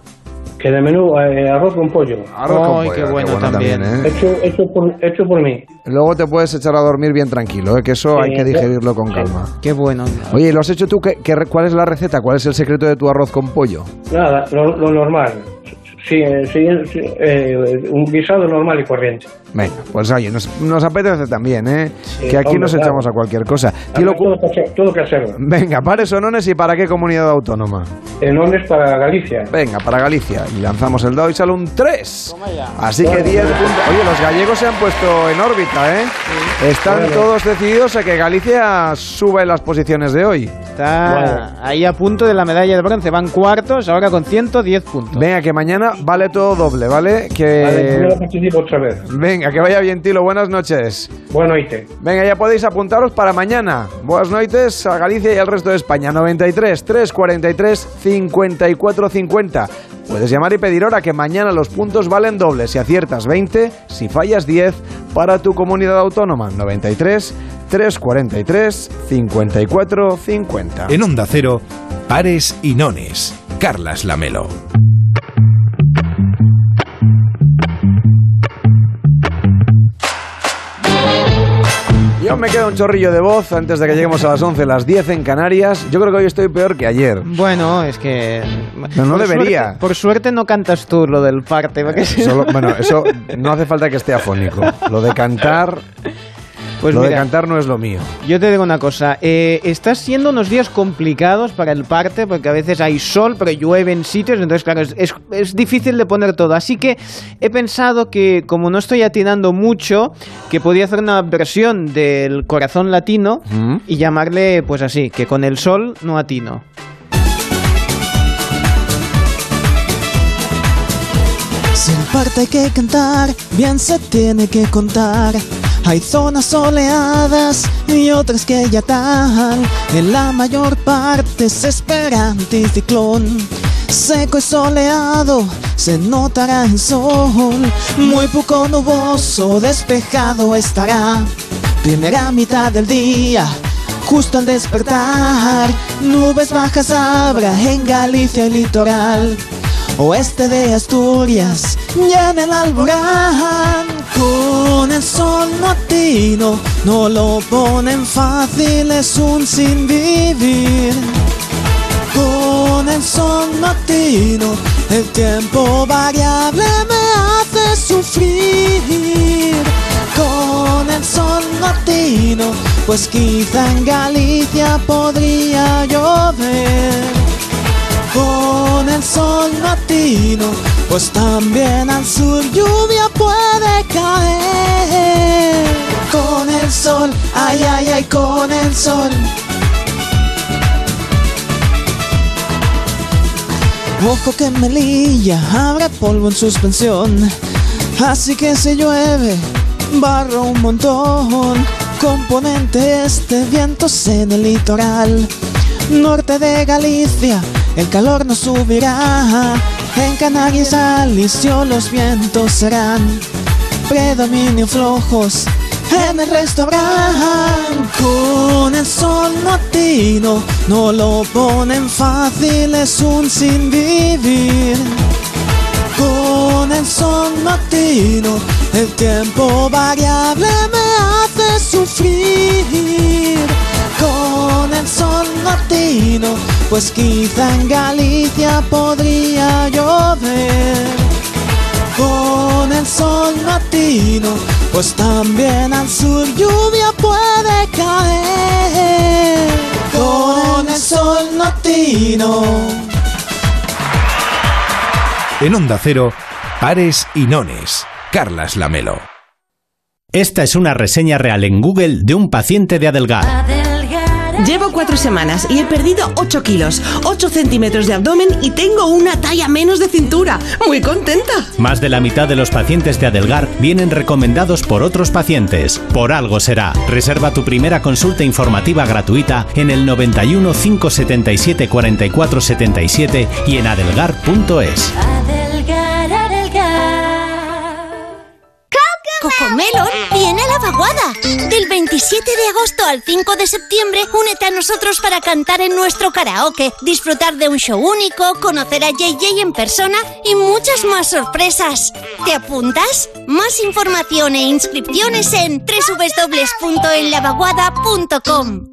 Speaker 40: Que de menú, eh, arroz con pollo.
Speaker 2: Arroz con pollo, qué bueno también. ¿eh?
Speaker 40: Hecho, hecho, por, hecho por mí.
Speaker 2: Luego te puedes echar a dormir bien tranquilo, ¿eh? que eso
Speaker 40: Sí,
Speaker 2: hay que digerirlo con calma.
Speaker 5: Qué bueno.
Speaker 2: Oye, ¿lo has hecho tú? ¿Qué, qué re- ¿Cuál es la receta? ¿Cuál es el secreto de tu arroz con pollo?
Speaker 40: Nada, lo, lo normal. Sí, eh, sí, sí, eh, un guisado normal y corriente.
Speaker 2: Venga, pues oye, nos, nos apetece también, ¿eh? que aquí
Speaker 40: hombre,
Speaker 2: nos
Speaker 40: claro.
Speaker 2: echamos a cualquier cosa. Tilo
Speaker 40: Además, todo, todo casero.
Speaker 2: Venga, pares o nones y para qué comunidad autónoma.
Speaker 40: En Ones para Galicia.
Speaker 2: Venga, para Galicia. Y lanzamos el dado y sale un 3. Así que 10 puntos. Oye, los gallegos se han puesto en órbita, ¿eh? Están
Speaker 41: Bueno.
Speaker 2: todos decididos a que Galicia sube en las posiciones de hoy.
Speaker 41: Está ahí a punto de la medalla de bronce. Van cuartos, ahora con 110 puntos.
Speaker 2: Venga, que mañana vale todo doble, ¿vale? Que...
Speaker 40: Vale, otra vez.
Speaker 2: Venga, que vaya bien, Tilo. Buenas noches.
Speaker 40: Buenas noches.
Speaker 2: Venga, ya podéis apuntaros para mañana. Buenas noches a Galicia y al resto de España. 93 343 54 50. Puedes llamar y pedir hora que mañana los puntos valen doble. Si aciertas 20, si fallas 10 para tu comunidad autónoma. 93 343 54 50.
Speaker 1: En Onda Cero, pares y nones. Carlas Lamelo.
Speaker 2: Yo me queda un chorrillo de voz antes de que lleguemos a las 11, las 10 en Canarias. Yo creo que hoy estoy peor que ayer.
Speaker 41: Bueno, es que.
Speaker 2: No, no
Speaker 41: por
Speaker 2: debería.
Speaker 41: suerte- por suerte no cantas tú lo del parte. porque si no-
Speaker 2: Solo- bueno, eso no hace falta que esté afónico. Lo de cantar,
Speaker 41: Pues
Speaker 2: lo de cantar no es lo mío.
Speaker 41: Yo te digo una cosa, eh, estás siendo unos días complicados para el parte porque a veces hay sol pero llueve en sitios, entonces claro, es, es- es difícil de poner todo. Así que he pensado que como no estoy atinando mucho, que podía hacer una versión del corazón latino y llamarle pues así, que con el sol no atino.
Speaker 5: Si el parte hay que cantar, bien se tiene que contar. Hay zonas soleadas y otras que ya tal. En la mayor parte se espera anticiclón. Seco y soleado, se notará el sol. Muy poco nuboso, despejado estará. Primera mitad del día, justo al despertar. Nubes bajas habrá en Galicia y litoral. Oeste de Asturias, ya en el alborán, con el sol matino, no lo ponen fácil, es un sin vivir. Con el sol matino, el tiempo variable me hace sufrir. Con el sol matino, pues quizá en Galicia podría llover con el sol matino, pues también al sur lluvia puede caer. Con el sol, ay, ay, ay, con el sol. Ojo que Melilla habrá polvo en suspensión, así que si llueve, barro un montón. Componente este, vientos en el litoral, norte de Galicia, el calor no subirá. En Canarias, Alicio, los vientos serán predominio flojos. En el restaurante, con el sol matino, no lo ponen fácil, es un sin vivir. Con el sol matino, el tiempo variable me hace sufrir. Con el sol matino, pues quizá en Galicia podría llover. Con el sol matino, pues también al sur lluvia puede caer. Con el sol matino.
Speaker 1: En Onda Cero, pares y nones. Carlas Lamelo.
Speaker 42: Esta es una reseña real en Google de un paciente de Adelgar.
Speaker 43: Llevo cuatro semanas y he perdido 8 kilos, 8 centímetros de abdomen y tengo una talla menos de cintura. Muy contenta.
Speaker 42: Más de la mitad de los pacientes de Adelgar vienen recomendados por otros pacientes. Por algo será. Reserva tu primera consulta informativa gratuita en el 91 577 44 77 y en adelgar.es.
Speaker 44: Adelgar, adelgar. Cocomelon Del 27 de agosto al 5 de septiembre, únete a nosotros para cantar en nuestro karaoke, disfrutar de un show único, conocer a JJ en persona y muchas más sorpresas. ¿Te apuntas? Más información e inscripciones en www.enlavaguada.com.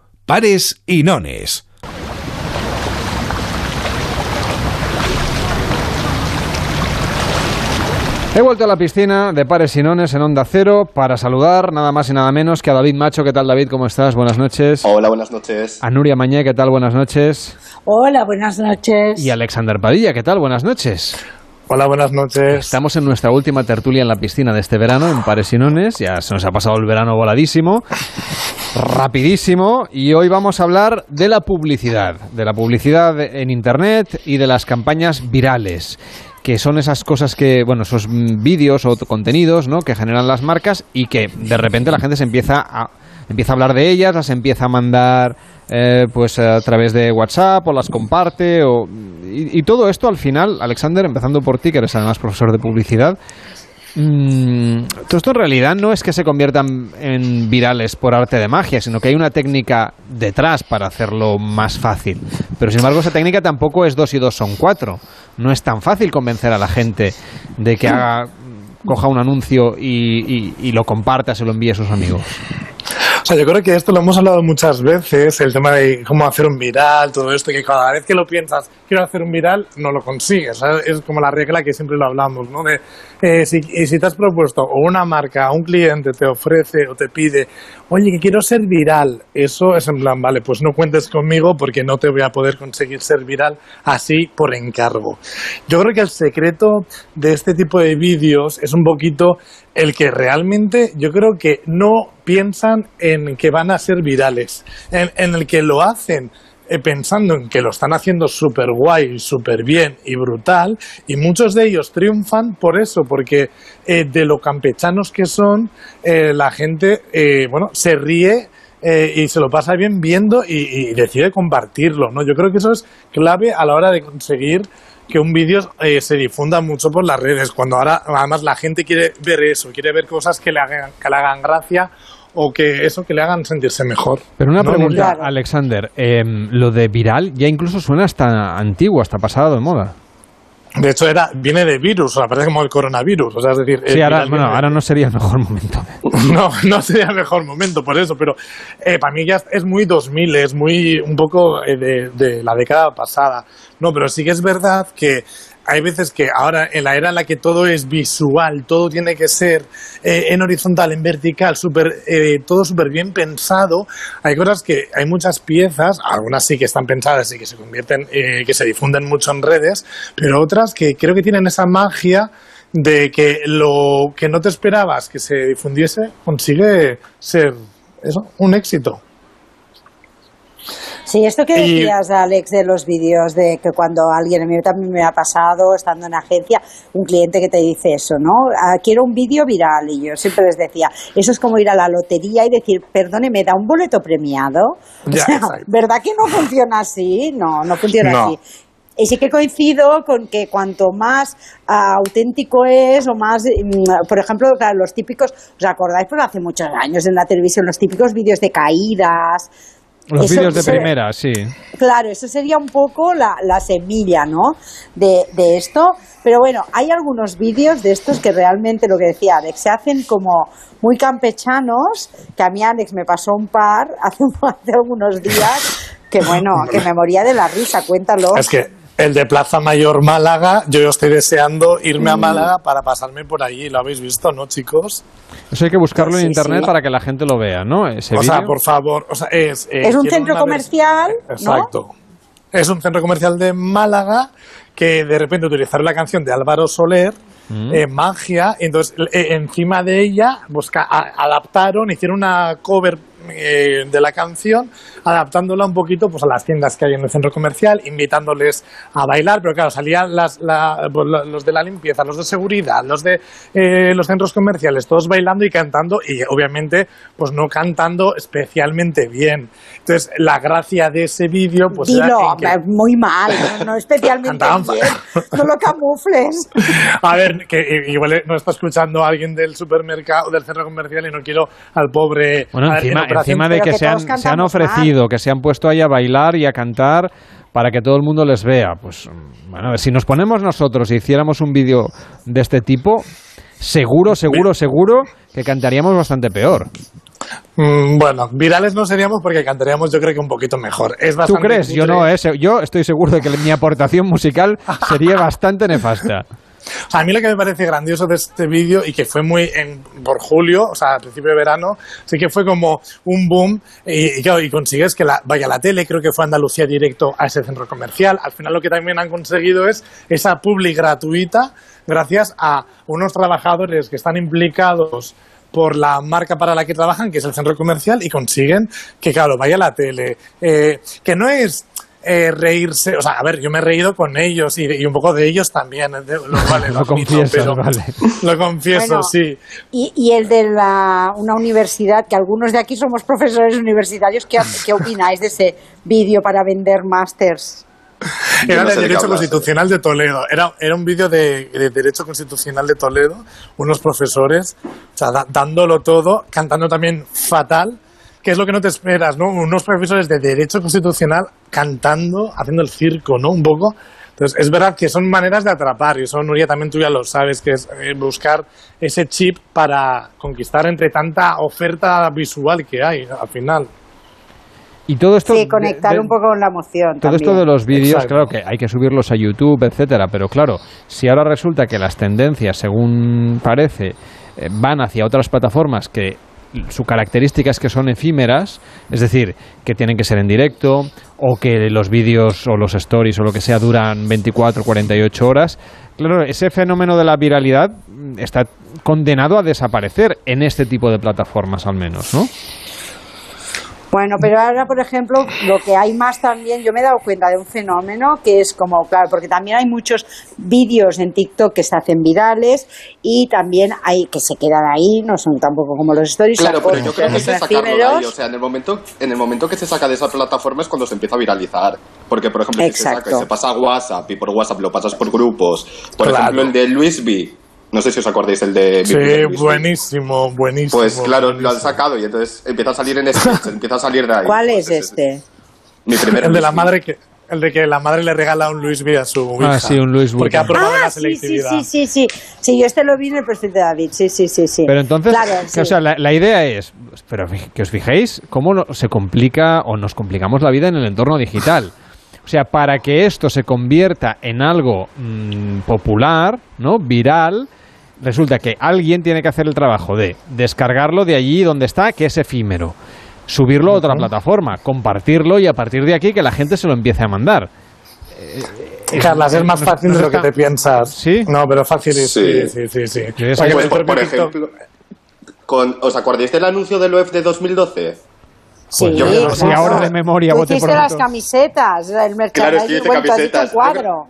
Speaker 1: Pares y nones.
Speaker 15: He vuelto a la piscina de Pares y Nones en Onda Cero para saludar nada más y nada menos que a David Macho. ¿Qué tal, David? ¿Cómo estás? Buenas noches.
Speaker 45: Hola, buenas noches.
Speaker 15: A Nuria Mañé, ¿qué tal? Buenas noches.
Speaker 38: Hola, buenas noches.
Speaker 15: Y Alexander Padilla, ¿qué tal? Buenas noches.
Speaker 46: Hola, buenas noches.
Speaker 15: Estamos en nuestra última tertulia en la piscina de este verano, en Pares y Nones. Ya se nos ha pasado el verano voladísimo, rapidísimo. Y hoy vamos a hablar de la publicidad, de la publicidad en Internet y de las campañas virales que son esas cosas que, bueno, esos vídeos o contenidos, ¿no? Que generan las marcas y que de repente la gente se empieza a empieza a hablar de ellas, las empieza a mandar eh, pues a través de WhatsApp o las comparte o, y, todo esto al final, Alexander, empezando por ti que eres además profesor de publicidad, Mm, todo esto en realidad no es que se conviertan en virales por arte de magia, sino que hay una técnica detrás para hacerlo más fácil. Pero sin embargo, esa técnica tampoco es dos y dos son cuatro. No es tan fácil convencer a la gente de que haga, coja un anuncio y, y, y lo comparta, se lo envíe a sus amigos.
Speaker 46: O sea, yo creo que esto lo hemos hablado muchas veces, el tema de cómo hacer un viral, todo esto, que cada vez que lo piensas, quiero hacer un viral, no lo consigues. Es como la regla que siempre lo hablamos, ¿no? De, eh, si, y si te has propuesto o una marca, un cliente te ofrece o te pide, oye, que quiero ser viral, eso es en plan, vale, pues no cuentes conmigo porque no te voy a poder conseguir ser viral así por encargo. Yo creo que el secreto de este tipo de vídeos es un poquito el que realmente yo creo que no piensan en que van a ser virales, en, en el que lo hacen pensando en que lo están haciendo súper guay, súper bien y brutal, y muchos de ellos triunfan por eso, porque eh, de lo campechanos que son, eh, la gente, eh, bueno, se ríe eh, y se lo pasa bien viendo y, y decide compartirlo, ¿no? Yo creo que eso es clave a la hora de conseguir que un vídeo eh, se difunda mucho por las redes, cuando ahora además la gente quiere ver eso, quiere ver cosas que le hagan, que le hagan gracia o que eso que le hagan sentirse mejor.
Speaker 15: Pero una
Speaker 46: No,
Speaker 15: pregunta. Alexander, em, lo de viral ya incluso suena hasta antiguo, hasta pasado de moda.
Speaker 46: De hecho, era, viene de virus, o sea, parece como el coronavirus. O sea, es decir,
Speaker 15: Sí, ahora, bueno,
Speaker 46: de-
Speaker 15: ahora no sería el mejor momento.
Speaker 46: No, no sería el mejor momento por eso, pero eh, para mí ya es muy 2000, es muy un poco eh, de, de la década pasada. No, pero sí que es verdad que hay veces que ahora, en la era en la que todo es visual, todo tiene que ser eh, en horizontal, en vertical, super, eh, todo súper bien pensado, hay cosas que hay muchas piezas, algunas sí que están pensadas y que se convierten, eh, que se difunden mucho en redes, pero otras que creo que tienen esa magia de que lo que no te esperabas que se difundiese consigue ser eso, un éxito.
Speaker 38: Sí, esto que
Speaker 46: Y-
Speaker 38: decías, Alex, de los vídeos, de que cuando alguien, a mí también me ha pasado, estando en agencia, un cliente que te dice eso, ¿no? Ah, quiero un vídeo viral. Y yo siempre les decía, eso es como ir a la lotería y decir, perdone, ¿me da un boleto premiado? O sea. ¿verdad que no funciona así? No, no funciona
Speaker 46: No.
Speaker 38: así. Y sí que coincido con que cuanto más ah, auténtico es o más, mm, por ejemplo, claro, los típicos, ¿os acordáis? Pues hace muchos años en la televisión, los típicos vídeos de caídas,
Speaker 15: Los vídeos de
Speaker 38: se-
Speaker 15: primera, sí.
Speaker 38: Claro, eso sería un poco la, la semilla, ¿no? De, de esto. Pero bueno, hay algunos vídeos de estos que realmente, lo que decía Alex, se hacen como muy campechanos, que a mí Alex me pasó un par hace, hace algunos días, que bueno, que me moría de la risa, cuéntalo.
Speaker 46: Es que el de Plaza Mayor Málaga, yo estoy deseando irme a Málaga para pasarme por allí. ¿Lo habéis visto, no, chicos?
Speaker 15: Eso hay que buscarlo en internet
Speaker 46: sí.
Speaker 15: para que la gente lo vea, ¿no? Ese
Speaker 46: o sea, por favor, o sea, es... eh,
Speaker 38: es un centro comercial, ¿no?
Speaker 46: Exacto. Es un centro comercial de Málaga que de repente utilizaron la canción de Álvaro Soler,
Speaker 15: Mm.
Speaker 46: eh, Magia, y entonces eh, encima de ella pues, adaptaron, hicieron una cover eh, de la canción, adaptándola un poquito pues, a las tiendas que hay en el centro comercial, invitándoles a bailar, pero claro, salían las, la- pues, los de la limpieza, los de seguridad, los de eh, los centros comerciales, todos bailando y cantando, y obviamente pues no cantando especialmente bien. Entonces, la gracia de ese vídeo, pues era
Speaker 38: Dilo,
Speaker 46: que-
Speaker 38: muy mal, no, no especialmente bien, no lo camufles.
Speaker 46: A ver, que i- igual no está escuchando a alguien del supermercado, del centro comercial y no quiero al pobre...
Speaker 15: Bueno,
Speaker 46: a ver, en
Speaker 15: encima, encima de que, se, han, se ofrecido, que se han puesto ahí a bailar y a cantar para que todo el mundo les vea. Pues, bueno, a ver, si nos ponemos nosotros y hiciéramos un vídeo de este tipo, seguro, seguro, seguro que cantaríamos bastante peor.
Speaker 46: Mm, bueno, virales no seríamos porque cantaríamos yo creo que un poquito mejor. Es
Speaker 15: ¿Tú crees? Yo no, ¿eh? Yo estoy seguro de que mi aportación musical sería bastante nefasta.
Speaker 46: O sea, a mí lo que me parece grandioso de este vídeo y que fue muy en- por julio, o sea, al principio de verano, sí que fue como un boom y, y claro, y consigues que la, vaya la tele, creo que fue Andalucía directo a ese centro comercial. Al final lo que también han conseguido es esa publi gratuita gracias a unos trabajadores que están implicados por la marca para la que trabajan, que es el centro comercial, y consiguen que, claro, vaya a la tele. Eh, que no es eh, reírse, o sea, a ver, yo me he reído con ellos y, y un poco de ellos también, de- lo cual
Speaker 15: Lo
Speaker 46: admito,
Speaker 15: confiesas,
Speaker 46: pero-
Speaker 15: vale.
Speaker 46: Lo confieso,
Speaker 38: Bueno,
Speaker 46: sí.
Speaker 38: Y, y el de la, una universidad, que algunos de aquí somos profesores universitarios, ¿qué, qué opináis de ese vídeo para vender másters?
Speaker 46: Era
Speaker 45: no
Speaker 46: de
Speaker 45: sé de
Speaker 46: Derecho
Speaker 45: hablas,
Speaker 46: Constitucional de Toledo. Era, era un vídeo de, de Derecho Constitucional de Toledo, unos profesores, o sea, da- dándolo todo, cantando también fatal, que es lo que no te esperas, ¿no? Unos profesores de Derecho Constitucional cantando, haciendo el circo, ¿no? Un poco. Entonces, es verdad que son maneras de atrapar, y eso, Nuria, también tú ya lo sabes, que es eh, buscar ese chip para conquistar entre tanta oferta visual que hay, al final.
Speaker 15: Y todo esto...
Speaker 38: Sí, conectar
Speaker 15: de-
Speaker 38: un poco con la emoción.
Speaker 15: Todo esto
Speaker 38: también.
Speaker 15: de los vídeos,
Speaker 46: Exacto.
Speaker 15: claro que hay que subirlos a YouTube, etcétera, pero claro, si ahora resulta que las tendencias, según parece, eh, van hacia otras plataformas que su característica es que son efímeras, es decir, que tienen que ser en directo o que los vídeos o los stories o lo que sea duran 24, 48 horas. Claro, ese fenómeno de la viralidad está condenado a desaparecer en este tipo de plataformas al menos, ¿no?
Speaker 38: Bueno, pero ahora, por ejemplo, lo que hay más también, yo me he dado cuenta de un fenómeno que es como, claro, porque también hay muchos vídeos en TikTok que se hacen virales y también hay que se quedan ahí, no son tampoco como los stories.
Speaker 45: Claro, pero yo creo que es sacarlo de ahí. O sea, en el momento, en el momento que se saca de esa plataforma es cuando se empieza a viralizar. Porque, por ejemplo, si se saca pasa a WhatsApp y por WhatsApp lo pasas por grupos. Por
Speaker 46: Claro.
Speaker 45: ejemplo, el de Luis B. No sé si os acordáis el de
Speaker 46: Sí, buenísimo, buenísimo.
Speaker 45: Pues claro, lo han sacado y entonces empieza a salir en sketches, empieza a salir de ahí.
Speaker 38: ¿Cuál es este?
Speaker 45: Mi primer
Speaker 46: El de la madre que el de que la madre le regala un Luis V a su
Speaker 15: Ah, sí, un Luis
Speaker 46: Porque ha
Speaker 15: Vuitton.
Speaker 46: probado
Speaker 38: Ah,
Speaker 46: la
Speaker 38: sí, sí,
Speaker 46: selectividad.
Speaker 38: sí, sí, sí. Sí, yo este lo vi en el perfil de David, sí, sí, sí, sí.
Speaker 15: Pero entonces,
Speaker 38: Claro,
Speaker 15: que,
Speaker 38: sí.
Speaker 15: o sea, la, la idea es, pero que os fijéis cómo no- se complica o nos complicamos la vida en el entorno digital. O sea, para que esto se convierta en algo mm, popular, ¿no? Viral, resulta que alguien tiene que hacer el trabajo de descargarlo de allí donde está, que es efímero, subirlo a otra plataforma, compartirlo y a partir de aquí que la gente se lo empiece a mandar.
Speaker 46: Carlas, es más fácil de lo que te piensas.
Speaker 15: ¿Sí?
Speaker 46: No, pero fácil es. Sí,
Speaker 45: Sí.
Speaker 46: sí, sí. sí.
Speaker 15: Sí, es
Speaker 46: O sea, que
Speaker 45: Pues,
Speaker 46: tu
Speaker 45: por, por ejemplo, con, ¿os acordáis del anuncio del UEF de 2012?
Speaker 38: Sí,
Speaker 45: Yo-
Speaker 38: claro.
Speaker 15: Sí, ahora de memoria,
Speaker 38: Tú hiciste las camisetas, el merchandising,
Speaker 45: Claro, yo
Speaker 38: has hecho
Speaker 45: camisetas.
Speaker 38: un cuadro.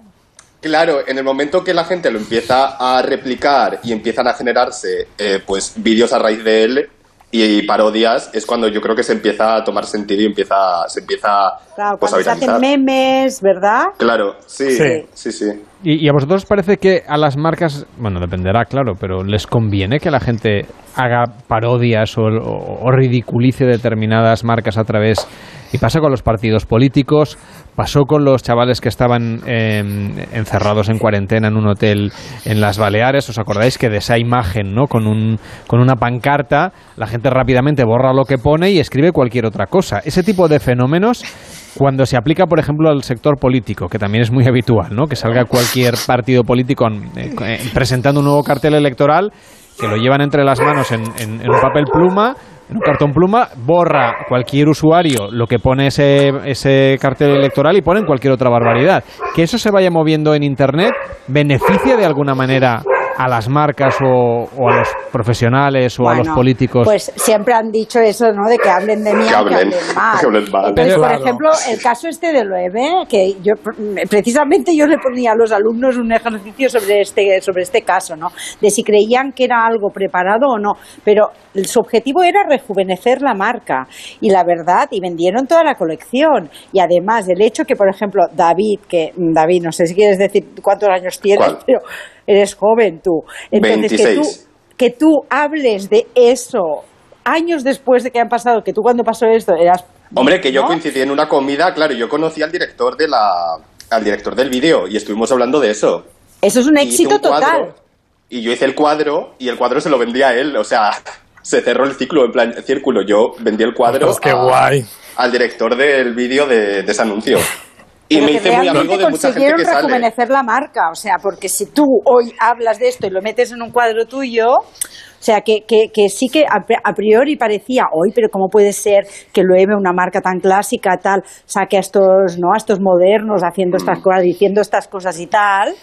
Speaker 45: Claro, en el momento que la gente lo empieza a replicar y empiezan a generarse eh, pues vídeos a raíz de él y, parodias, es cuando yo creo que se empieza a tomar sentido y empieza, se empieza
Speaker 38: Claro,
Speaker 45: pues, a
Speaker 38: cuando se hacen memes, ¿verdad?
Speaker 45: Claro, sí,
Speaker 46: Sí.
Speaker 45: sí, sí.
Speaker 15: ¿Y, y a vosotros os parece que a las marcas, bueno, dependerá, claro, pero les conviene que la gente haga parodias o, o- o ridiculice determinadas marcas a través Y pasa con los partidos políticos, pasó con los chavales que estaban eh, encerrados en cuarentena en un hotel en las Baleares. ¿Os acordáis que de esa imagen, ¿no? Con, un, con una pancarta, la gente rápidamente borra lo que pone y escribe cualquier otra cosa. Ese tipo de fenómenos cuando se aplica, por ejemplo, al sector político, que también es muy habitual, ¿no? Que salga cualquier partido político presentando un nuevo cartel electoral, que lo llevan entre las manos en, en- en un papel pluma, en un cartón pluma, borra cualquier usuario lo que pone ese, ese cartel electoral y ponen cualquier otra barbaridad. Que eso se vaya moviendo en Internet beneficia de alguna manera a las marcas o, o a los profesionales o a los políticos.
Speaker 38: Pues siempre han dicho eso, ¿no? De que hablen de mí,
Speaker 45: Que hablen,
Speaker 38: hablen mal.
Speaker 45: que hablen mal.
Speaker 38: Entonces, por
Speaker 45: Claro.
Speaker 38: ejemplo, el caso este de Loewe, que yo precisamente yo le ponía a los alumnos un ejercicio sobre este sobre este caso, ¿no? De si creían que era algo preparado o no, pero su objetivo era rejuvenecer la marca y la verdad y vendieron toda la colección y además el hecho que por ejemplo David, que David, no sé si quieres decir cuántos años tienes,
Speaker 45: ¿Cuál?
Speaker 38: pero eres joven tú. Entonces que tú
Speaker 45: 26.
Speaker 38: que tú hables de eso años después de que han pasado, que tú cuando pasó esto eras...
Speaker 45: Hombre, que yo
Speaker 38: ¿no?
Speaker 45: coincidí en una comida, claro, yo conocí al director de la al director del vídeo y estuvimos hablando de eso.
Speaker 38: Eso es un
Speaker 45: Y
Speaker 38: éxito
Speaker 45: un cuadro,
Speaker 38: total.
Speaker 45: Y yo hice el cuadro y el cuadro se lo vendí a él, o sea, se cerró el ciclo en plan círculo. Yo vendí el cuadro
Speaker 46: Ostras, qué
Speaker 45: a-
Speaker 46: guay.
Speaker 45: al director del vídeo de, de ese anuncio. Y
Speaker 38: Pero
Speaker 45: me
Speaker 38: que
Speaker 45: hice muy
Speaker 38: realmente
Speaker 45: amigo de mucha gente
Speaker 38: consiguieron
Speaker 45: que sale.
Speaker 38: rejuvenecer la marca, o sea, porque si tú hoy hablas de esto y lo metes en un cuadro tuyo, o sea, que, que, que sí que a, a priori parecía, hoy, pero ¿cómo puede ser que Loewe, una marca tan clásica, tal, saque a estos, ¿no? a estos modernos haciendo estas
Speaker 45: Mm.
Speaker 38: cosas, diciendo estas cosas y tal?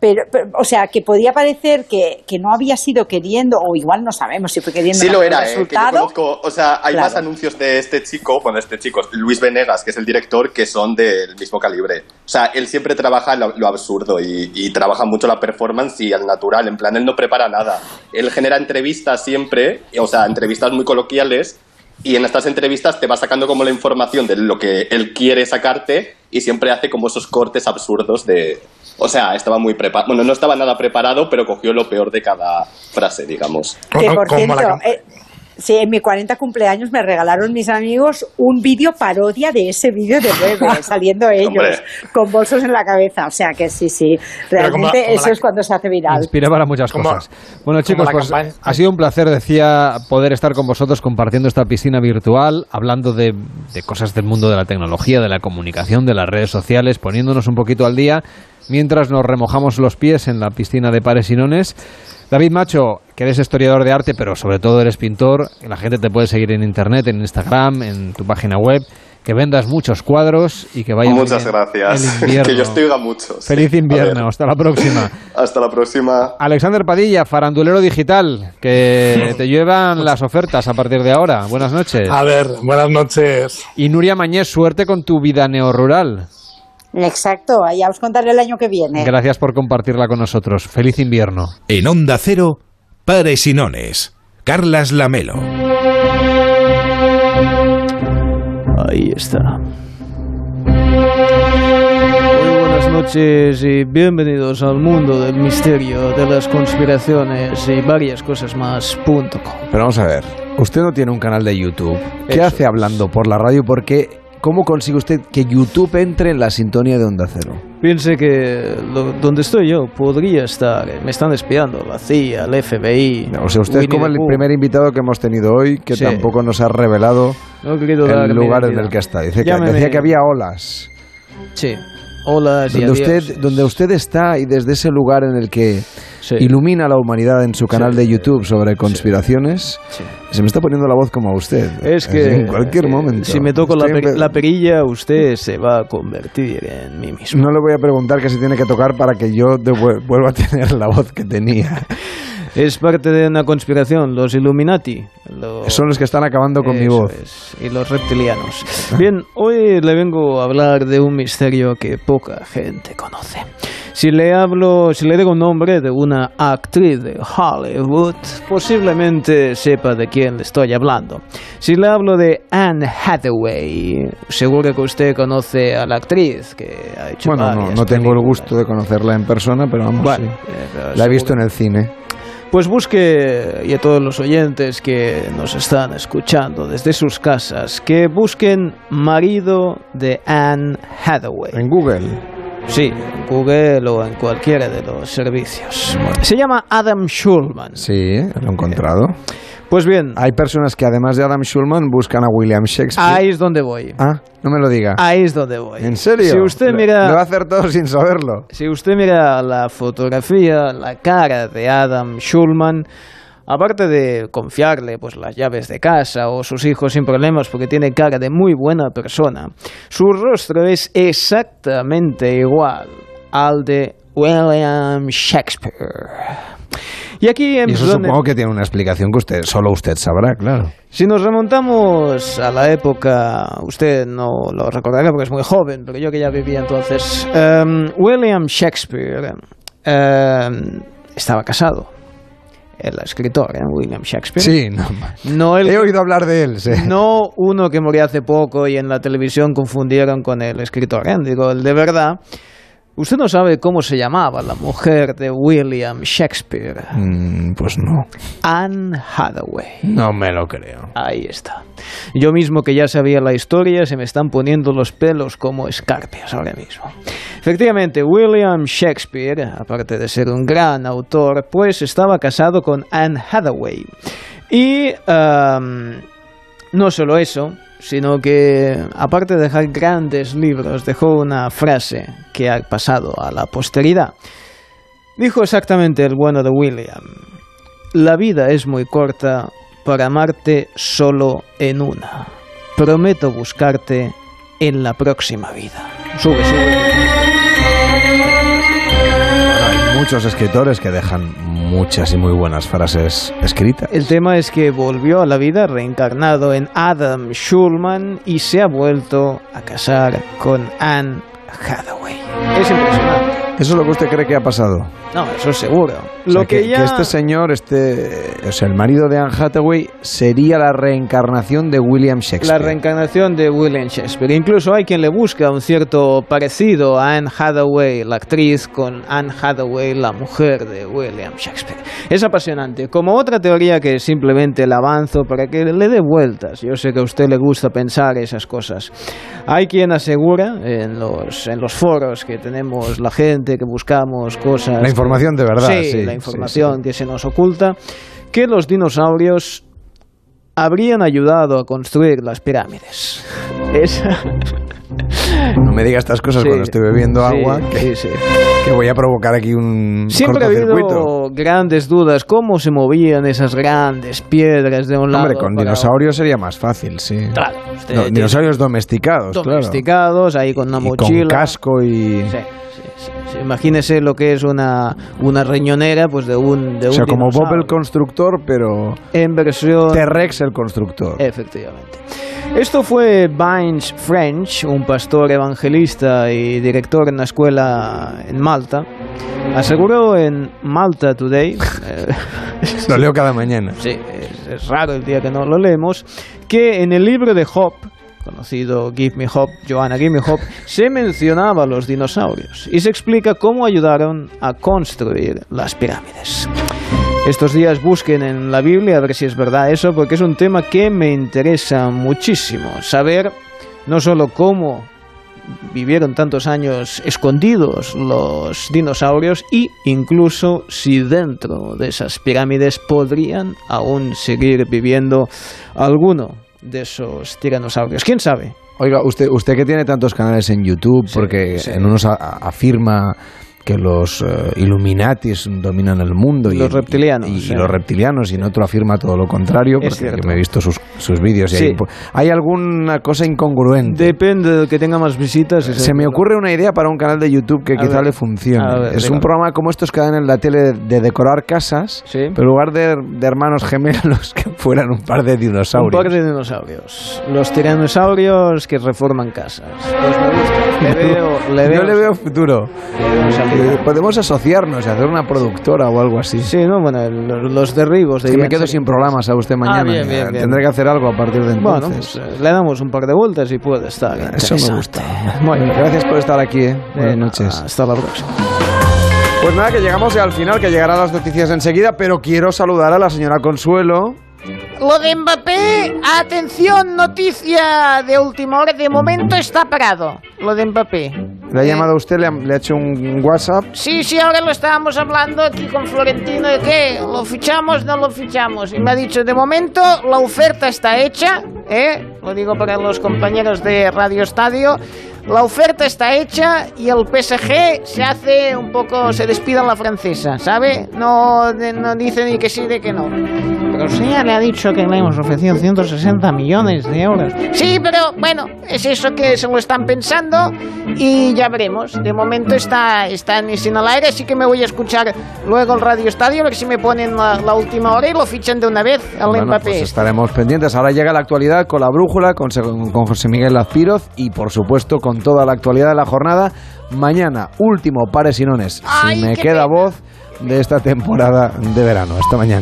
Speaker 38: Pero, pero, o sea, que podía parecer que, que no había sido queriendo, o igual no sabemos si fue queriendo
Speaker 45: Sí lo era, eh, que yo conozco, o sea, hay
Speaker 38: Claro.
Speaker 45: más anuncios de este chico, bueno, este chico, Luis Venegas, que es el director, que son del mismo calibre. O sea, él siempre trabaja lo, lo absurdo y, y trabaja mucho la performance y el natural, en plan, él no prepara nada. Él genera entrevistas siempre, o sea, entrevistas muy coloquiales, y en estas entrevistas te va sacando como la información de lo que él quiere sacarte y siempre hace como esos cortes absurdos de... O sea, estaba muy preparado. Bueno, no estaba nada preparado, pero cogió lo peor de cada frase, digamos.
Speaker 38: Que por cierto, eh, sí, en mi 40 cumpleaños me regalaron mis amigos un vídeo parodia de ese vídeo de Loewe, saliendo ellos
Speaker 45: Hombre.
Speaker 38: con bolsos en la cabeza. O sea que sí, sí,
Speaker 15: como-
Speaker 38: realmente
Speaker 15: como
Speaker 38: eso
Speaker 15: la-
Speaker 38: es cuando se hace viral.
Speaker 15: Inspira para muchas
Speaker 38: Como-
Speaker 15: cosas. Bueno, chicos, pues
Speaker 38: campaña.
Speaker 15: ha sido un placer, decía, poder estar con vosotros compartiendo esta piscina virtual, hablando de, de cosas del mundo de la tecnología, de la comunicación, de las redes sociales, poniéndonos un poquito al día mientras nos remojamos los pies en la piscina de pares y nones. David Macho, que eres historiador de arte, pero sobre todo eres pintor, la gente te puede seguir en internet, en Instagram, en tu página web, que vendas muchos cuadros y que vaya
Speaker 45: Muchas
Speaker 15: bien
Speaker 45: gracias.
Speaker 15: el invierno.
Speaker 45: que yo estoy a muchos.
Speaker 15: Feliz invierno, hasta la próxima.
Speaker 45: Hasta la próxima.
Speaker 15: Alexander Padilla, farandulero digital, que te llevan las ofertas a partir de ahora. Buenas noches.
Speaker 46: A ver, buenas noches.
Speaker 15: Y Nuria Mañez, suerte con tu vida neorrural.
Speaker 38: Exacto, ya os contaré el año que viene.
Speaker 15: Gracias por compartirla con nosotros. Feliz invierno.
Speaker 1: En Onda Cero, Pares y Nones. Carlas Lamelo.
Speaker 5: Ahí está. Muy buenas noches y bienvenidos al mundo del misterio, de las conspiraciones y varias cosas más. punto com.
Speaker 2: Pero vamos a ver, usted no tiene un canal de YouTube. ¿Qué
Speaker 5: Eso.
Speaker 2: hace hablando por la radio? Porque ¿cómo consigue usted que YouTube entre en la sintonía de Onda Cero?
Speaker 5: Piense que lo- donde estoy yo podría estar. eh, Me están espiando la CIA, el FBI.
Speaker 2: O sea, usted es como el primer invitado que hemos tenido hoy que
Speaker 5: Sí.
Speaker 2: tampoco nos ha revelado
Speaker 5: No
Speaker 2: el lugar en el que está. Dice que, decía que había olas.
Speaker 5: Sí. Hola, sí,
Speaker 2: Donde
Speaker 5: adiós.
Speaker 2: usted, donde usted está y desde ese lugar en el que ilumina a la humanidad en su canal de YouTube sobre conspiraciones, se me está poniendo la voz como a usted.
Speaker 5: Es que
Speaker 2: en cualquier
Speaker 5: eh,
Speaker 2: momento.
Speaker 5: si me toco la,
Speaker 2: Estoy
Speaker 5: pe-
Speaker 2: empe-
Speaker 5: la perilla, usted se va a convertir en mí mismo.
Speaker 2: No le voy a preguntar qué se tiene que tocar para que yo vuelva a tener la voz que tenía.
Speaker 5: Es parte de una conspiración, los Illuminati. los-
Speaker 2: Son los que están acabando con mi voz.
Speaker 5: es, y los reptilianos. Bien, hoy le vengo a hablar de un misterio que poca gente conoce. Si le hablo, si le digo un nombre de una actriz de Hollywood, posiblemente sepa de quién le estoy hablando. Si le hablo de Anne Hathaway, seguro que usted conoce a la actriz que ha hecho
Speaker 2: Bueno, no, tengo el gusto de conocerla en persona, pero vamos,
Speaker 5: Bueno,
Speaker 2: sí.
Speaker 5: eh, pero
Speaker 2: La he visto en el cine.
Speaker 5: Pues busque, y a todos los oyentes que nos están escuchando desde sus casas, que busquen marido de Anne Hathaway.
Speaker 2: En Google.
Speaker 5: Sí, en Google o en cualquiera de los servicios. Se llama Adam Schulman.
Speaker 2: Sí, lo he encontrado.
Speaker 5: Pues bien.
Speaker 2: Hay personas que además de Adam Schulman buscan a William Shakespeare.
Speaker 5: Ahí es donde voy.
Speaker 2: Ah, no me lo diga.
Speaker 5: Ahí es donde voy.
Speaker 2: ¿En serio?
Speaker 5: Si usted
Speaker 2: Lo-
Speaker 5: mira...
Speaker 2: Lo va a hacer todo sin saberlo.
Speaker 5: Si usted mira la fotografía, la cara de Adam Schulman, aparte de confiarle pues las llaves de casa o sus hijos sin problemas porque tiene cara de muy buena persona, su rostro es exactamente igual al de William Shakespeare. Y aquí en
Speaker 2: Y eso
Speaker 5: donde-
Speaker 2: supongo que tiene una explicación que usted, solo usted sabrá, claro.
Speaker 5: si nos remontamos a la época, usted no lo recordará porque es muy joven, pero yo que ya vivía entonces, em, William Shakespeare em, estaba casado. El escritor, ¿eh? William Shakespeare.
Speaker 2: Sí, no,
Speaker 5: No el
Speaker 2: he oído hablar de él. sí.
Speaker 5: no uno que murió hace poco y en la televisión confundieron con el escritor, ¿eh? digo, el de verdad. Usted no sabe cómo se llamaba la mujer de William Shakespeare.
Speaker 2: Mm, pues no.
Speaker 5: Anne Hathaway.
Speaker 2: No me lo creo.
Speaker 5: Ahí está. Yo mismo que ya sabía la historia, se me están poniendo los pelos como escarpias ahora mismo. Efectivamente, William Shakespeare, aparte de ser un gran autor, pues estaba casado con Anne Hathaway. Y am, no solo eso, sino que aparte de dejar grandes libros, dejó una frase que ha pasado a la posteridad. Dijo exactamente el bueno de William. La vida es muy corta para amarte solo en una. Prometo buscarte en la próxima vida. Sube, sube.
Speaker 2: Muchos escritores que dejan muchas y muy buenas frases escritas.
Speaker 5: El tema es que volvió a la vida reencarnado en Adam Schulman y se ha vuelto a casar con Anne Hathaway. Es impresionante.
Speaker 2: ¿Eso es lo que usted cree que ha pasado?
Speaker 5: No, eso seguro.
Speaker 2: O sea,
Speaker 5: Lo que, ya...
Speaker 2: este señor, este, o sea, el marido de Anne Hathaway, sería la reencarnación de William
Speaker 5: La
Speaker 2: Shakespeare.
Speaker 5: reencarnación de William Shakespeare. Incluso hay quien le busca un cierto parecido a Anne Hathaway, la actriz, con Anne Hathaway, la mujer de William Shakespeare. Es apasionante. Como otra teoría que simplemente la avanzo para que le dé vueltas. Yo sé que a usted le gusta pensar esas cosas. Hay quien asegura en los, en los foros que tenemos la gente, que buscamos cosas...
Speaker 2: La información de verdad,
Speaker 5: Sí,
Speaker 2: sí,
Speaker 5: la
Speaker 2: sí,
Speaker 5: información que se nos oculta, que los dinosaurios habrían ayudado a construir las pirámides. Esa...
Speaker 2: No me diga estas cosas
Speaker 5: Sí,
Speaker 2: cuando estoy bebiendo
Speaker 5: sí,
Speaker 2: agua, que,
Speaker 5: sí, sí.
Speaker 2: que voy a provocar aquí un
Speaker 5: Siempre ha habido grandes dudas cómo se movían esas grandes piedras de un lado
Speaker 2: Hombre, con dinosaurios sería más fácil, sí.
Speaker 5: Claro, usted
Speaker 2: No,
Speaker 5: tiene-
Speaker 2: dinosaurios domesticados, claro.
Speaker 5: domesticados, ahí con una
Speaker 2: Y
Speaker 5: mochila.
Speaker 2: con casco y...
Speaker 5: Sí, sí, sí, sí. Imagínese lo que es una, una riñonera pues de un de
Speaker 2: O sea,
Speaker 5: un
Speaker 2: como Bob el constructor, pero
Speaker 5: en versión
Speaker 2: T-Rex el constructor.
Speaker 5: Efectivamente. Esto fue Vines French, un pastor evangelista y director en una escuela en Malta. Aseguró en Malta Today, eh,
Speaker 2: Lo leo cada mañana.
Speaker 5: sí, es, es raro el día que no lo leemos, que en el libro de Job, conocido Give Me Hope, Joanna Give Me Hope, se mencionaba a los dinosaurios y se explica cómo ayudaron a construir las pirámides. Estos días busquen en la Biblia a ver si es verdad eso, porque es un tema que me interesa muchísimo. Saber no solo cómo vivieron tantos años escondidos los dinosaurios y incluso si dentro de esas pirámides podrían aún seguir viviendo alguno de esos tiranosaurios. ¿Quién sabe?
Speaker 2: Oiga, usted, usted que tiene tantos canales en YouTube, porque en unos a- a- afirma que los eh, Illuminatis dominan el mundo y
Speaker 5: Los reptilianos,
Speaker 2: y, y
Speaker 5: sí.
Speaker 2: los reptilianos y en otro afirma todo lo contrario porque me he visto sus, sus vídeos y
Speaker 5: Sí.
Speaker 2: hay, hay alguna cosa incongruente
Speaker 5: Depende del que tenga más visitas.
Speaker 2: se me ocurre una idea para un canal de YouTube que
Speaker 5: A
Speaker 2: quizá
Speaker 5: ver.
Speaker 2: le funcione.
Speaker 5: Ver,
Speaker 2: es un programa como estos que dan en la tele de decorar casas, pero en lugar de, de hermanos gemelos que fueran un par de
Speaker 5: Un
Speaker 2: dinosaurios.
Speaker 5: par de dinosaurios. Los tiranosaurios que reforman casas. Pues me gusta. Le veo, le veo,
Speaker 2: Yo le veo futuro. Eh, Podemos asociarnos y hacer una productora o algo así.
Speaker 5: Sí, no, bueno, los derribos de
Speaker 2: Es que me quedo sin programas a usted mañana.
Speaker 5: Ah, bien, bien, bien.
Speaker 2: Tendré que hacer algo a partir de
Speaker 5: Bueno,
Speaker 2: entonces.
Speaker 5: pues eh, le damos un par de vueltas y puede estar.
Speaker 2: Eso me gusta. Muy bien, gracias por estar aquí. eh. Buenas noches.
Speaker 5: Hasta la próxima.
Speaker 2: Pues nada, que llegamos ya al final, que llegarán las noticias enseguida, pero quiero saludar a la señora Consuelo.
Speaker 47: Lo de Mbappé, atención, noticia de última hora, de momento está parado. Lo de Mbappé.
Speaker 2: ¿Le ha llamado a usted? ¿Le ha, le ha hecho un WhatsApp?
Speaker 47: Sí, sí, ahora lo estábamos hablando aquí con Florentino de que lo fichamos, no lo fichamos. Y me ha dicho, de momento la oferta está hecha, ¿eh? Lo digo para los compañeros de Radio Estadio. La oferta está hecha y el PSG se hace un poco, se despide en la francesa, ¿sabe? No, no dice ni que sí ni que no. Pero sí, ya le ha dicho que le hemos ofrecido 160 millones de euros. Sí, pero bueno, es eso que se lo están pensando y ya veremos. De momento está, está en el aire, así que me voy a escuchar luego el Radio Estadio, a ver si me ponen la, la última hora y lo fichan de una vez al
Speaker 2: Bueno,
Speaker 47: Mbappé.
Speaker 2: pues estaremos pendientes. Ahora llega la actualidad con la brújula, con, con José Miguel Azpiroz y, por supuesto, con toda la actualidad de la jornada. Mañana, último Pares y Nones. Si me queda voz de esta temporada de verano. Hasta mañana.